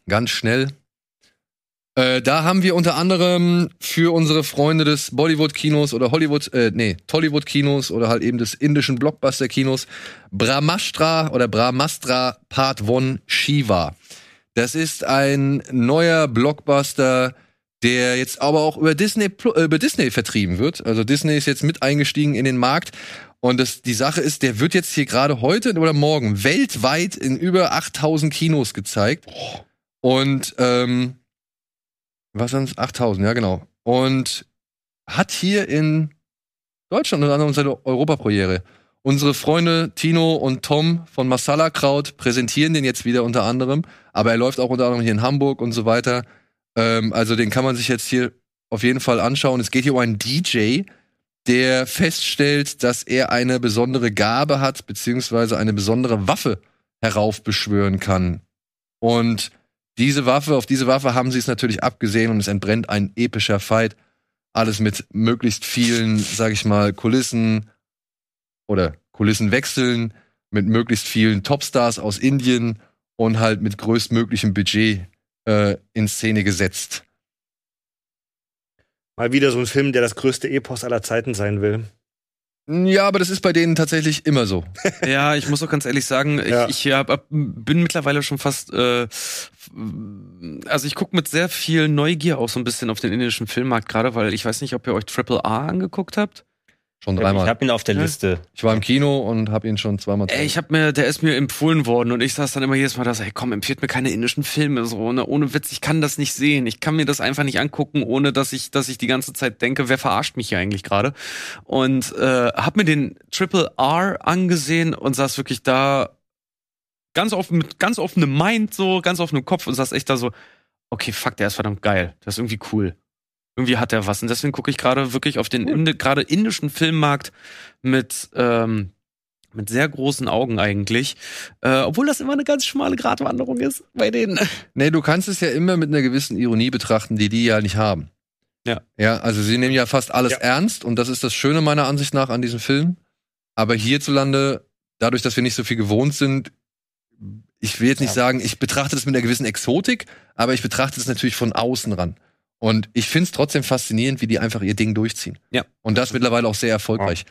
Ganz schnell. Äh, da haben wir unter anderem für unsere Freunde des Bollywood-Kinos oder Hollywood, äh, nee, Tollywood-Kinos oder halt eben des indischen Blockbuster-Kinos Brahmastra oder Brahmastra Part 1 Shiva. Das ist ein neuer Blockbuster, der jetzt aber auch über Disney, äh, über Disney vertrieben wird. Also Disney ist jetzt mit eingestiegen in den Markt. Und das, die Sache ist, der wird jetzt hier gerade heute oder morgen weltweit in über 8000 Kinos gezeigt. Und, ähm, was sind's? 8000, ja genau. Und hat hier in Deutschland unter anderem seine Europaprojekte. Unsere Freunde Tino und Tom von Masala Kraut präsentieren den jetzt wieder unter anderem, aber er läuft auch unter anderem hier in Hamburg und so weiter. Ähm, also den kann man sich jetzt hier auf jeden Fall anschauen. Es geht hier um einen DJ, der feststellt, dass er eine besondere Gabe hat, beziehungsweise eine besondere Waffe heraufbeschwören kann. Und diese Waffe, auf diese Waffe haben sie es natürlich abgesehen und es entbrennt ein epischer Fight. Alles mit möglichst vielen, sag ich mal, Kulissen oder Kulissenwechseln, mit möglichst vielen Topstars aus Indien und halt mit größtmöglichem Budget äh, in Szene gesetzt. Mal wieder so ein Film, der das größte Epos aller Zeiten sein will. Ja, aber das ist bei denen tatsächlich immer so. Ja, ich muss auch ganz ehrlich sagen, Ja. ich, ich hab, bin mittlerweile schon fast, äh, also ich gucke mit sehr viel Neugier auch so ein bisschen auf den indischen Filmmarkt gerade, weil ich weiß nicht, ob ihr euch Triple A angeguckt habt. Schon Ich dreimal. habe ihn auf der. Liste. Ich war im Kino und habe ihn schon zweimal. Ey, ich hab mir, der ist mir empfohlen worden und ich saß dann immer jedes Mal da, so, ey, komm, empfiehlt mir keine indischen Filme, so, ne, ohne Witz, ich kann das nicht sehen. Ich kann mir das einfach nicht angucken, ohne dass ich, dass ich die ganze Zeit denke, wer verarscht mich hier eigentlich gerade? Und äh, hab mir den Triple R angesehen und saß wirklich da ganz offen, mit ganz offenem Mind, so, ganz offenem Kopf und saß echt da so, okay, fuck, der ist verdammt geil. Der ist irgendwie cool. Irgendwie hat er was. Und deswegen gucke ich gerade wirklich auf den Indi gerade indischen Filmmarkt mit, ähm, mit sehr großen Augen eigentlich. Äh, obwohl das immer eine ganz schmale Gratwanderung ist bei denen. Nee, du kannst es ja immer mit einer gewissen Ironie betrachten, die die ja nicht haben. Ja. Ja, also sie nehmen ja fast alles Ja. ernst und das ist das Schöne meiner Ansicht nach an diesem Film. Aber hierzulande, dadurch, dass wir nicht so viel gewohnt sind, ich will jetzt nicht Ja. sagen, ich betrachte das mit einer gewissen Exotik, aber ich betrachte es natürlich von außen ran. Und ich finde es trotzdem faszinierend, wie die einfach ihr Ding durchziehen. Ja. Und das mittlerweile auch sehr erfolgreich.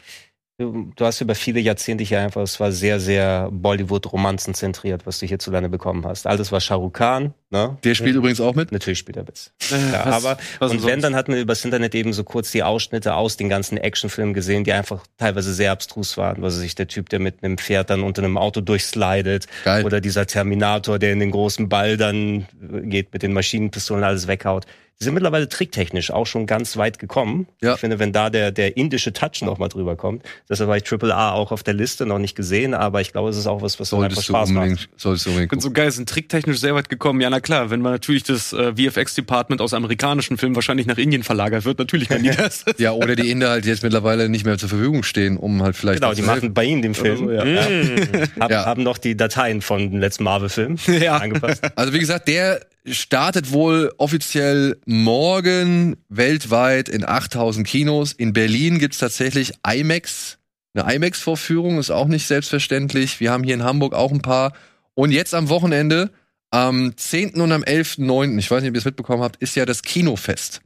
Du, du hast über viele Jahrzehnte hier einfach, es war sehr, sehr Bollywood-Romanzen zentriert, was du hierzulande bekommen hast. Alles war Shah Rukh Khan, ne? Der spielt übrigens auch mit. Natürlich spielt er mit. Äh, Ja, was- aber was und wenn, dann hat man übers Internet eben so kurz die Ausschnitte aus den ganzen Actionfilmen gesehen, die einfach teilweise sehr abstrus waren. Was weiß ich, der Typ, der mit einem Pferd dann unter einem Auto durchslidet. Geil. Oder dieser Terminator, der in den großen Ball dann äh, geht, mit den Maschinenpistolen alles weghaut. Die sind mittlerweile tricktechnisch auch schon ganz weit gekommen. Ja. Ich finde, wenn da der, der indische Touch noch mal drüber kommt, deshalb war ich Triple A auch auf der Liste, noch nicht gesehen, aber ich glaube, es ist auch was, was dann einfach Solltest du Spaß macht. solltest du unbedingt Ich bin so geil, sind tricktechnisch sehr weit gekommen. Ja, na klar, wenn man natürlich das äh, VFX-Department aus amerikanischen Filmen wahrscheinlich nach Indien verlagert wird, natürlich kann die das. Ja, oder die Inder halt jetzt mittlerweile nicht mehr zur Verfügung stehen, um halt vielleicht. Genau, auch die helfen. machen bei Ihnen den Film. so, ja. Ja. Mm. Haben, Ja. haben noch die Dateien von dem letzten Marvel-Film Ja. angepasst. Also wie gesagt, der startet wohl offiziell morgen weltweit in 8000 Kinos. In Berlin gibt's tatsächlich IMAX, eine IMAX-Vorführung, ist auch nicht selbstverständlich. Wir haben hier in Hamburg auch ein paar. Und jetzt am Wochenende, am 10. und am 11.9., ich weiß nicht, ob ihr es mitbekommen habt, ist ja das Kinofest.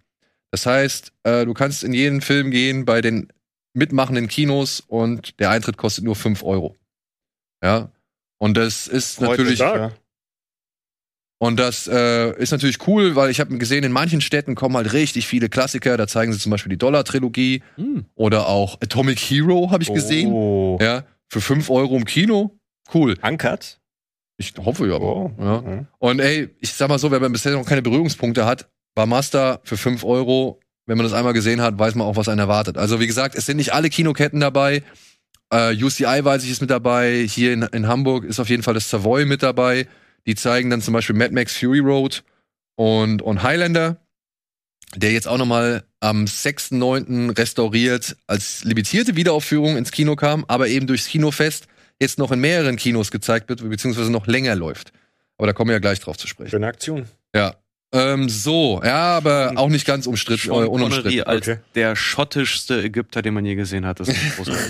Das heißt, äh, du kannst in jeden Film gehen bei den mitmachenden Kinos und der Eintritt kostet nur 5 Euro. Ja. Und das ist Heute natürlich. Tag. Und das äh, ist natürlich cool, weil ich habe gesehen, in manchen Städten kommen halt richtig viele Klassiker. Da zeigen sie zum Beispiel die Dollar-Trilogie Hm. oder auch Atomic Hero habe ich gesehen. Oh. Ja, für 5 Euro im Kino. Cool. Ankert? Ich hoffe ja. aber. Oh. Ja. Mhm. Und ey, ich sag mal so, wer bisher noch keine Berührungspunkte hat, war Master für 5 Euro. Wenn man das einmal gesehen hat, weiß man auch, was einen erwartet. Also wie gesagt, es sind nicht alle Kinoketten dabei. Äh, UCI weiß ich ist mit dabei. Hier in, in Hamburg ist auf jeden Fall das Savoy mit dabei. Die zeigen dann zum Beispiel Mad Max Fury Road und, und Highlander, der jetzt auch nochmal am 6.9. restauriert als limitierte Wiederaufführung ins Kino kam, aber eben durchs Kinofest jetzt noch in mehreren Kinos gezeigt wird, beziehungsweise noch länger läuft. Aber da kommen wir ja gleich drauf zu sprechen. Schöne Aktion. Ja. Ähm, so, ja, aber auch nicht ganz umstritten, äh, Sean Connery unumstritten. als Okay. der schottischste Ägypter, den man je gesehen hat. Das ist großartig.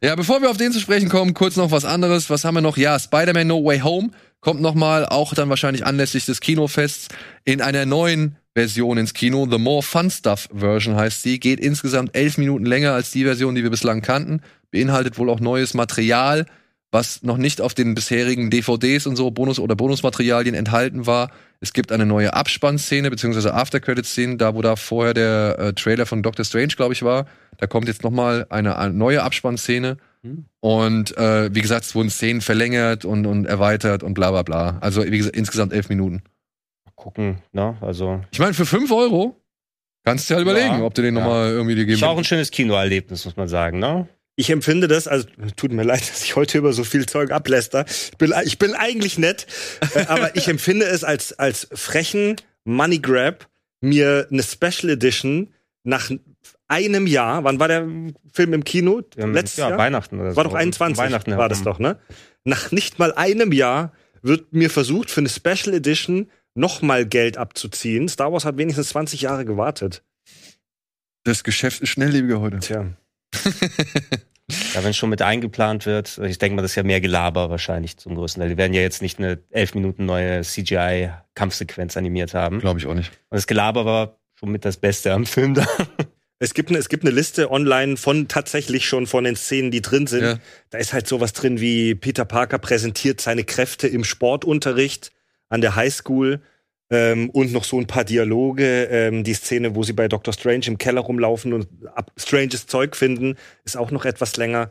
Ja, bevor wir auf den zu sprechen kommen, kurz noch was anderes. Was haben wir noch? Ja, Spider-Man No Way Home kommt noch mal, auch dann wahrscheinlich anlässlich des Kinofests, in einer neuen Version ins Kino. The More Fun Stuff Version heißt sie. Geht insgesamt elf Minuten länger als die Version, die wir bislang kannten. Beinhaltet wohl auch neues Material, was noch nicht auf den bisherigen DVDs und so Bonus- oder Bonusmaterialien enthalten war. Es gibt eine neue Abspannszene, beziehungsweise After-Credit-Szene, da wo da vorher der äh, Trailer von Doctor Strange, glaube ich, war. Da kommt jetzt noch mal eine, eine neue Abspannszene. Hm. Und äh, wie gesagt, es wurden Szenen verlängert und, und erweitert und bla bla bla. Also wie gesagt, insgesamt elf Minuten. Gucken, ne? Also. Ich meine, für fünf Euro kannst du ja überlegen, Ja, ob du den ja. noch mal irgendwie dir geben Ist auch ein schönes Kinoerlebnis, muss man sagen, ne? Ich empfinde das, also tut mir leid, dass ich heute über so viel Zeug abläster. Ich bin, ich bin eigentlich nett, äh, aber ich empfinde es als, als frechen Money Grab, mir eine Special Edition nach einem Jahr, wann war der Film im Kino? Ähm, Letztes ja, Jahr? Weihnachten oder so. War doch 21, Weihnachten war das doch, ne? Nach nicht mal einem Jahr wird mir versucht, für eine Special Edition noch mal Geld abzuziehen. Star Wars hat wenigstens 20 Jahre gewartet. Das Geschäft ist schnelllebiger heute. Tja. Ja, wenn schon mit eingeplant wird, ich denke mal, das ist ja mehr Gelaber wahrscheinlich zum größten Teil. Die werden ja jetzt nicht eine elf Minuten neue CGI-Kampfsequenz animiert haben. Glaube ich auch nicht. Und das Gelaber war schon mit das Beste am Film da. Es gibt, eine, es gibt eine Liste online von tatsächlich schon von den Szenen, die drin sind. Ja. Da ist halt sowas drin wie Peter Parker präsentiert seine Kräfte im Sportunterricht an der Highschool ähm, und noch so ein paar Dialoge. Ähm, die Szene, wo sie bei Dr. Strange im Keller rumlaufen und ab stranges Zeug finden, ist auch noch etwas länger.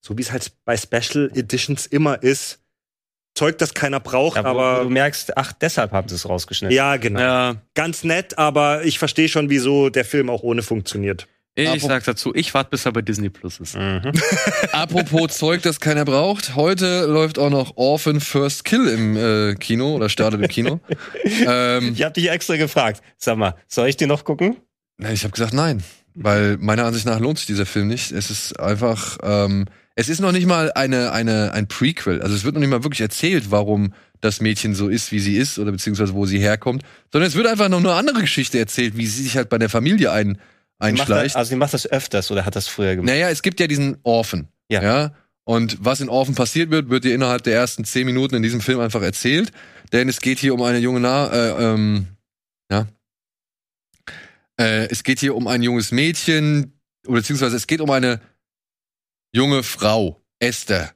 So wie es halt bei Special Editions immer ist. Zeug, das keiner braucht, Ja, aber du merkst, ach, deshalb haben sie es rausgeschnitten. ja, genau. ja, Ganz nett, aber ich verstehe schon, wieso der Film auch ohne funktioniert. Ich Apropos- sag dazu, ich warte, bis er bei Disney Plus ist. Mhm. Apropos Zeug, das keiner braucht. Heute läuft auch noch Orphan First Kill im äh, Kino oder startet im Kino. ähm, Ich habe dich extra gefragt. Sag mal, soll ich dir noch gucken? Nein, ich habe gesagt nein, weil meiner Ansicht nach lohnt sich dieser Film nicht. Es ist einfach, ähm, es ist noch nicht mal eine eine ein Prequel. Also es wird noch nicht mal wirklich erzählt, warum das Mädchen so ist, wie sie ist oder beziehungsweise wo sie herkommt, sondern es wird einfach noch eine andere Geschichte erzählt, wie sie sich halt bei der Familie ein Sie macht das, einschleicht. also sie macht das öfters oder hat das früher gemacht? Naja, es gibt ja diesen Orphan. Ja. ja. Und was in Orphan passiert wird, wird dir innerhalb der ersten zehn Minuten in diesem Film einfach erzählt. Denn es geht hier um eine junge Na äh, ähm, ja. Äh, es geht hier um ein junges Mädchen, oder beziehungsweise es geht um eine junge Frau, Esther.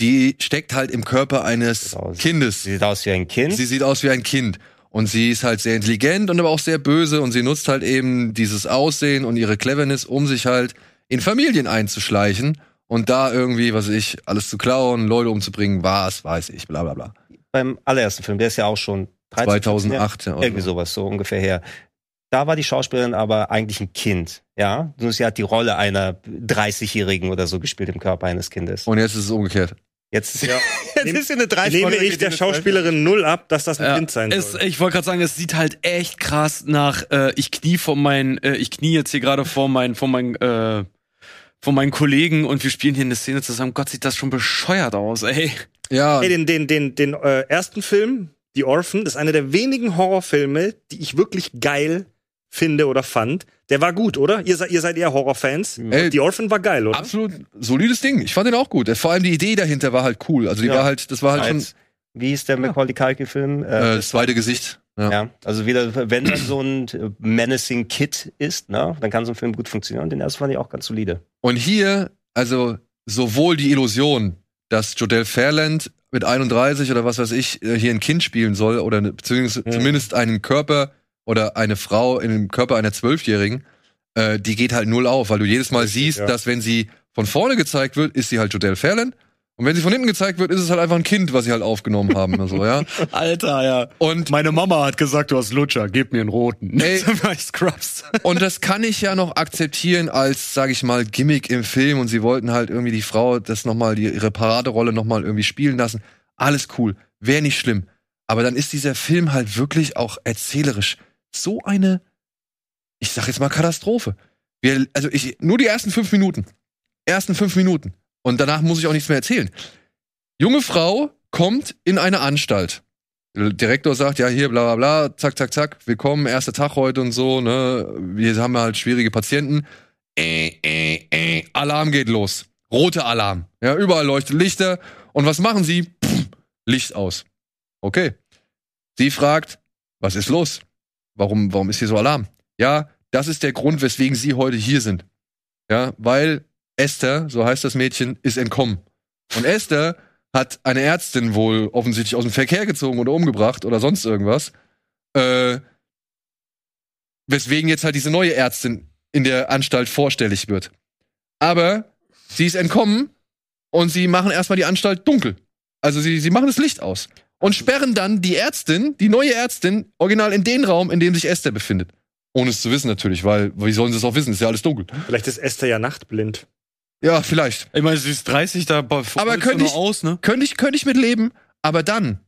Die steckt halt im Körper eines Sieht Kindes. Sie sieht aus wie ein Kind. Sie sieht aus wie ein Kind. Und sie ist halt sehr intelligent und aber auch sehr böse und sie nutzt halt eben dieses Aussehen und ihre Cleverness, um sich halt in Familien einzuschleichen und da irgendwie, was weiß ich, alles zu klauen, Leute umzubringen, was weiß ich, bla bla bla. Beim allerersten Film, der ist ja auch schon 13, 2008, ja. Irgendwie sowas, so ungefähr her. Da war die Schauspielerin aber eigentlich ein Kind, ja. Sie hat die Rolle einer 30-Jährigen oder so gespielt im Körper eines Kindes. Und jetzt ist es umgekehrt. Jetzt, Ja. jetzt ist sie eine Nehme ich der Schauspielerin null ab, dass das ein Ja, Kind sein es, soll. ich wollte gerade sagen, es sieht halt echt krass nach. Äh, ich knie vor meinen, äh, ich knie jetzt hier gerade vor meinen, vor meinen, äh, vor meinen Kollegen und wir spielen hier eine Szene zusammen. Gott, sieht das schon bescheuert aus, ey. Ja, Ey, den, den, den, den äh, ersten Film, The Orphan ist einer der wenigen Horrorfilme, die ich wirklich geil finde oder fand. Der war gut, oder? Ihr, seid- ihr seid eher Horrorfans. Ey, The Orphan war geil, oder? Absolut solides Ding. Ich fand den auch gut. Vor allem die Idee dahinter war halt cool. Also die Ja. war halt, das war halt schon Als, wie ist der Macaulay Culkin-Film? äh, Äh, das zweite Gesicht. Ja. ja, also wieder, wenn dann so ein äh, menacing Kid ist, ne, dann kann so ein Film gut funktionieren. Und den ersten fand ich auch ganz solide. Und hier, also sowohl die Illusion, dass Jodelle Fairland mit 31 oder was weiß ich äh, hier ein Kind spielen soll oder ne- beziehungsweise Mhm. zumindest einen Körper oder eine Frau in dem Körper einer Zwölfjährigen, äh, die geht halt null auf, weil du jedes Mal siehst, ja. dass wenn sie von vorne gezeigt wird, ist sie halt Jodelle Fairland. Und wenn sie von hinten gezeigt wird, ist es halt einfach ein Kind, was sie halt aufgenommen haben. Also, ja. Alter, ja. Und Meine Mama hat gesagt, du hast Lutscher, gib mir einen roten. Ey. Scrubs. Und das kann ich ja noch akzeptieren als, sage ich mal, Gimmick im Film. Und sie wollten halt irgendwie die Frau das noch mal, die, ihre Paraderolle noch mal irgendwie spielen lassen. Alles cool, wäre nicht schlimm. Aber dann ist dieser Film halt wirklich auch erzählerisch so eine, ich sag jetzt mal Katastrophe. Wir, also ich, nur die ersten fünf Minuten. Ersten fünf Minuten. Und danach muss ich auch nichts mehr erzählen. Junge Frau kommt in eine Anstalt. Direktor sagt, ja, hier, bla, bla, bla, zack, zack, zack, willkommen, erster Tag heute und so, ne, wir haben halt schwierige Patienten. Äh, äh, äh, Alarm geht los. Rote Alarm. Ja, überall leuchtet Lichter. Und was machen sie? Pff, Licht aus. Okay. Sie fragt, was ist los? Warum, warum ist hier so Alarm? Ja, das ist der Grund, weswegen Sie heute hier sind. Ja, weil Esther, so heißt das Mädchen, ist entkommen. Und Esther hat eine Ärztin wohl offensichtlich aus dem Verkehr gezogen oder umgebracht oder sonst irgendwas. Äh, weswegen jetzt halt diese neue Ärztin in der Anstalt vorstellig wird. Aber sie ist entkommen und sie machen erstmal die Anstalt dunkel. Also sie, sie machen das Licht aus und sperren dann die Ärztin, die neue Ärztin, original in den Raum, in dem sich Esther befindet. Ohne es zu wissen natürlich, weil wie sollen sie es auch wissen? Ist ja alles dunkel. Vielleicht ist Esther ja nachtblind. Ja, vielleicht. Ich meine, sie ist 30, da Aber könnte ich- aus, ne? Könnte ich, könnte ich mit leben, aber dann,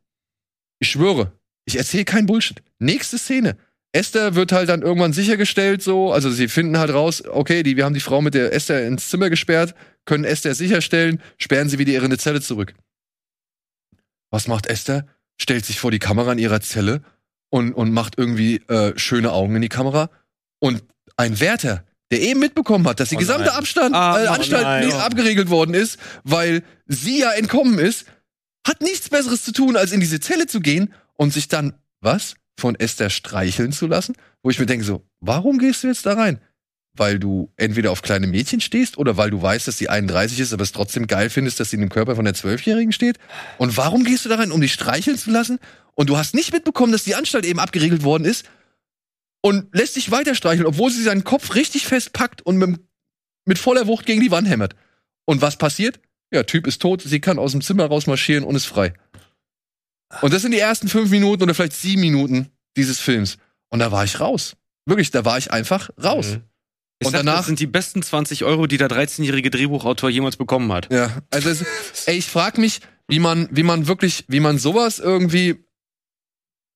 ich schwöre, ich erzähle kein Bullshit. Nächste Szene. Esther wird halt dann irgendwann sichergestellt, so, also sie finden halt raus, okay, die, wir haben die Frau mit der Esther ins Zimmer gesperrt, können Esther sicherstellen, sperren sie wieder ihre Zelle zurück. Was macht Esther? Stellt sich vor die Kamera in ihrer Zelle und, und macht irgendwie äh, schöne Augen in die Kamera. Und ein Wärter, der eben mitbekommen hat, dass die Oh gesamte. Abstand, Ah, äh, oh Anstalt nein. nicht abgeriegelt worden ist, weil sie ja entkommen ist, hat nichts Besseres zu tun, als in diese Zelle zu gehen und sich dann, was? Von Esther streicheln zu lassen? Wo ich mir denke so, warum gehst du jetzt da rein? Weil du entweder auf kleine Mädchen stehst oder weil du weißt, dass sie 31 ist, aber es trotzdem geil findest, dass sie in dem Körper von der Zwölfjährigen steht? Und warum gehst du da rein, um dich streicheln zu lassen? Und du hast nicht mitbekommen, dass die Anstalt eben abgeriegelt worden ist und lässt dich weiter streicheln, obwohl sie seinen Kopf richtig festpackt und mit, mit voller Wucht gegen die Wand hämmert. Und was passiert? Ja, Typ ist tot, sie kann aus dem Zimmer rausmarschieren und ist frei. Und das sind die ersten fünf Minuten oder vielleicht sieben Minuten dieses Films. Und da war ich raus. Wirklich, da war ich einfach raus. Mhm. Ich Und sag, danach- das sind die besten 20 Euro, die der 13-jährige Drehbuchautor jemals bekommen hat. Ja, also es, ey, ich frag mich, wie man, wie man wirklich, wie man sowas irgendwie,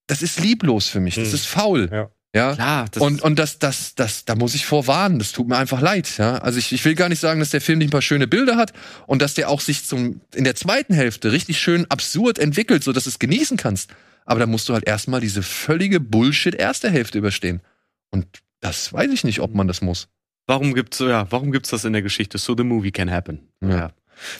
das ist lieblos für mich, das Hm. ist faul. Ja. Ja. Klar, das Und, und das, das, das, da muss ich vorwarnen. Das tut mir einfach leid. Ja? Also ich, ich will gar nicht sagen, dass der Film nicht ein paar schöne Bilder hat und dass der auch sich zum, in der zweiten Hälfte richtig schön absurd entwickelt, so dass du es genießen kannst. Aber da musst du halt erstmal diese völlige Bullshit erste Hälfte überstehen. Und das weiß ich nicht, ob man das muss. warum gibt's ja, warum gibt's das in der Geschichte? So the movie can happen. Ja.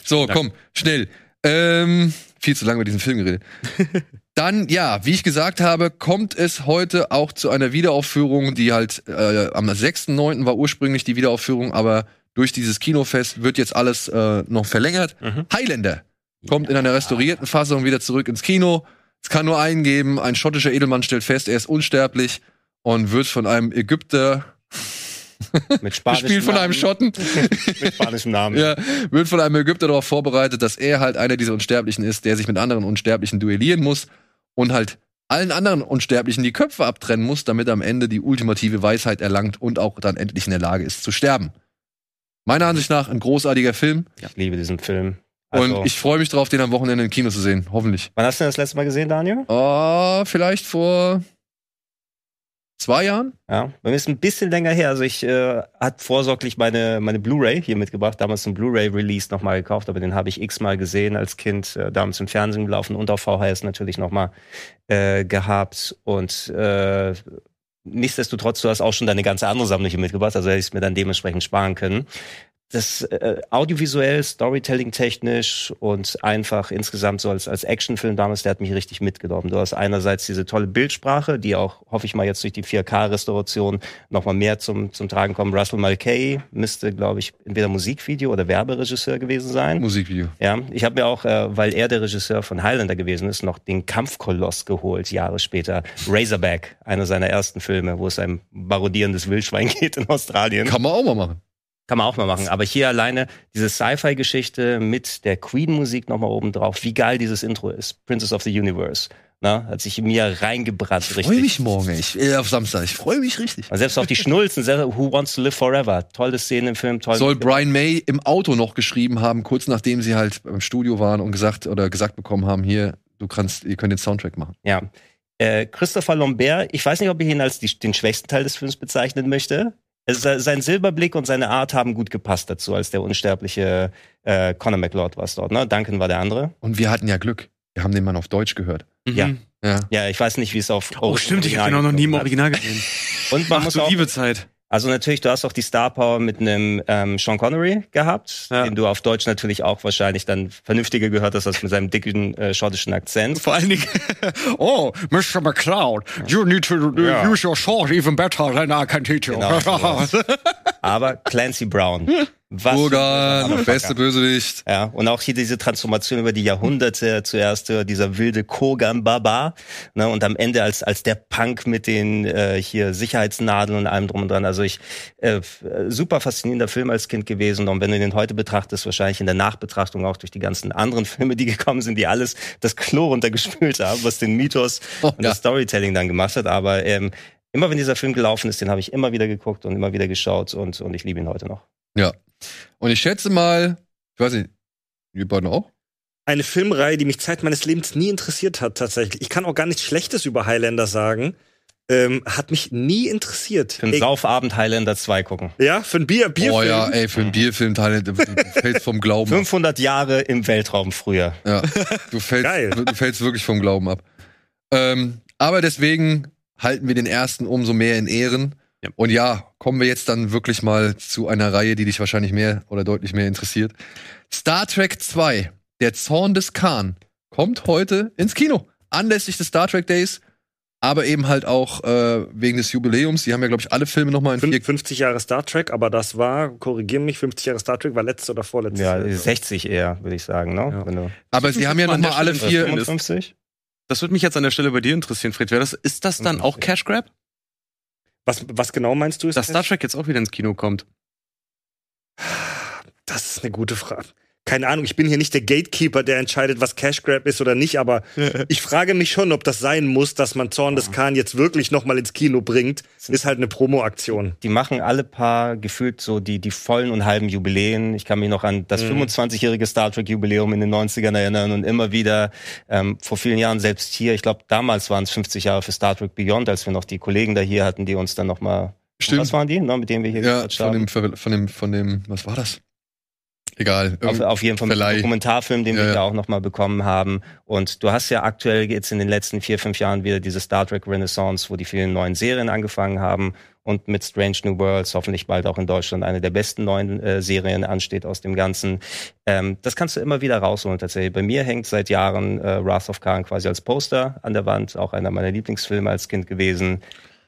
So, Danke. komm, schnell. Ähm, viel zu lange über diesen Film geredet. Dann, ja, wie ich gesagt habe, kommt es heute auch zu einer Wiederaufführung, die halt äh, am 6.9. war ursprünglich die Wiederaufführung, aber durch dieses Kinofest wird jetzt alles äh, noch verlängert. Mhm. Highlander kommt in einer restaurierten Fassung wieder zurück ins Kino. Es kann nur einen geben. Ein schottischer Edelmann stellt fest, er ist unsterblich und wird von einem Ägypter Mit spanischem gespielt von einem. Schotten. Mit spanischem Namen. Ja, wird von einem Ägypter darauf vorbereitet, dass er halt einer dieser Unsterblichen ist, der sich mit anderen Unsterblichen duellieren muss und halt allen anderen Unsterblichen die Köpfe abtrennen muss, damit er am Ende die ultimative Weisheit erlangt und auch dann endlich in der Lage ist zu sterben. Meiner Ansicht nach ein großartiger Film Ich liebe diesen Film. Also, und ich freue mich drauf, den am Wochenende im Kino zu sehen, hoffentlich. wann hast du den das letzte Mal gesehen, Daniel? Oh, vielleicht vor zwei Jahren? Ja, bei mir ist ein bisschen länger her. Also ich äh, hat vorsorglich meine meine Blu-ray hier mitgebracht, damals ein Blu-ray-Release nochmal gekauft, aber den habe ich x-mal gesehen als Kind, äh, damals im Fernsehen gelaufen und auf VHS natürlich nochmal äh, gehabt. Und äh, nichtsdestotrotz, du hast auch schon deine ganze andere Sammlung hier mitgebracht, also hätte ich es mir dann dementsprechend sparen können das äh, audiovisuell, Storytelling-technisch und einfach insgesamt so als, als Actionfilm damals, der hat mich richtig mitgenommen. Du hast einerseits diese tolle Bildsprache, die auch, hoffe ich mal, jetzt durch die 4K-Restauration nochmal mehr zum, zum Tragen kommen. Russell Mulcahy müsste, glaube ich, entweder Musikvideo oder Werberegisseur gewesen sein. Musikvideo. Ja, ich habe mir auch, äh, weil er der Regisseur von Highlander gewesen ist, noch den Kampfkoloss geholt, Jahre später. Razorback, einer seiner ersten Filme, wo es ein marodierendes Wildschwein geht in Australien. Kann man auch mal machen. Kann man auch mal machen. Aber hier alleine diese Sci-Fi-Geschichte mit der Queen-Musik nochmal oben drauf, wie geil dieses Intro ist. Princess of the Universe. Na, hat sich in mir reingebrannt. Ich freue mich morgen, ich, äh, auf Samstag. Ich freue mich richtig. Und selbst auch die Schnulzen, Who Wants to Live Forever. Tolle Szene im Film, toll. Soll Brian May im Auto noch geschrieben haben, kurz nachdem sie halt im Studio waren und gesagt oder gesagt bekommen haben, hier, du kannst, ihr könnt den Soundtrack machen. Ja. Äh, Christopher Lambert, ich weiß nicht, ob ich ihn als die, den schwächsten Teil des Films bezeichnen möchte. Also sein Silberblick und seine Art haben gut gepasst dazu, als der unsterbliche äh, Conor McLeod war es dort. Ne? Duncan war der andere. Und wir hatten ja Glück. Wir haben den Mann auf Deutsch gehört. Mhm. Ja. ja. Ja, ich weiß nicht, wie es auf. Oh, stimmt, ich habe ihn auch noch nie im Original gesehen. Und man Ach, muss auch, liebe Zeit. Also natürlich, du hast auch die Star Power mit einem ähm, Sean Connery gehabt, ja. den du auf Deutsch natürlich auch wahrscheinlich dann vernünftiger gehört hast als mit seinem dicken äh, schottischen Akzent. Vor allen Dingen, oh, Mr. McCloud, you need to ja. use your sword even better than I can teach you. Genau, Aber Clancy Brown. Was Burgan, beste Bösewicht. Ja, und auch hier diese Transformation über die Jahrhunderte, zuerst äh, dieser wilde Kogan Baba, ne, und am Ende als als der Punk mit den äh, hier Sicherheitsnadeln und allem drum und dran. Also ich äh, super faszinierender Film als Kind gewesen und wenn du den heute betrachtest, wahrscheinlich in der Nachbetrachtung auch durch die ganzen anderen Filme, die gekommen sind, die alles das Klo runtergespült haben, was den Mythos oh, und ja. das Storytelling dann gemacht hat, aber ähm, immer wenn dieser Film gelaufen ist, den habe ich immer wieder geguckt und immer wieder geschaut und und ich liebe ihn heute noch. Ja, und ich schätze mal, ich weiß nicht, ihr beiden auch? Eine Filmreihe, die mich Zeit meines Lebens nie interessiert hat, tatsächlich. Ich kann auch gar nichts Schlechtes über Highlander sagen. Ähm, hat mich nie interessiert. Für einen Saufabend Highlander 2 gucken. Ja, für einen Bier, Bierfilm. Oh ja, ey, für einen Bierfilm Highlander, du fällst vom Glauben 500 Jahre im Weltraum früher. Ja, du fällst, Geil. du fällst wirklich vom Glauben ab. Ähm, aber deswegen halten wir den ersten umso mehr in Ehren. Ja. Und ja, kommen wir jetzt dann wirklich mal zu einer Reihe, die dich wahrscheinlich mehr oder deutlich mehr interessiert. Star Trek 2, der Zorn des Khan, kommt heute ins Kino. Anlässlich des Star Trek Days, aber eben halt auch äh, wegen des Jubiläums. Die haben ja, glaube ich, alle Filme nochmal in vier 50 Jahre Star Trek, aber das war, korrigier mich, 50 Jahre Star Trek war letztes oder vorletztes Ja, 60 eher, würde ich sagen. Ne? Ja. aber sie haben ja nochmal alle vier. 55? Das würde mich jetzt an der Stelle bei dir interessieren, Fred. Das, ist das dann auch Cash Grab? Was, was genau meinst du? Dass Star Trek jetzt auch wieder ins Kino kommt. Das ist eine gute Frage keine Ahnung, ich bin hier nicht der Gatekeeper, der entscheidet, was Cash Grab ist oder nicht, aber ich frage mich schon, ob das sein muss, dass man Zorn des Khan jetzt wirklich nochmal ins Kino bringt. Ist halt eine Promo-Aktion. Die machen alle paar gefühlt so die, die vollen und halben Jubiläen. Ich kann mich noch an das mhm. 25-jährige Star Trek-Jubiläum in den 90ern erinnern und immer wieder ähm, vor vielen Jahren selbst hier, ich glaube, damals waren es 50 Jahre für Star Trek Beyond, als wir noch die Kollegen da hier hatten, die uns dann nochmal Stimmt. Was waren die, ne, mit denen wir hier ja, von dem, von dem, von dem, was war das? Egal. Auf, auf jeden Fall mit dem Dokumentarfilm, den ja, wir ja auch nochmal bekommen haben. Und du hast ja aktuell jetzt in den letzten vier, fünf Jahren wieder diese Star Trek Renaissance, wo die vielen neuen Serien angefangen haben und mit Strange New Worlds hoffentlich bald auch in Deutschland eine der besten neuen äh, Serien ansteht aus dem Ganzen. Ähm, das kannst du immer wieder rausholen tatsächlich. Bei mir hängt seit Jahren äh, Wrath of Khan quasi als Poster an der Wand, auch einer meiner Lieblingsfilme als Kind gewesen.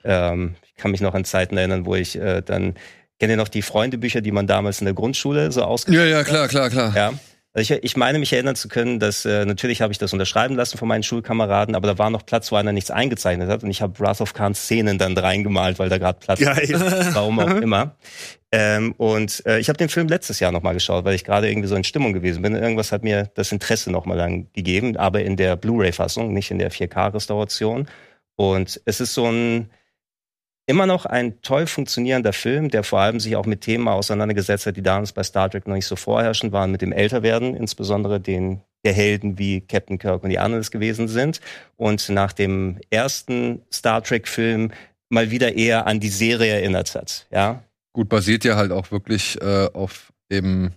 Ähm, ich kann mich noch an Zeiten erinnern, wo ich äh, dann Kennt ihr noch die Freundebücher, die man damals in der Grundschule so ausgeschrieben hat? Ja, ja, klar, klar, klar. Ja. Also ich, ich meine mich erinnern zu können, dass äh, natürlich habe ich das unterschreiben lassen von meinen Schulkameraden, aber da war noch Platz, wo einer nichts eingezeichnet hat und ich habe Wrath of Khan Szenen dann reingemalt, weil da gerade Platz Geil. ist, warum auch immer. Ähm, und äh, ich habe den Film letztes Jahr nochmal geschaut, weil ich gerade irgendwie so in Stimmung gewesen bin. Irgendwas hat mir das Interesse nochmal dann gegeben, aber in der Blu-ray-Fassung, nicht in der 4K-Restauration. Und es ist so ein immer noch ein toll funktionierender Film, der vor allem sich auch mit Themen auseinandergesetzt hat, die damals bei Star Trek noch nicht so vorherrschend waren, mit dem Älterwerden, insbesondere den der Helden wie Captain Kirk und die anderen es gewesen sind. Und nach dem ersten Star Trek-Film mal wieder eher an die Serie erinnert hat. Ja, Gut, basiert ja halt auch wirklich äh, auf eben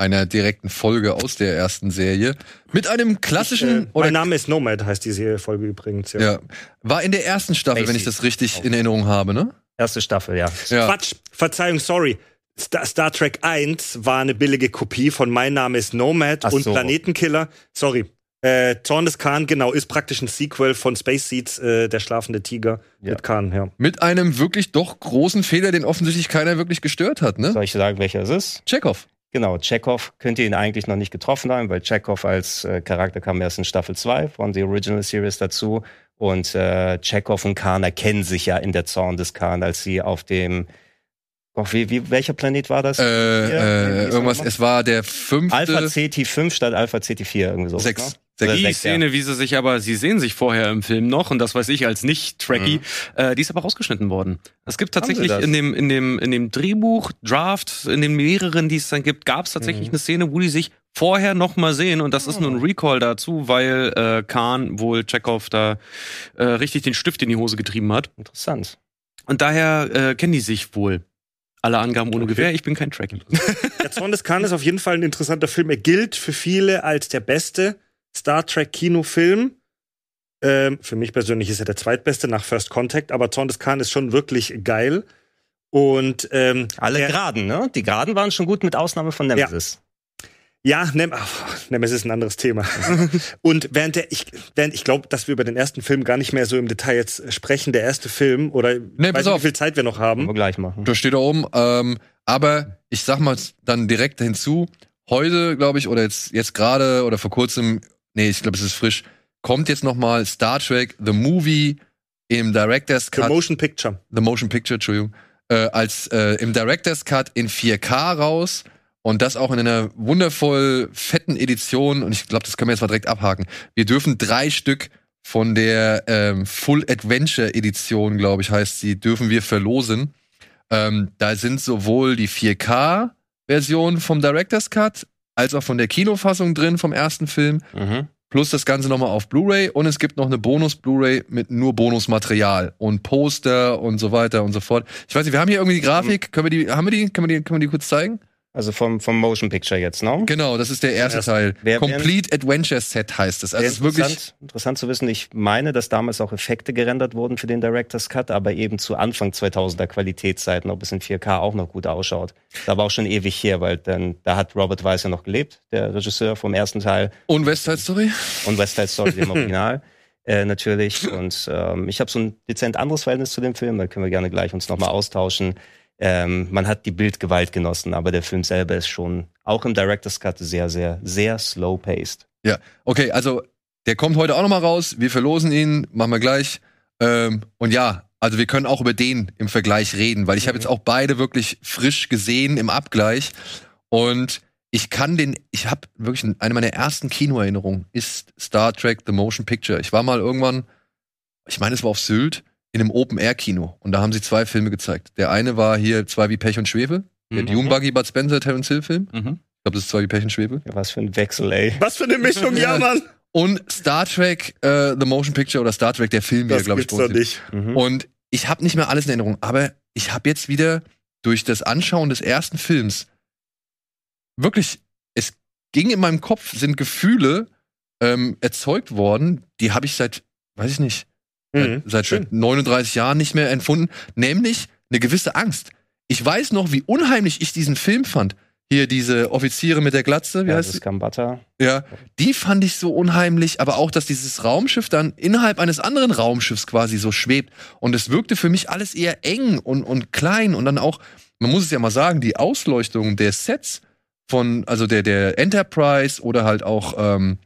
einer direkten Folge aus der ersten Serie. Mit einem klassischen Äh, oder mein Name ist Nomad, heißt diese Folge übrigens. Ja. ja, war in der ersten Staffel, wenn ich das richtig in Erinnerung habe, ne? erste Staffel, ja. Ja. Quatsch, Verzeihung, sorry. Star, Star Trek 1 war eine billige Kopie von Mein Name ist Nomad Ach und so. Planetenkiller. Sorry. Äh, Zorn des Khan, genau, ist praktisch ein Sequel von Space Seeds, äh, der schlafende Tiger Ja. mit Khan, ja. Mit einem wirklich doch großen Fehler, den offensichtlich keiner wirklich gestört hat, ne? Soll ich sagen, welcher es ist? Chekhov. Genau, Chekhov könnt ihr ihn eigentlich noch nicht getroffen haben, weil Chekhov als äh, Charakter kam erst in Staffel 2 von The Original Series dazu. Und äh, Chekhov und Khan erkennen sich ja in der Zorn des Khan, als sie auf dem oh, wie, wie, welcher Planet war das? Äh, äh, irgendwas, es war der fünfte. Alpha CT5 statt Alpha CT4, irgendwie so. Sechs. Ne? Sechs. Oder Die sechs, ja. Szene, wie sie sich aber, sie sehen sich vorher im Film noch und das weiß ich als Nicht-Trekkie, äh, die ist aber rausgeschnitten worden. Es gibt tatsächlich in dem, in dem, in dem Drehbuch, Draft, in den mehreren, die es dann gibt, gab es tatsächlich Mhm. eine Szene, wo die sich vorher noch mal sehen und das ist nur ein Ah. Recall dazu, weil äh, Khan wohl Chekhov da äh, richtig den Stift in die Hose getrieben hat. Interessant. Und daher äh, kennen die sich wohl. Alle Angaben ohne Okay. Gewehr, ich bin kein Trekkie. Der Zorn des Khan ist auf jeden Fall ein interessanter Film. Er gilt für viele als der beste Star Trek Kinofilm. Ähm, für mich persönlich ist er der zweitbeste nach First Contact, aber Zorn des Khan ist schon wirklich geil. Und ähm, Alle der- Geraden, ne? Die Geraden waren schon gut mit Ausnahme von Nemesis. Ja, Nem ach, Nemesis ist ein anderes Thema. und während der, ich, während ich glaube, dass wir über den ersten Film gar nicht mehr so im Detail jetzt sprechen, der erste Film, oder Nee, weiß pass nicht, auf. wie viel Zeit wir noch Können wir haben. gleich machen. Das steht da oben. Ähm, aber ich sag mal dann direkt hinzu, heute, glaube ich, oder jetzt, jetzt gerade oder vor kurzem, nee, ich glaube, es ist frisch, kommt jetzt noch mal Star Trek The Movie im Director's The Cut, Motion Picture. The Motion Picture, Entschuldigung, äh, als äh, im Director's Cut in 4K raus und das auch in einer wundervoll fetten Edition und ich glaube, das können wir jetzt mal direkt abhaken. Wir dürfen drei Stück von der ähm, Full Adventure Edition, glaube ich, heißt sie, dürfen wir verlosen. Ähm, da sind sowohl die 4K-Version vom Director's Cut als auch von der Kinofassung drin vom ersten Film, Mhm. plus das Ganze nochmal auf Blu-ray und es gibt noch eine Bonus-Blu-ray mit nur Bonusmaterial und Poster und so weiter und so fort. Ich weiß nicht, wir haben hier irgendwie die Grafik, können wir die, haben wir die, können wir die, können wir die kurz zeigen? Also vom, vom Motion Picture jetzt, ne? Genau, das ist der erste Erste. Teil. Wer- Complete Adventure Set heißt es. Also es ist wirklich, interessant, zu wissen. Ich meine, dass damals auch Effekte gerendert wurden für den Director's Cut, aber eben zu Anfang 2000er Qualitätszeiten, ob es in 4K auch noch gut ausschaut. Das war aber auch schon ewig her, weil dann, da hat Robert Weiss ja noch gelebt, der Regisseur vom ersten Teil und West Side Story? und West Side Story im Original. Äh, natürlich. Und ähm, ich habe so ein dezent anderes Verhältnis zu dem Film, da können wir gerne gleich uns nochmal austauschen. Ähm, man hat die Bildgewalt genossen, aber der Film selber ist schon auch im Director's Cut sehr, sehr, sehr slow-paced. Ja, okay, also der kommt heute auch noch mal raus. Wir verlosen ihn, machen wir gleich. Ähm, und ja, also wir können auch über den im Vergleich reden, weil ich habe jetzt auch beide wirklich frisch gesehen im Abgleich. Und ich kann den, ich habe wirklich eine meiner ersten Kinoerinnerungen ist Star Trek The Motion Picture. Ich war mal irgendwann, ich meine, es war auf Sylt in einem Open-Air-Kino und da haben sie zwei Filme gezeigt. Der eine war hier zwei wie Pech und Schwefel, der Mhm. Dune Buggy Bud Spencer Terence Hill Film. Ich Mhm. glaube, das ist zwei wie Pech und Schwefel. Ja, was für ein Wechsel, ey. Was für eine Mischung, ja, Mann! Und Star Trek äh, The Motion Picture oder Star Trek der Film, Das glaube ich, doch nicht. Mhm. Und ich habe nicht mehr alles in Erinnerung, aber ich habe jetzt wieder durch das Anschauen des ersten Films wirklich, es ging in meinem Kopf, sind Gefühle ähm, erzeugt worden, die habe ich seit, weiß ich nicht, Mhm. seit, Schön. seit 39 Jahren nicht mehr empfunden, nämlich eine gewisse Angst. Ich weiß noch, wie unheimlich ich diesen Film fand. Hier diese Offiziere mit der Glatze, wie ja, heißt das? Gambata. Ja, die fand ich so unheimlich, aber auch, dass dieses Raumschiff dann innerhalb eines anderen Raumschiffs quasi so schwebt. Und es wirkte für mich alles eher eng und, und klein und dann auch, man muss es ja mal sagen, die Ausleuchtung der Sets von, also der, der Enterprise oder halt auch ähm,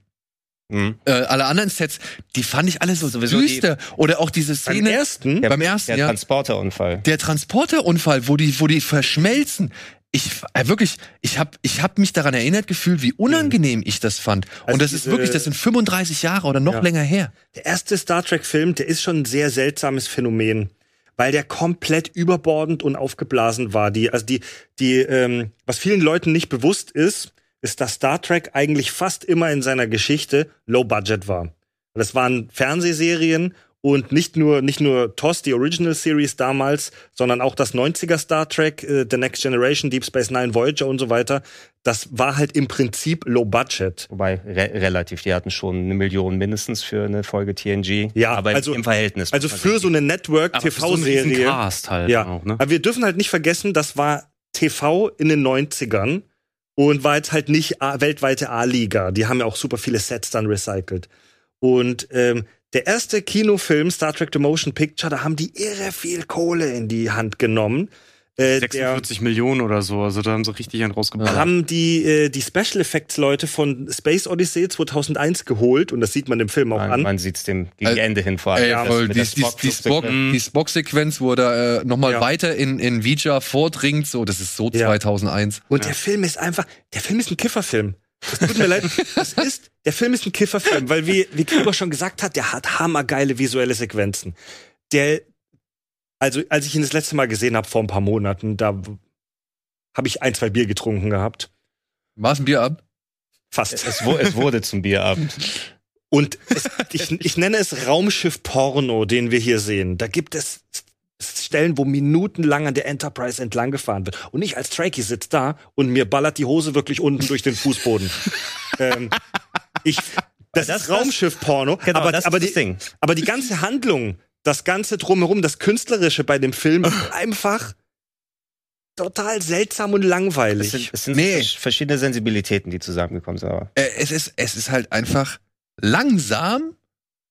Mhm. äh, alle anderen Sets, die fand ich alle so Sowieso die- düster. Oder auch diese Beim Szene ersten? Der, beim ersten, der ja. Transporterunfall. Der Transporterunfall, wo die, wo die verschmelzen. Ich äh, wirklich, ich habe ich hab mich daran erinnert gefühlt, wie unangenehm ich das fand. Also Und das ist diese- wirklich, das sind 35 Jahre oder noch Ja. länger her. Der erste Star Trek-Film, der ist schon ein sehr seltsames Phänomen, weil der komplett überbordend und aufgeblasen war. Die, also die, die, ähm, was vielen Leuten nicht bewusst ist, ist, dass Star Trek eigentlich fast immer in seiner Geschichte Low Budget war. Das waren Fernsehserien Und nicht nur, nicht nur TOS, die Original Series damals, sondern auch das 90er Star Trek, äh, The Next Generation, Deep Space Nine, Voyager und so weiter. Das war halt im Prinzip Low Budget. Wobei re relativ, die hatten schon eine Million mindestens für eine Folge TNG. Ja, aber also- im Verhältnis. Also für so eine Network-TV-Serie. TV-Serie. Cast halt Ja. auch, ne? Aber wir dürfen halt nicht vergessen, das war TV in den 90ern und war jetzt halt nicht A weltweite A-Liga. Die haben ja auch super viele Sets dann recycelt. Und ähm, der erste Kinofilm, Star Trek The Motion Picture, da haben die irre viel Kohle in die Hand genommen. Äh, der, 46 Millionen oder so, also da haben sie richtig einen rausgebracht. da haben die, äh, die Special Effects Leute von Space Odyssey 2001 geholt und das sieht man im Film auch man, an. man sieht's dem gegen Also, Ende hin vor allem. Ey, Das voll, die, der die, die, Spock, die Spock-Sequenz, wo er äh, nochmal Ja. weiter in, in Vija vordringt, so, das ist so Ja. 2001. Und der Film ist einfach, der Film ist ein Kifferfilm. Das tut mir leid. Das ist, der Film ist ein Kifferfilm, weil wie, wie Gregor schon gesagt hat, der hat hammergeile visuelle Sequenzen. Der, also als ich ihn das letzte Mal gesehen habe vor ein paar Monaten, da habe ich ein, zwei Bier getrunken gehabt. War's ein Bier ab? Fast. es, es wurde zum Bierabend. Und es, ich, ich nenne es Raumschiff-Porno, den wir hier sehen. Da gibt es Stellen, wo minutenlang an der Enterprise entlang gefahren wird. Und ich als Trekkie sitze da und mir ballert die Hose wirklich unten durch den Fußboden. ähm, ich, das, Das- ist Raumschiff-Porno, Genau, aber, das aber, die, das Ding. aber die ganze Handlung, das ganze drumherum, das Künstlerische bei dem Film ist einfach total seltsam und Es langweilig. sind, es sind Nee. vers- verschiedene Sensibilitäten, die zusammengekommen sind. Aber Äh, es, ist, es ist halt einfach langsam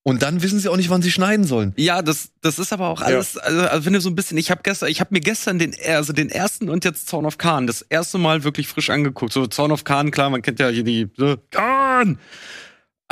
und dann wissen sie auch nicht, wann sie schneiden sollen. Ja, das, das ist aber auch alles, also, also wenn du so ein bisschen, ich habe gestern, ich habe mir gestern den, also den ersten und jetzt Zorn of Khan, das erste Mal wirklich frisch angeguckt. So Zorn of Khan, klar, man kennt ja hier die, so, Khan!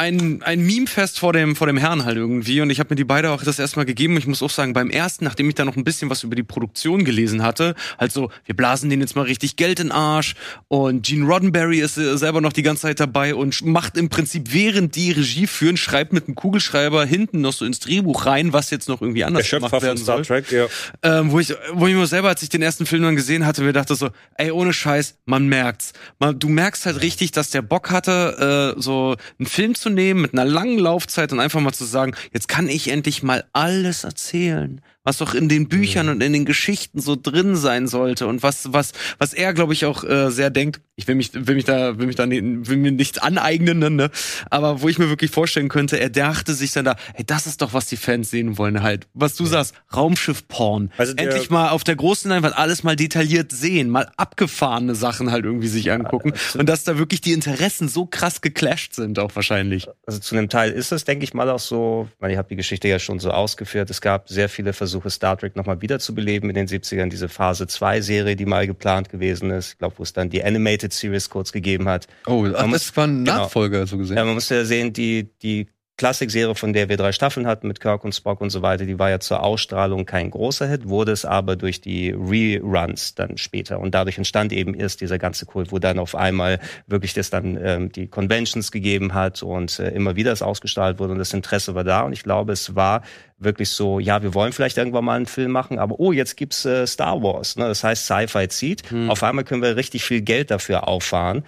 Ein, ein Meme-Fest vor dem, vor dem Herrn halt irgendwie. Und ich habe mir die beide auch das erste Mal gegeben. Ich muss auch sagen, beim ersten, nachdem ich da noch ein bisschen was über die Produktion gelesen hatte, halt so, wir blasen denen jetzt mal richtig Geld in den Arsch. Und Gene Roddenberry ist äh, selber noch die ganze Zeit dabei und macht im Prinzip, während die Regie führen, schreibt mit einem Kugelschreiber hinten noch so ins Drehbuch rein, was jetzt noch irgendwie anders der Schöpfer gemacht von werden Star soll Trek, ja. ähm, wo ich, wo ich mir selber, als ich den ersten Film dann gesehen hatte, mir dachte so, ey, ohne Scheiß, man merkt's. Man, du merkst halt richtig, dass der Bock hatte, äh, so einen Film zu nehmen mit einer langen Laufzeit und einfach mal zu sagen, jetzt kann ich endlich mal alles erzählen, was doch in den Büchern und in den Geschichten so drin sein sollte und was, was, was er, glaube ich, auch äh, sehr denkt. Ich will mich, will mich da, will mich da, ne- will mir nichts aneignen, ne? Aber wo ich mir wirklich vorstellen könnte, er dachte sich dann da, ey, das ist doch, was die Fans sehen wollen halt. Was du sagst, Raumschiff-Porn. Also der- Endlich mal auf der großen Leinwand alles mal detailliert sehen, mal abgefahrene Sachen halt irgendwie sich angucken. Und dass da wirklich die Interessen so krass geclasht sind auch wahrscheinlich. also zu einem Teil ist es, denke ich mal, auch so, weil ich habe die Geschichte ja schon so ausgeführt. Es gab sehr viele Versuche, Star Trek nochmal wiederzubeleben in den 70ern. Diese Phase 2-Serie, die mal geplant gewesen ist. Ich glaube, wo es dann die Animated Series kurz gegeben hat. Oh, ach, Man das war ein genau. Nachfolger, so gesehen. Ja, man muss ja sehen, die, die Klassikserie, von der wir drei Staffeln hatten mit Kirk und Spock und so weiter, die war ja zur Ausstrahlung kein großer Hit, wurde es aber durch die Reruns dann später. Und dadurch entstand eben erst dieser ganze Kult, wo dann auf einmal wirklich das dann ähm, die Conventions gegeben hat und äh, immer wieder es ausgestrahlt wurde und das Interesse war da. Und ich glaube, es war wirklich so, ja, wir wollen vielleicht irgendwann mal einen Film machen, aber oh, jetzt gibt's äh, Star Wars. Ne? Das heißt, Sci-Fi zieht. Auf einmal können wir richtig viel Geld dafür auffahren.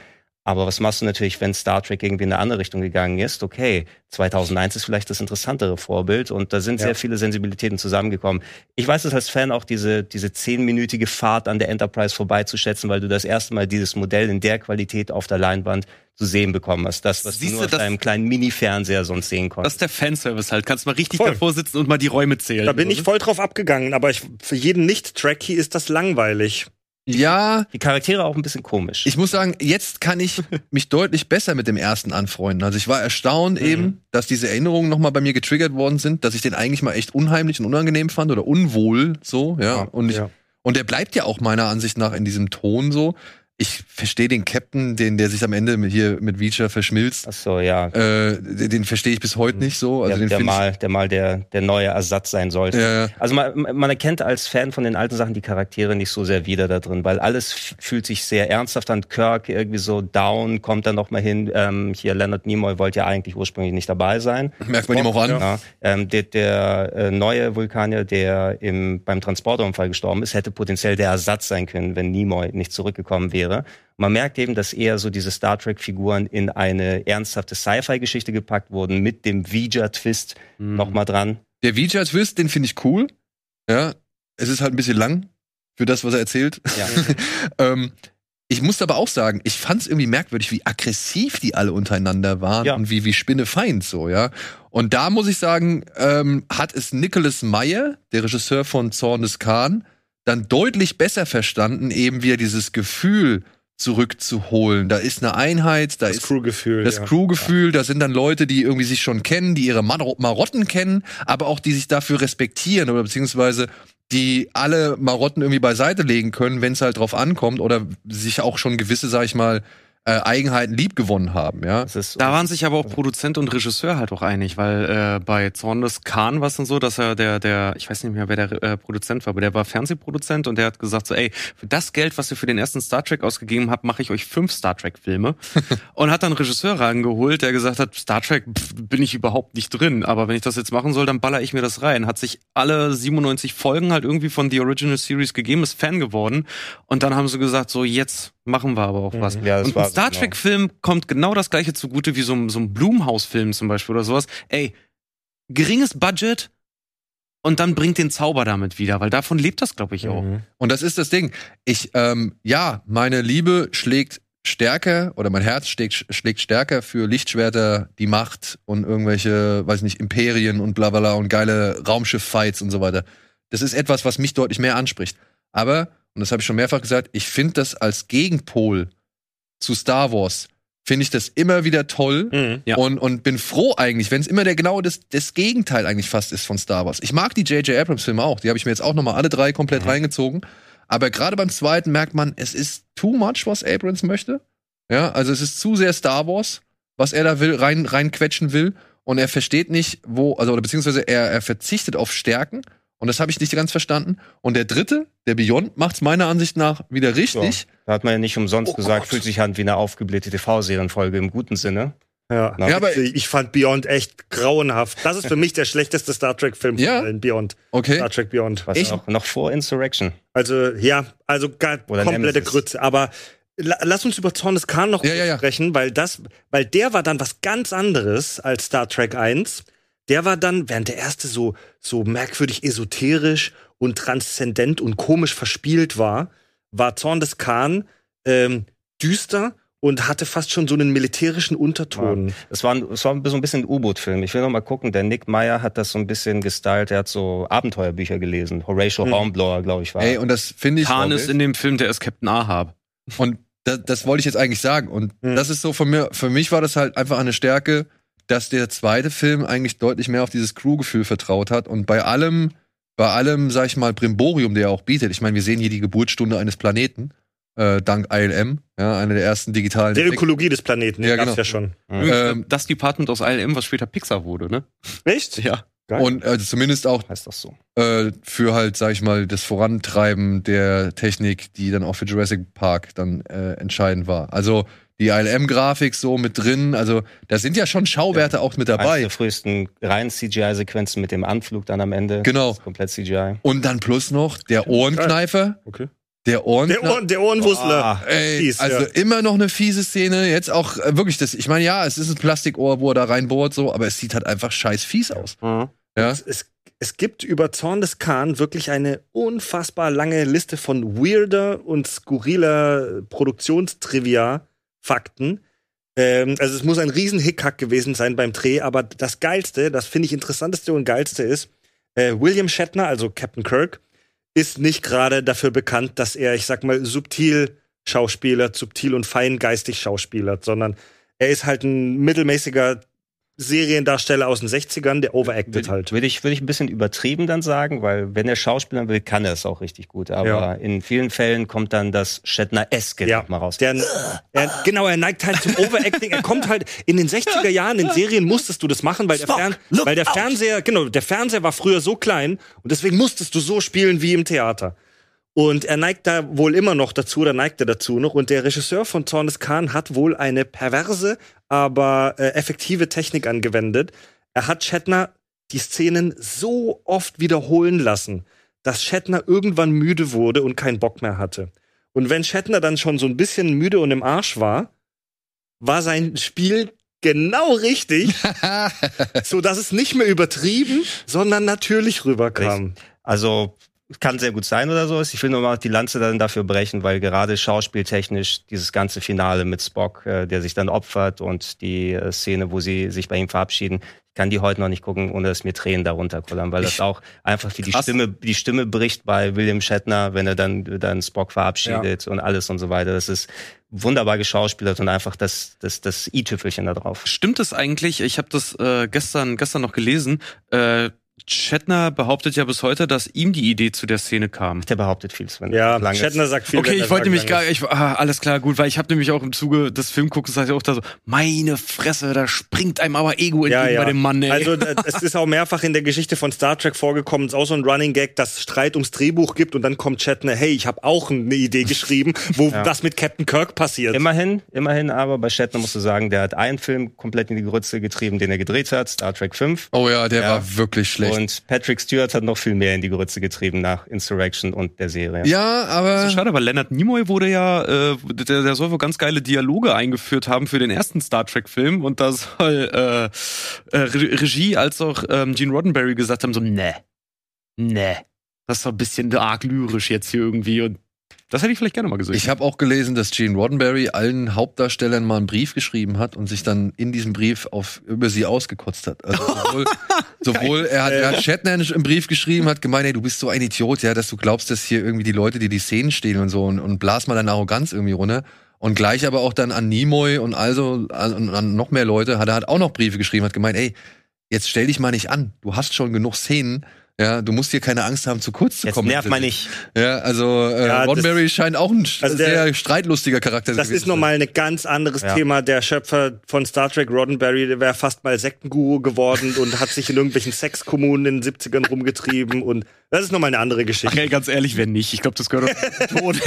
Aber was machst du natürlich, wenn Star Trek irgendwie in eine andere Richtung gegangen ist? Okay, 2001 ist vielleicht das interessantere Vorbild und da sind Ja. sehr viele Sensibilitäten zusammengekommen. Ich weiß es als Fan auch, diese, diese zehnminütige Fahrt an der Enterprise vorbeizuschätzen, weil du das erste Mal dieses Modell in der Qualität auf der Leinwand zu sehen bekommen hast. Das, was Siehst du nur auf das- deinem kleinen Mini-Fernseher sonst sehen Das konntest. ist der Fanservice halt. Kannst mal richtig Voll. davor sitzen und mal die Räume zählen. Da bin ich voll drauf abgegangen, aber ich, für jeden Nicht-Trekkie ist das langweilig. Ja, Die Charaktere auch ein bisschen komisch. ich muss sagen, jetzt kann ich mich deutlich besser mit dem ersten anfreunden. Also ich war erstaunt Mhm. eben, dass diese Erinnerungen noch mal bei mir getriggert worden sind, dass ich den eigentlich mal echt unheimlich und unangenehm fand oder unwohl so, ja. Ja, und ich, ja. und der bleibt ja auch meiner Ansicht nach in diesem Ton so. Ich verstehe den Captain, den der sich am Ende hier mit Reacher verschmilzt. Ach so, ja. Äh, den den verstehe ich bis heute nicht so. Also der, den der mal, der mal der, der neue Ersatz sein sollte. ja, ja. Also man, man erkennt als Fan von den alten Sachen die Charaktere nicht so sehr wieder da drin, weil alles fühlt sich sehr ernsthaft an. Kirk irgendwie so down, kommt dann noch mal hin. Ähm, hier Leonard Nimoy wollte ja eigentlich ursprünglich nicht dabei sein. merkt man ihm auch an. Ja. Ähm, der der äh, neue Vulkanier, der im, beim Transporterunfall gestorben ist, hätte potenziell der Ersatz sein können, wenn Nimoy nicht zurückgekommen wäre. Man merkt eben, dass eher so diese Star Trek-Figuren in eine ernsthafte Sci-Fi-Geschichte gepackt wurden, mit dem Vija-Twist noch mal dran. Der VJ als Twist, den finde ich cool. Ja, es ist halt ein bisschen lang für das, was er erzählt. Ja. ähm, ich muss aber auch sagen, ich fand es irgendwie merkwürdig, wie aggressiv die alle untereinander waren Ja. und wie, wie spinnefeind so, ja. Und da muss ich sagen, ähm, hat es Nicholas Meyer, der Regisseur von Zorn des Khan, dann deutlich besser verstanden, eben wieder dieses Gefühl zurückzuholen. Da ist eine Einheit, da Das ist Crewgefühl. das ja. Crewgefühl, da sind dann Leute, die irgendwie sich schon kennen, die ihre Mar Marotten kennen, aber auch die sich dafür respektieren oder beziehungsweise die alle Marotten irgendwie beiseite legen können, wenn es halt drauf ankommt oder sich auch schon gewisse, sag ich mal, äh, Eigenheiten liebgewonnen haben, ja. Da waren sich aber auch Produzent und Regisseur halt auch einig, weil äh, bei Zorn des Khan war es dann so, dass er der, der, ich weiß nicht mehr, wer der äh, Produzent war, aber der war Fernsehproduzent und der hat gesagt so, ey, für das Geld, was ihr für den ersten Star Trek ausgegeben habt, mache ich euch fünf Star Trek Filme und hat dann einen Regisseur rangeholt, der gesagt hat, Star Trek pff, bin ich überhaupt nicht drin, aber wenn ich das jetzt machen soll, dann baller ich mir das rein. Hat sich alle 97 Folgen halt irgendwie von The Original Series gegeben, ist Fan geworden und dann haben sie gesagt so, jetzt machen wir aber auch was. Ja, das und ein Star genau. Trek-Film kommt genau das gleiche zugute wie so, ein- so ein Blumhaus-Film zum Beispiel oder sowas. Ey, geringes Budget und dann bringt den Zauber damit wieder, weil davon lebt das, glaube ich, auch. Mhm. Und das ist das Ding. Ich, ähm, ja, meine Liebe schlägt stärker oder mein Herz schlägt, schlägt stärker für Lichtschwerter, die Macht und irgendwelche, weiß nicht, Imperien und bla bla bla und geile Raumschiff-Fights und so weiter. Das ist etwas, was mich deutlich mehr anspricht. Aber, und das habe ich schon mehrfach gesagt, ich finde das als Gegenpol zu Star Wars, finde ich das immer wieder toll, Mhm. Ja. und, und bin froh eigentlich, wenn es immer der genau das, das Gegenteil eigentlich fast ist von Star Wars. Ich mag die J.J. Abrams-Filme auch. Die habe ich mir jetzt auch noch mal alle drei komplett reingezogen. Aber gerade beim zweiten merkt man, es ist too much, was Abrams möchte. Ja, also es ist zu sehr Star Wars, was er da will, rein, reinquetschen will. Und er versteht nicht, wo, also, oder beziehungsweise er, er verzichtet auf Stärken. Und das habe ich nicht ganz verstanden. Und der dritte, der Beyond, macht's meiner Ansicht nach wieder richtig. Da hat man ja nicht umsonst Oh gesagt, Gott. fühlt sich an wie eine aufgeblähte TV-Serienfolge im guten Sinne. Ja. Ja, Ja, aber- ich fand Beyond echt grauenhaft. Das ist für mich der schlechteste Star Trek-Film Ja. von allen, Beyond. Okay. Star Trek Beyond. Was Echt? auch noch vor Insurrection. Also, ja, also Oder komplette. Grütze. Aber la lass uns über Zorn des Khan noch ja, ja. sprechen, weil das, weil der war dann was ganz anderes als Star Trek 1. Der war dann, während der erste so, so merkwürdig esoterisch und transzendent und komisch verspielt war, war Zorn des Khan ähm, düster und hatte fast schon so einen militärischen Unterton. Es war, ein- es war so ein bisschen ein U-Boot-Film. Ich will noch mal gucken. Der Nick Meyer hat das so ein bisschen gestylt. Er hat so Abenteuerbücher gelesen. Horatio Hm. Hornblower, glaube ich, war. Ey, und das finde ich. Khan ist in dem Film, der ist Captain Ahab. Und das, das wollte ich jetzt eigentlich sagen. Und Mhm. das ist so von mir, für mich war das halt einfach eine Stärke, dass der zweite Film eigentlich deutlich mehr auf dieses Crew-Gefühl vertraut hat. Und bei allem, bei allem, sag ich mal, Brimborium, der er auch bietet. Ich meine, wir sehen hier die Geburtsstunde eines Planeten, äh, dank ILM, ja, eine der ersten digitalen. Der. Ökologie des Planeten, den Ja, genau. ja schon. Mhm. Ähm, das Department aus ILM, was später Pixar wurde, ne? Echt? Ja. Geil. Und äh, zumindest auch heißt das so. äh, für halt, sag ich mal, das Vorantreiben der Technik, die dann auch für Jurassic Park dann äh, entscheidend war. Also die ILM-Grafik so mit drin, also da sind ja schon Schauwerte auch mit Eines dabei. der frühesten reinen CGI-Sequenzen mit dem Anflug dann am Ende. Genau. Das ist komplett CGI. Und dann plus noch der Ohrenkneifer. Okay. Der Der, Ohrenkneifer. Ohren, der Ohrenwussler. Ah, Ey, fies, also ja. immer noch eine fiese Szene. Jetzt auch äh, wirklich das. Ich meine, ja, es ist ein Plastikohr, wo er da reinbohrt, so, aber es sieht halt einfach scheiß fies aus. Ja. Es, es, es gibt über Zorn des Khan wirklich eine unfassbar lange Liste von weirder und skurriler Produktionstrivia-Fakten. Ähm, also es muss ein riesen Hickhack gewesen sein beim Dreh, aber das Geilste, das finde ich interessanteste und geilste ist, äh, William Shatner, also Captain Kirk, ist nicht gerade dafür bekannt, dass er, ich sag mal, subtil Schauspieler, subtil und feingeistig schauspielert, sondern er ist halt ein mittelmäßiger Seriendarsteller aus den 60ern, der overacted Würde halt. würd ich, würd ich ein bisschen übertrieben dann sagen, weil wenn er Schauspielern will, kann er es auch richtig gut. Aber Ja. in vielen Fällen kommt dann das Shatner-eske Ja, noch mal raus. Der, er, genau, er neigt halt zum Overacting. Er kommt halt in den 60er Jahren in Serien musstest du das machen, weil der, Fern, weil der Fernseher, genau, der Fernseher war früher so klein und deswegen musstest du so spielen wie im Theater. Und er neigt da wohl immer noch dazu, oder neigt er dazu noch. Und der Regisseur von Zorn des Khan hat wohl eine perverse, aber äh, effektive Technik angewendet. Er hat Shatner die Szenen so oft wiederholen lassen, dass Shatner irgendwann müde wurde und keinen Bock mehr hatte. Und wenn Shatner dann schon so ein bisschen müde und im Arsch war, war sein Spiel genau richtig, so dass es nicht mehr übertrieben, sondern natürlich rüberkam. Also kann sehr gut sein oder so. Ich will nur mal die Lanze dann dafür brechen, weil gerade schauspieltechnisch dieses ganze Finale mit Spock, äh, der sich dann opfert und die äh, Szene, wo sie sich bei ihm verabschieden, ich kann die heute noch nicht gucken, ohne dass mir Tränen darunter kullern, weil das auch einfach wie die. Stimme, die Stimme bricht bei William Shatner, wenn er dann, dann Spock verabschiedet und alles und so weiter. Das ist wunderbar geschauspielert und einfach das, das, das i-Tüpfelchen da drauf. Stimmt es eigentlich? Ich habe das äh, gestern gestern noch gelesen. Äh, Shatner behauptet ja bis heute, dass ihm die Idee zu der Szene kam. Der behauptet viel, Sven. Ja, Lange- Shatner sagt viel. Okay, ich wollte nämlich gar, ich, ah, alles klar, gut, weil ich habe nämlich auch im Zuge des Filmguckens sag ich auch da so, meine Fresse, da springt einem aber Ego Ja, entgegen ja. bei dem Mann, ey. Also es ist auch mehrfach in der Geschichte von Star Trek vorgekommen, es ist auch so ein Running Gag, dass Streit ums Drehbuch gibt und dann kommt Shatner, hey, ich habe auch eine Idee geschrieben, wo das mit Captain Kirk passiert. Immerhin, immerhin aber bei Shatner musst du sagen, der hat einen Film komplett in die Grütze getrieben, den er gedreht hat, Star Trek 5. Oh ja, der Ja. war wirklich schlecht. Und Patrick Stewart hat noch viel mehr in die Grütze getrieben nach Insurrection und der Serie. ja, aber So schade, aber Leonard Nimoy wurde ja, äh, der, der soll wohl ganz geile Dialoge eingeführt haben für den ersten Star Trek-Film. Und da soll äh, äh, Re- Regie als auch ähm, Gene Roddenberry gesagt haben, so, ne, ne, das ist doch ein bisschen arg lyrisch jetzt hier irgendwie. Und das hätte ich vielleicht gerne mal gesehen. Ich habe auch gelesen, dass Gene Roddenberry allen Hauptdarstellern mal einen Brief geschrieben hat und sich dann in diesem Brief auf über sie ausgekotzt hat. Also sowohl, sowohl er, hat, er hat Shatner einen Brief geschrieben, hat gemeint, ey, du bist so ein Idiot, ja, dass du glaubst, dass hier irgendwie die Leute, die die Szenen stehen und so und, und blas mal deine Arroganz irgendwie runter. Und gleich aber auch dann an Nimoy und also an, und an noch mehr Leute hat er hat auch noch Briefe geschrieben, hat gemeint, ey, jetzt stell dich mal nicht an, du hast schon genug Szenen. Ja, du musst hier keine Angst haben, zu kurz zu Jetzt kommen. nervt mal nicht. Ja, also äh, Ja, das- Roddenberry scheint auch ein Also der- sehr streitlustiger Charakter Das gewesen ist nochmal ein ganz anderes Ja. Thema. Der Schöpfer von Star Trek, Roddenberry, der wäre fast mal Sektenguru geworden und hat sich in irgendwelchen Sexkommunen in den 70ern rumgetrieben und das ist nochmal eine andere Ach Geschichte. ey, ganz ehrlich, wenn nicht. Ich glaube, das gehört doch zum Tod.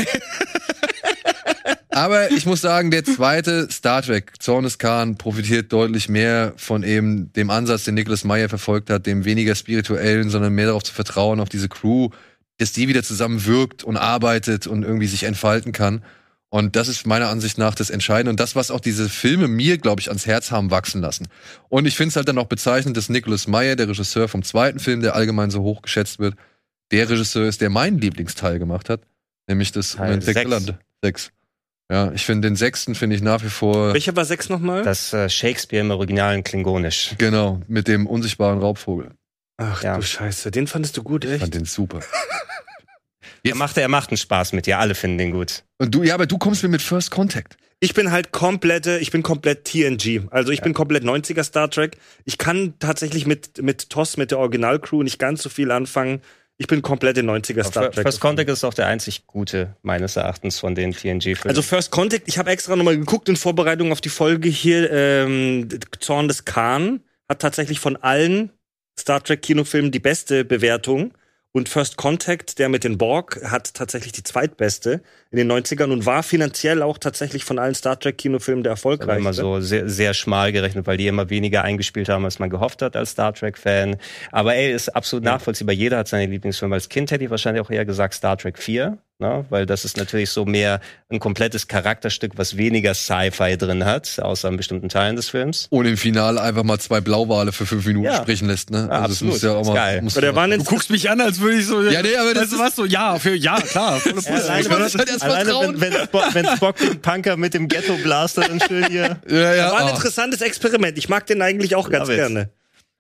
Aber ich muss sagen, der zweite Star Trek, Zornes Khan, profitiert deutlich mehr von eben dem Ansatz, den Nicholas Meyer verfolgt hat, dem weniger spirituellen, sondern mehr darauf zu vertrauen, auf diese Crew, dass die wieder zusammenwirkt und arbeitet und irgendwie sich entfalten kann. Und das ist meiner Ansicht nach das Entscheidende und das, was auch diese Filme mir, glaube ich, ans Herz haben wachsen lassen. Und ich finde es halt dann auch bezeichnend, dass Nicholas Meyer, der Regisseur vom zweiten Film, der allgemein so hoch geschätzt wird, der Regisseur ist, der meinen Lieblingsteil gemacht hat, nämlich das Teil Moment 6. 6. Ja, ich finde den sechsten finde ich nach wie vor Welcher war sechs nochmal? Das äh, Shakespeare im originalen Klingonisch. genau mit dem unsichtbaren Raubvogel. Ach Ja. du Scheiße, den fandest du gut, Ich echt? fand den super. Er macht, er macht einen Spaß mit dir, alle finden den gut. Und du, ja, aber du kommst mir mit First Contact. Ich bin halt komplette, ich bin komplett TNG. Also ich bin komplett 90er Star Trek. Ich kann tatsächlich mit, mit TOS, mit der Originalcrew nicht ganz so viel anfangen. Ich bin komplett in 90er Star Trek. First Contact ist auch der einzig gute, meines Erachtens, von den TNG-Filmen. Also First Contact, ich habe extra nochmal geguckt in Vorbereitung auf die Folge hier. Ähm, Zorn des Khan hat tatsächlich von allen Star Trek Kinofilmen die beste Bewertung. Und First Contact, der mit den Borg, hat tatsächlich die zweitbeste in den 90ern und war finanziell auch tatsächlich von allen Star Trek Kinofilmen der erfolgreichste. immer so sehr, sehr schmal gerechnet, weil die immer weniger eingespielt haben, als man gehofft hat als Star Trek-Fan. Aber ey, ist absolut nachvollziehbar. Jeder hat seine Lieblingsfilme. Als Kind hätte ich wahrscheinlich auch eher gesagt Star Trek 4, ne? weil das ist natürlich so mehr ein komplettes Charakterstück, was weniger Sci-Fi drin hat, außer in bestimmten Teilen des Films. Und im Finale einfach mal zwei Blauwale für fünf Minuten Ja. sprechen lässt, ne? Ja, das absolut. muss ja auch Ist mal. geil. muss ja- war Du guckst mich an, als würde ich so. Ja, nee, aber das du ist- was so, ja, für, ja, klar, volle Ja, alleine, Ich wollte das halt erst alleine vertrauen. wenn, wenn, Spock, wenn Spock den Punker mit dem Ghetto-Blaster dann schön hier. ja, ja, war ein ah. interessantes Experiment. Ich mag den eigentlich auch ganz Love it. gerne.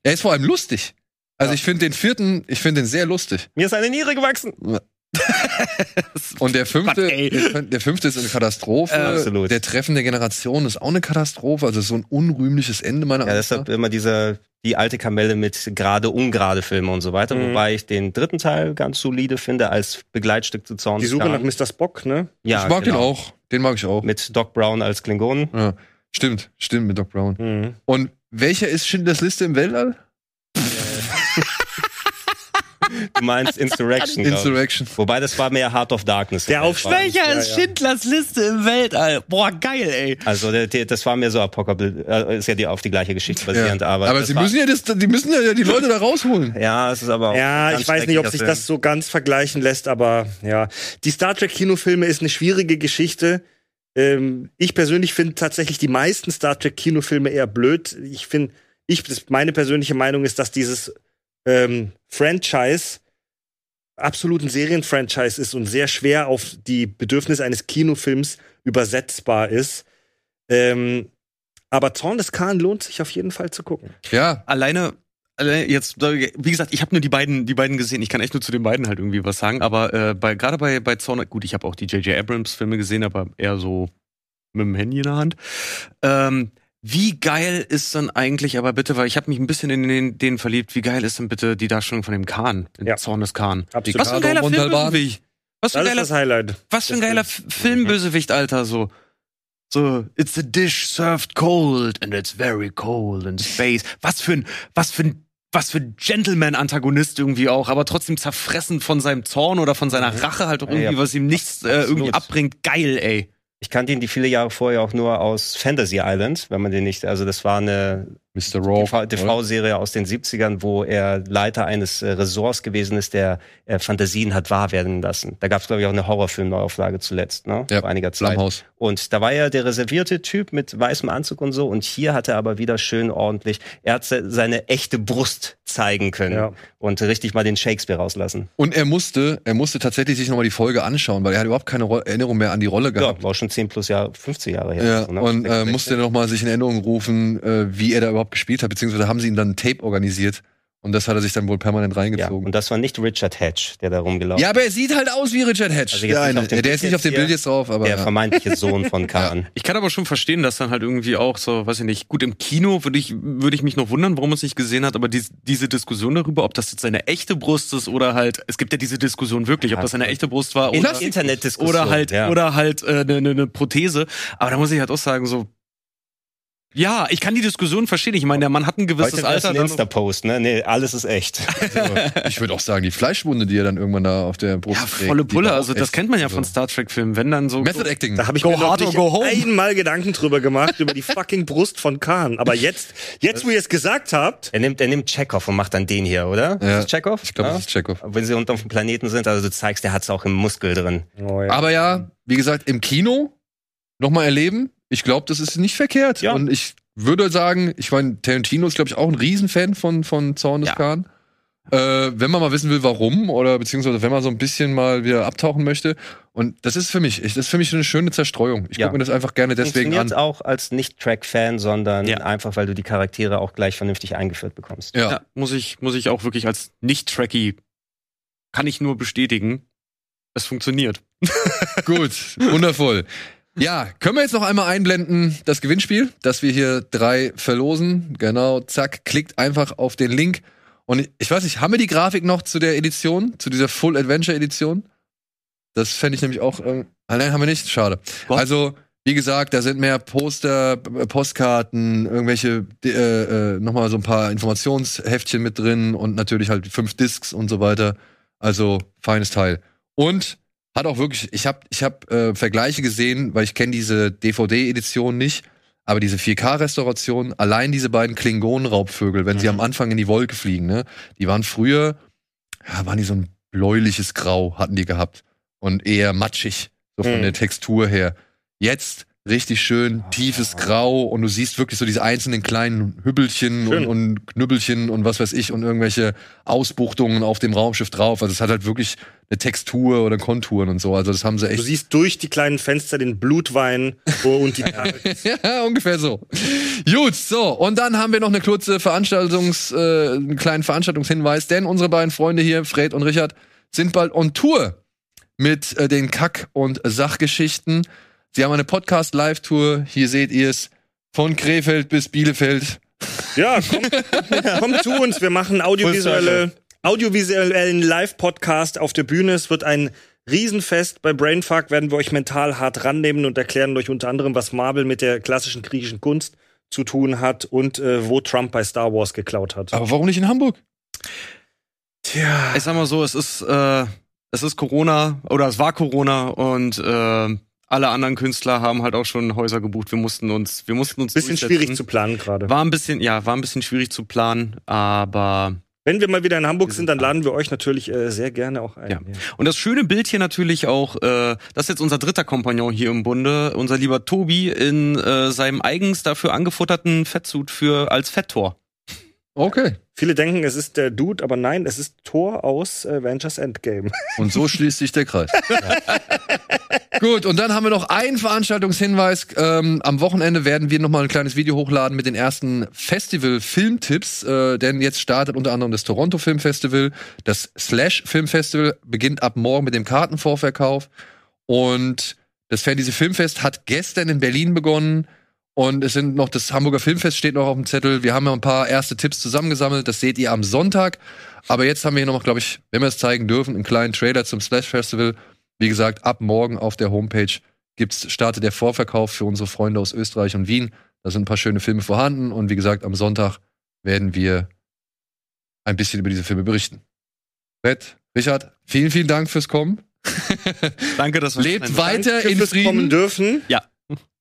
Er ist vor allem lustig. Also ich finde den vierten, ich finde den sehr lustig. Mir ist eine Niere gewachsen. Und der fünfte, ey. der, fünfte ist eine Katastrophe. Äh, absolut. Der Treffen der Generation ist auch eine Katastrophe. Also so ein unrühmliches Ende meiner Ja, Ansicht deshalb immer diese, die alte Kamelle mit gerade, ungerade Filme und so weiter. Mhm. Wobei ich den dritten Teil ganz solide finde als Begleitstück zu Zorn. Die Suche nach. Mr. Spock, ne? Ja, ich mag den genau. auch. Den mag ich auch. Mit Doc Brown als Klingonen. Ja. Stimmt, stimmt mit Doc Brown. Mhm. Und welcher ist Schindlers Liste im Weltall? Du meinst Insurrection. Insurrection. Wobei das war mehr Heart of Darkness. Der. Welcher Ja, ist ja. Schindlers Liste im Weltall? Boah, geil, ey. Also der, der, das war mehr so Apocalypse, äh, ist ja die, auf die gleiche Geschichte basierend, Ja. aber. Aber sie war, müssen ja das, die müssen ja die Leute da rausholen. Ja, es ist aber auch. Ja, ganz ich weiß nicht, ob sich das so ganz vergleichen lässt, aber ja. Die Star Trek Kinofilme ist eine schwierige Geschichte. Ähm, ich persönlich finde tatsächlich die meisten Star Trek Kinofilme eher blöd. Ich finde, ich, meine persönliche Meinung ist, dass dieses ähm, Franchise absolut ein Serienfranchise ist und sehr schwer auf die Bedürfnisse eines Kinofilms übersetzbar ist. Ähm, aber Zorn des Khan lohnt sich auf jeden Fall zu gucken. Ja, alleine alleine jetzt wie gesagt ich habe nur die beiden die beiden gesehen ich kann echt nur zu den beiden halt irgendwie was sagen aber äh, bei gerade bei bei Zorn gut ich habe auch die JJ Abrams Filme gesehen aber eher so mit dem Handy in der Hand ähm, wie geil ist dann eigentlich, aber bitte, weil ich habe mich ein bisschen in den, den verliebt, wie geil ist denn bitte die Darstellung von dem Khan, in Ja. Zorn des Khan? Absolut. Was für ein geiler. Filmbösewicht. Was für ein geiler, das Highlight. was für ein geiler Filmbösewicht, Alter, so. So, it's a dish served cold and it's very cold in space. Was für ein, was für ein, was für ein Gentleman-Antagonist irgendwie auch, aber trotzdem zerfressen von seinem Zorn oder von seiner Rache halt auch Mhm. Ja, irgendwie, ja. was ihm nichts äh, irgendwie abbringt. Geil, ey. Ich kannte ihn die viele Jahre vorher auch nur aus Fantasy Island, wenn man den nicht, also das war eine Mr. Raw. TV TV-Serie aus den 70ern, wo er Leiter eines äh, Ressorts gewesen ist, der äh, Fantasien hat wahr werden lassen. Da gab es, glaube ich, auch eine Horrorfilm-Neuauflage zuletzt, ne? Ja, Vor einiger Zeit. Blumhaus. Und da war er der reservierte Typ mit weißem Anzug und so. Und hier hat er aber wieder schön ordentlich, er hat se seine echte Brust zeigen können Ja. und richtig mal den Shakespeare rauslassen. Und er musste, er musste tatsächlich sich nochmal die Folge anschauen, weil er hat überhaupt keine Ro Erinnerung mehr an die Rolle gehabt. Ja, war schon 10 plus Jahre, 15 Jahre her. Ja, so, ne? und äh, 66. musste nochmal sich in Erinnerung rufen, äh, wie er da überhaupt gespielt hat, beziehungsweise haben sie ihm dann ein Tape organisiert und das hat er sich dann wohl permanent ja, reingezogen. und das war nicht Richard Hatch, der da rumgelaufen Ja, aber er sieht halt aus wie Richard Hatch. Also jetzt der, eine. der ist nicht auf dem Bild jetzt drauf, aber der ja. vermeintliche Sohn von Khan. Ich kann aber schon verstehen, dass dann halt irgendwie auch so, weiß ich nicht, gut, im Kino würde ich, würde ich mich noch wundern, warum man es nicht gesehen hat, aber dies, diese Diskussion darüber, ob das jetzt seine echte Brust ist oder halt, es gibt ja diese Diskussion wirklich, ob das seine echte Brust war In oder, Internetdiskussion. oder halt, ja. oder halt eine äh, ne, ne, ne Prothese. Aber da muss ich halt auch sagen, so, ja, ich kann die Diskussion verstehen. Ich meine, der Mann hat ein gewisses Heute Alter. ein Insta-Post, ne? Nee, alles ist echt. Ich würde auch sagen, die Fleischwunde, die er dann irgendwann da auf der Brust ja, trägt. volle Pulle. Also das kennt man ja von so. Star Trek-Filmen. Wenn dann so. Method Acting. Da habe ich Go mir noch hard or nicht go home. einmal Gedanken drüber gemacht, über die fucking Brust von Khan. Aber jetzt, jetzt wo ihr es gesagt habt, Er nimmt, er nimmt Chekhov und macht dann den hier, oder? Ja. Ist das Chekhov? Ich glaube, ja? das ist Chekhov. Wenn sie unten auf dem Planeten sind, also du zeigst, der hat's auch im Muskel drin. oh, ja. Aber ja, wie gesagt, im Kino nochmal erleben. Ich glaube, das ist nicht verkehrt. Ja. Und ich würde sagen, ich meine, Tarantino ist, glaube ich, auch ein Riesenfan von, von Zorn des Ja. Khan. Äh, wenn man mal wissen will, warum, oder beziehungsweise wenn man so ein bisschen mal wieder abtauchen möchte. Und das ist für mich, ich, das ist für mich eine schöne Zerstreuung. Ich Ja. gucke mir das einfach gerne deswegen Funktioniert an. auch als Nicht-Track-Fan, sondern Ja. einfach, weil du die Charaktere auch gleich vernünftig eingeführt bekommst. Ja. Ja, muss ich, muss ich auch wirklich als Nicht-Tracky, kann ich nur bestätigen. Es funktioniert. Gut, wundervoll. Ja, können wir jetzt noch einmal einblenden, das Gewinnspiel, dass wir hier drei verlosen. Genau, zack, klickt einfach auf den Link. Und ich, ich weiß nicht, haben wir die Grafik noch zu der Edition, zu dieser Full Adventure Edition? Das fände ich nämlich auch. Äh, ah, nein, haben wir nicht. Schade. Gott. Also, wie gesagt, da sind mehr Poster, äh, Postkarten, irgendwelche, äh, äh, nochmal so ein paar Informationsheftchen mit drin und natürlich halt fünf Discs und so weiter. Also, feines Teil. Und hat auch wirklich, ich habe ich hab, äh, Vergleiche gesehen, weil ich kenne diese DVD-Edition nicht, aber diese 4K-Restauration, allein diese beiden Klingonen-Raubvögel, wenn sie am Anfang in die Wolke fliegen, ne, die waren früher, ja, waren die so ein bläuliches Grau, hatten die gehabt. Und eher matschig, so von Mhm. der Textur her. Jetzt richtig schön tiefes Grau und du siehst wirklich so diese einzelnen kleinen Hübbelchen und, und Knüppelchen und was weiß ich und irgendwelche Ausbuchtungen auf dem Raumschiff drauf. Also es hat halt wirklich eine Textur oder Konturen und so. Also das haben sie du echt. siehst durch die kleinen Fenster den Blutwein und die ja, ungefähr so. Gut, so. Und dann haben wir noch eine kurze Veranstaltungs, äh, einen kleinen Veranstaltungshinweis, denn unsere beiden Freunde hier, Fred und Richard, sind bald on Tour mit äh, den Kack- und Sachgeschichten. Sie haben eine Podcast-Live-Tour. Hier seht ihr es. Von Krefeld bis Bielefeld. Ja, kommt, kommt zu uns. Wir machen audiovisuelle, audiovisuellen Live-Podcast auf der Bühne. Es wird ein Riesenfest. Bei Brainfuck werden wir euch mental hart rannehmen und erklären euch unter anderem, was Marvel mit der klassischen griechischen Kunst zu tun hat und äh, wo Trump bei Star Wars geklaut hat. Aber warum nicht in Hamburg? Tja. Ich sag mal so, es ist, äh, es ist Corona oder es war Corona und äh, alle anderen Künstler haben halt auch schon Häuser gebucht. Wir mussten uns, wir mussten uns Bisschen durchsetzen. schwierig zu planen gerade. War ein bisschen, ja, war ein bisschen schwierig zu planen, aber Wenn wir mal wieder in Hamburg sind, dann laden wir euch natürlich äh, sehr gerne auch ein. Ja. Und das schöne Bild hier natürlich auch, äh, das ist jetzt unser dritter Kompagnon hier im Bunde, unser lieber Tobi in äh, seinem eigens dafür angefutterten Fettsuit für als Fetttor. Okay. Viele denken, es ist der Dude, aber nein, es ist Thor aus Avengers Endgame. Und so schließt sich der Kreis. Gut, und dann haben wir noch einen Veranstaltungshinweis. Ähm, am Wochenende werden wir noch mal ein kleines Video hochladen mit den ersten Festival-Filmtipps, äh, denn jetzt startet unter anderem das Toronto Film Festival. Das Slash Film Festival beginnt ab morgen mit dem Kartenvorverkauf. Und das Fantasy Filmfest hat gestern in Berlin begonnen. Und es sind noch, das Hamburger Filmfest steht noch auf dem Zettel. Wir haben noch ein paar erste Tipps zusammengesammelt. Das seht ihr am Sonntag. Aber jetzt haben wir hier noch, glaube ich, wenn wir es zeigen dürfen, einen kleinen Trailer zum Splash Festival. Wie gesagt, ab morgen auf der Homepage gibt's, startet der Vorverkauf für unsere Freunde aus Österreich und Wien. Da sind ein paar schöne Filme vorhanden. Und wie gesagt, am Sonntag werden wir ein bisschen über diese Filme berichten. Red, Richard, vielen, vielen Dank fürs Kommen. Danke, dass wir Lebt weiter Danke in fürs kommen Frieden. dürfen.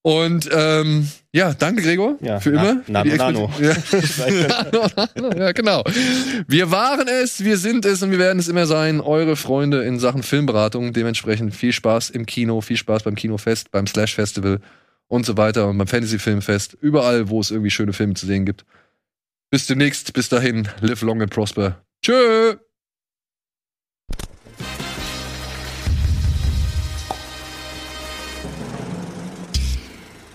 Und ähm, ja, danke Gregor. Ja, für na- immer. Nano, Für die Nano. Ja. Nano, Nano, ja, genau. Wir waren es, wir sind es und wir werden es immer sein. Eure Freunde in Sachen Filmberatung. Dementsprechend viel Spaß im Kino, viel Spaß beim Kinofest, beim Slash Festival und so weiter und beim Fantasy Filmfest. Überall, wo es irgendwie schöne Filme zu sehen gibt. Bis demnächst. Bis dahin. Live long and prosper. Tschö.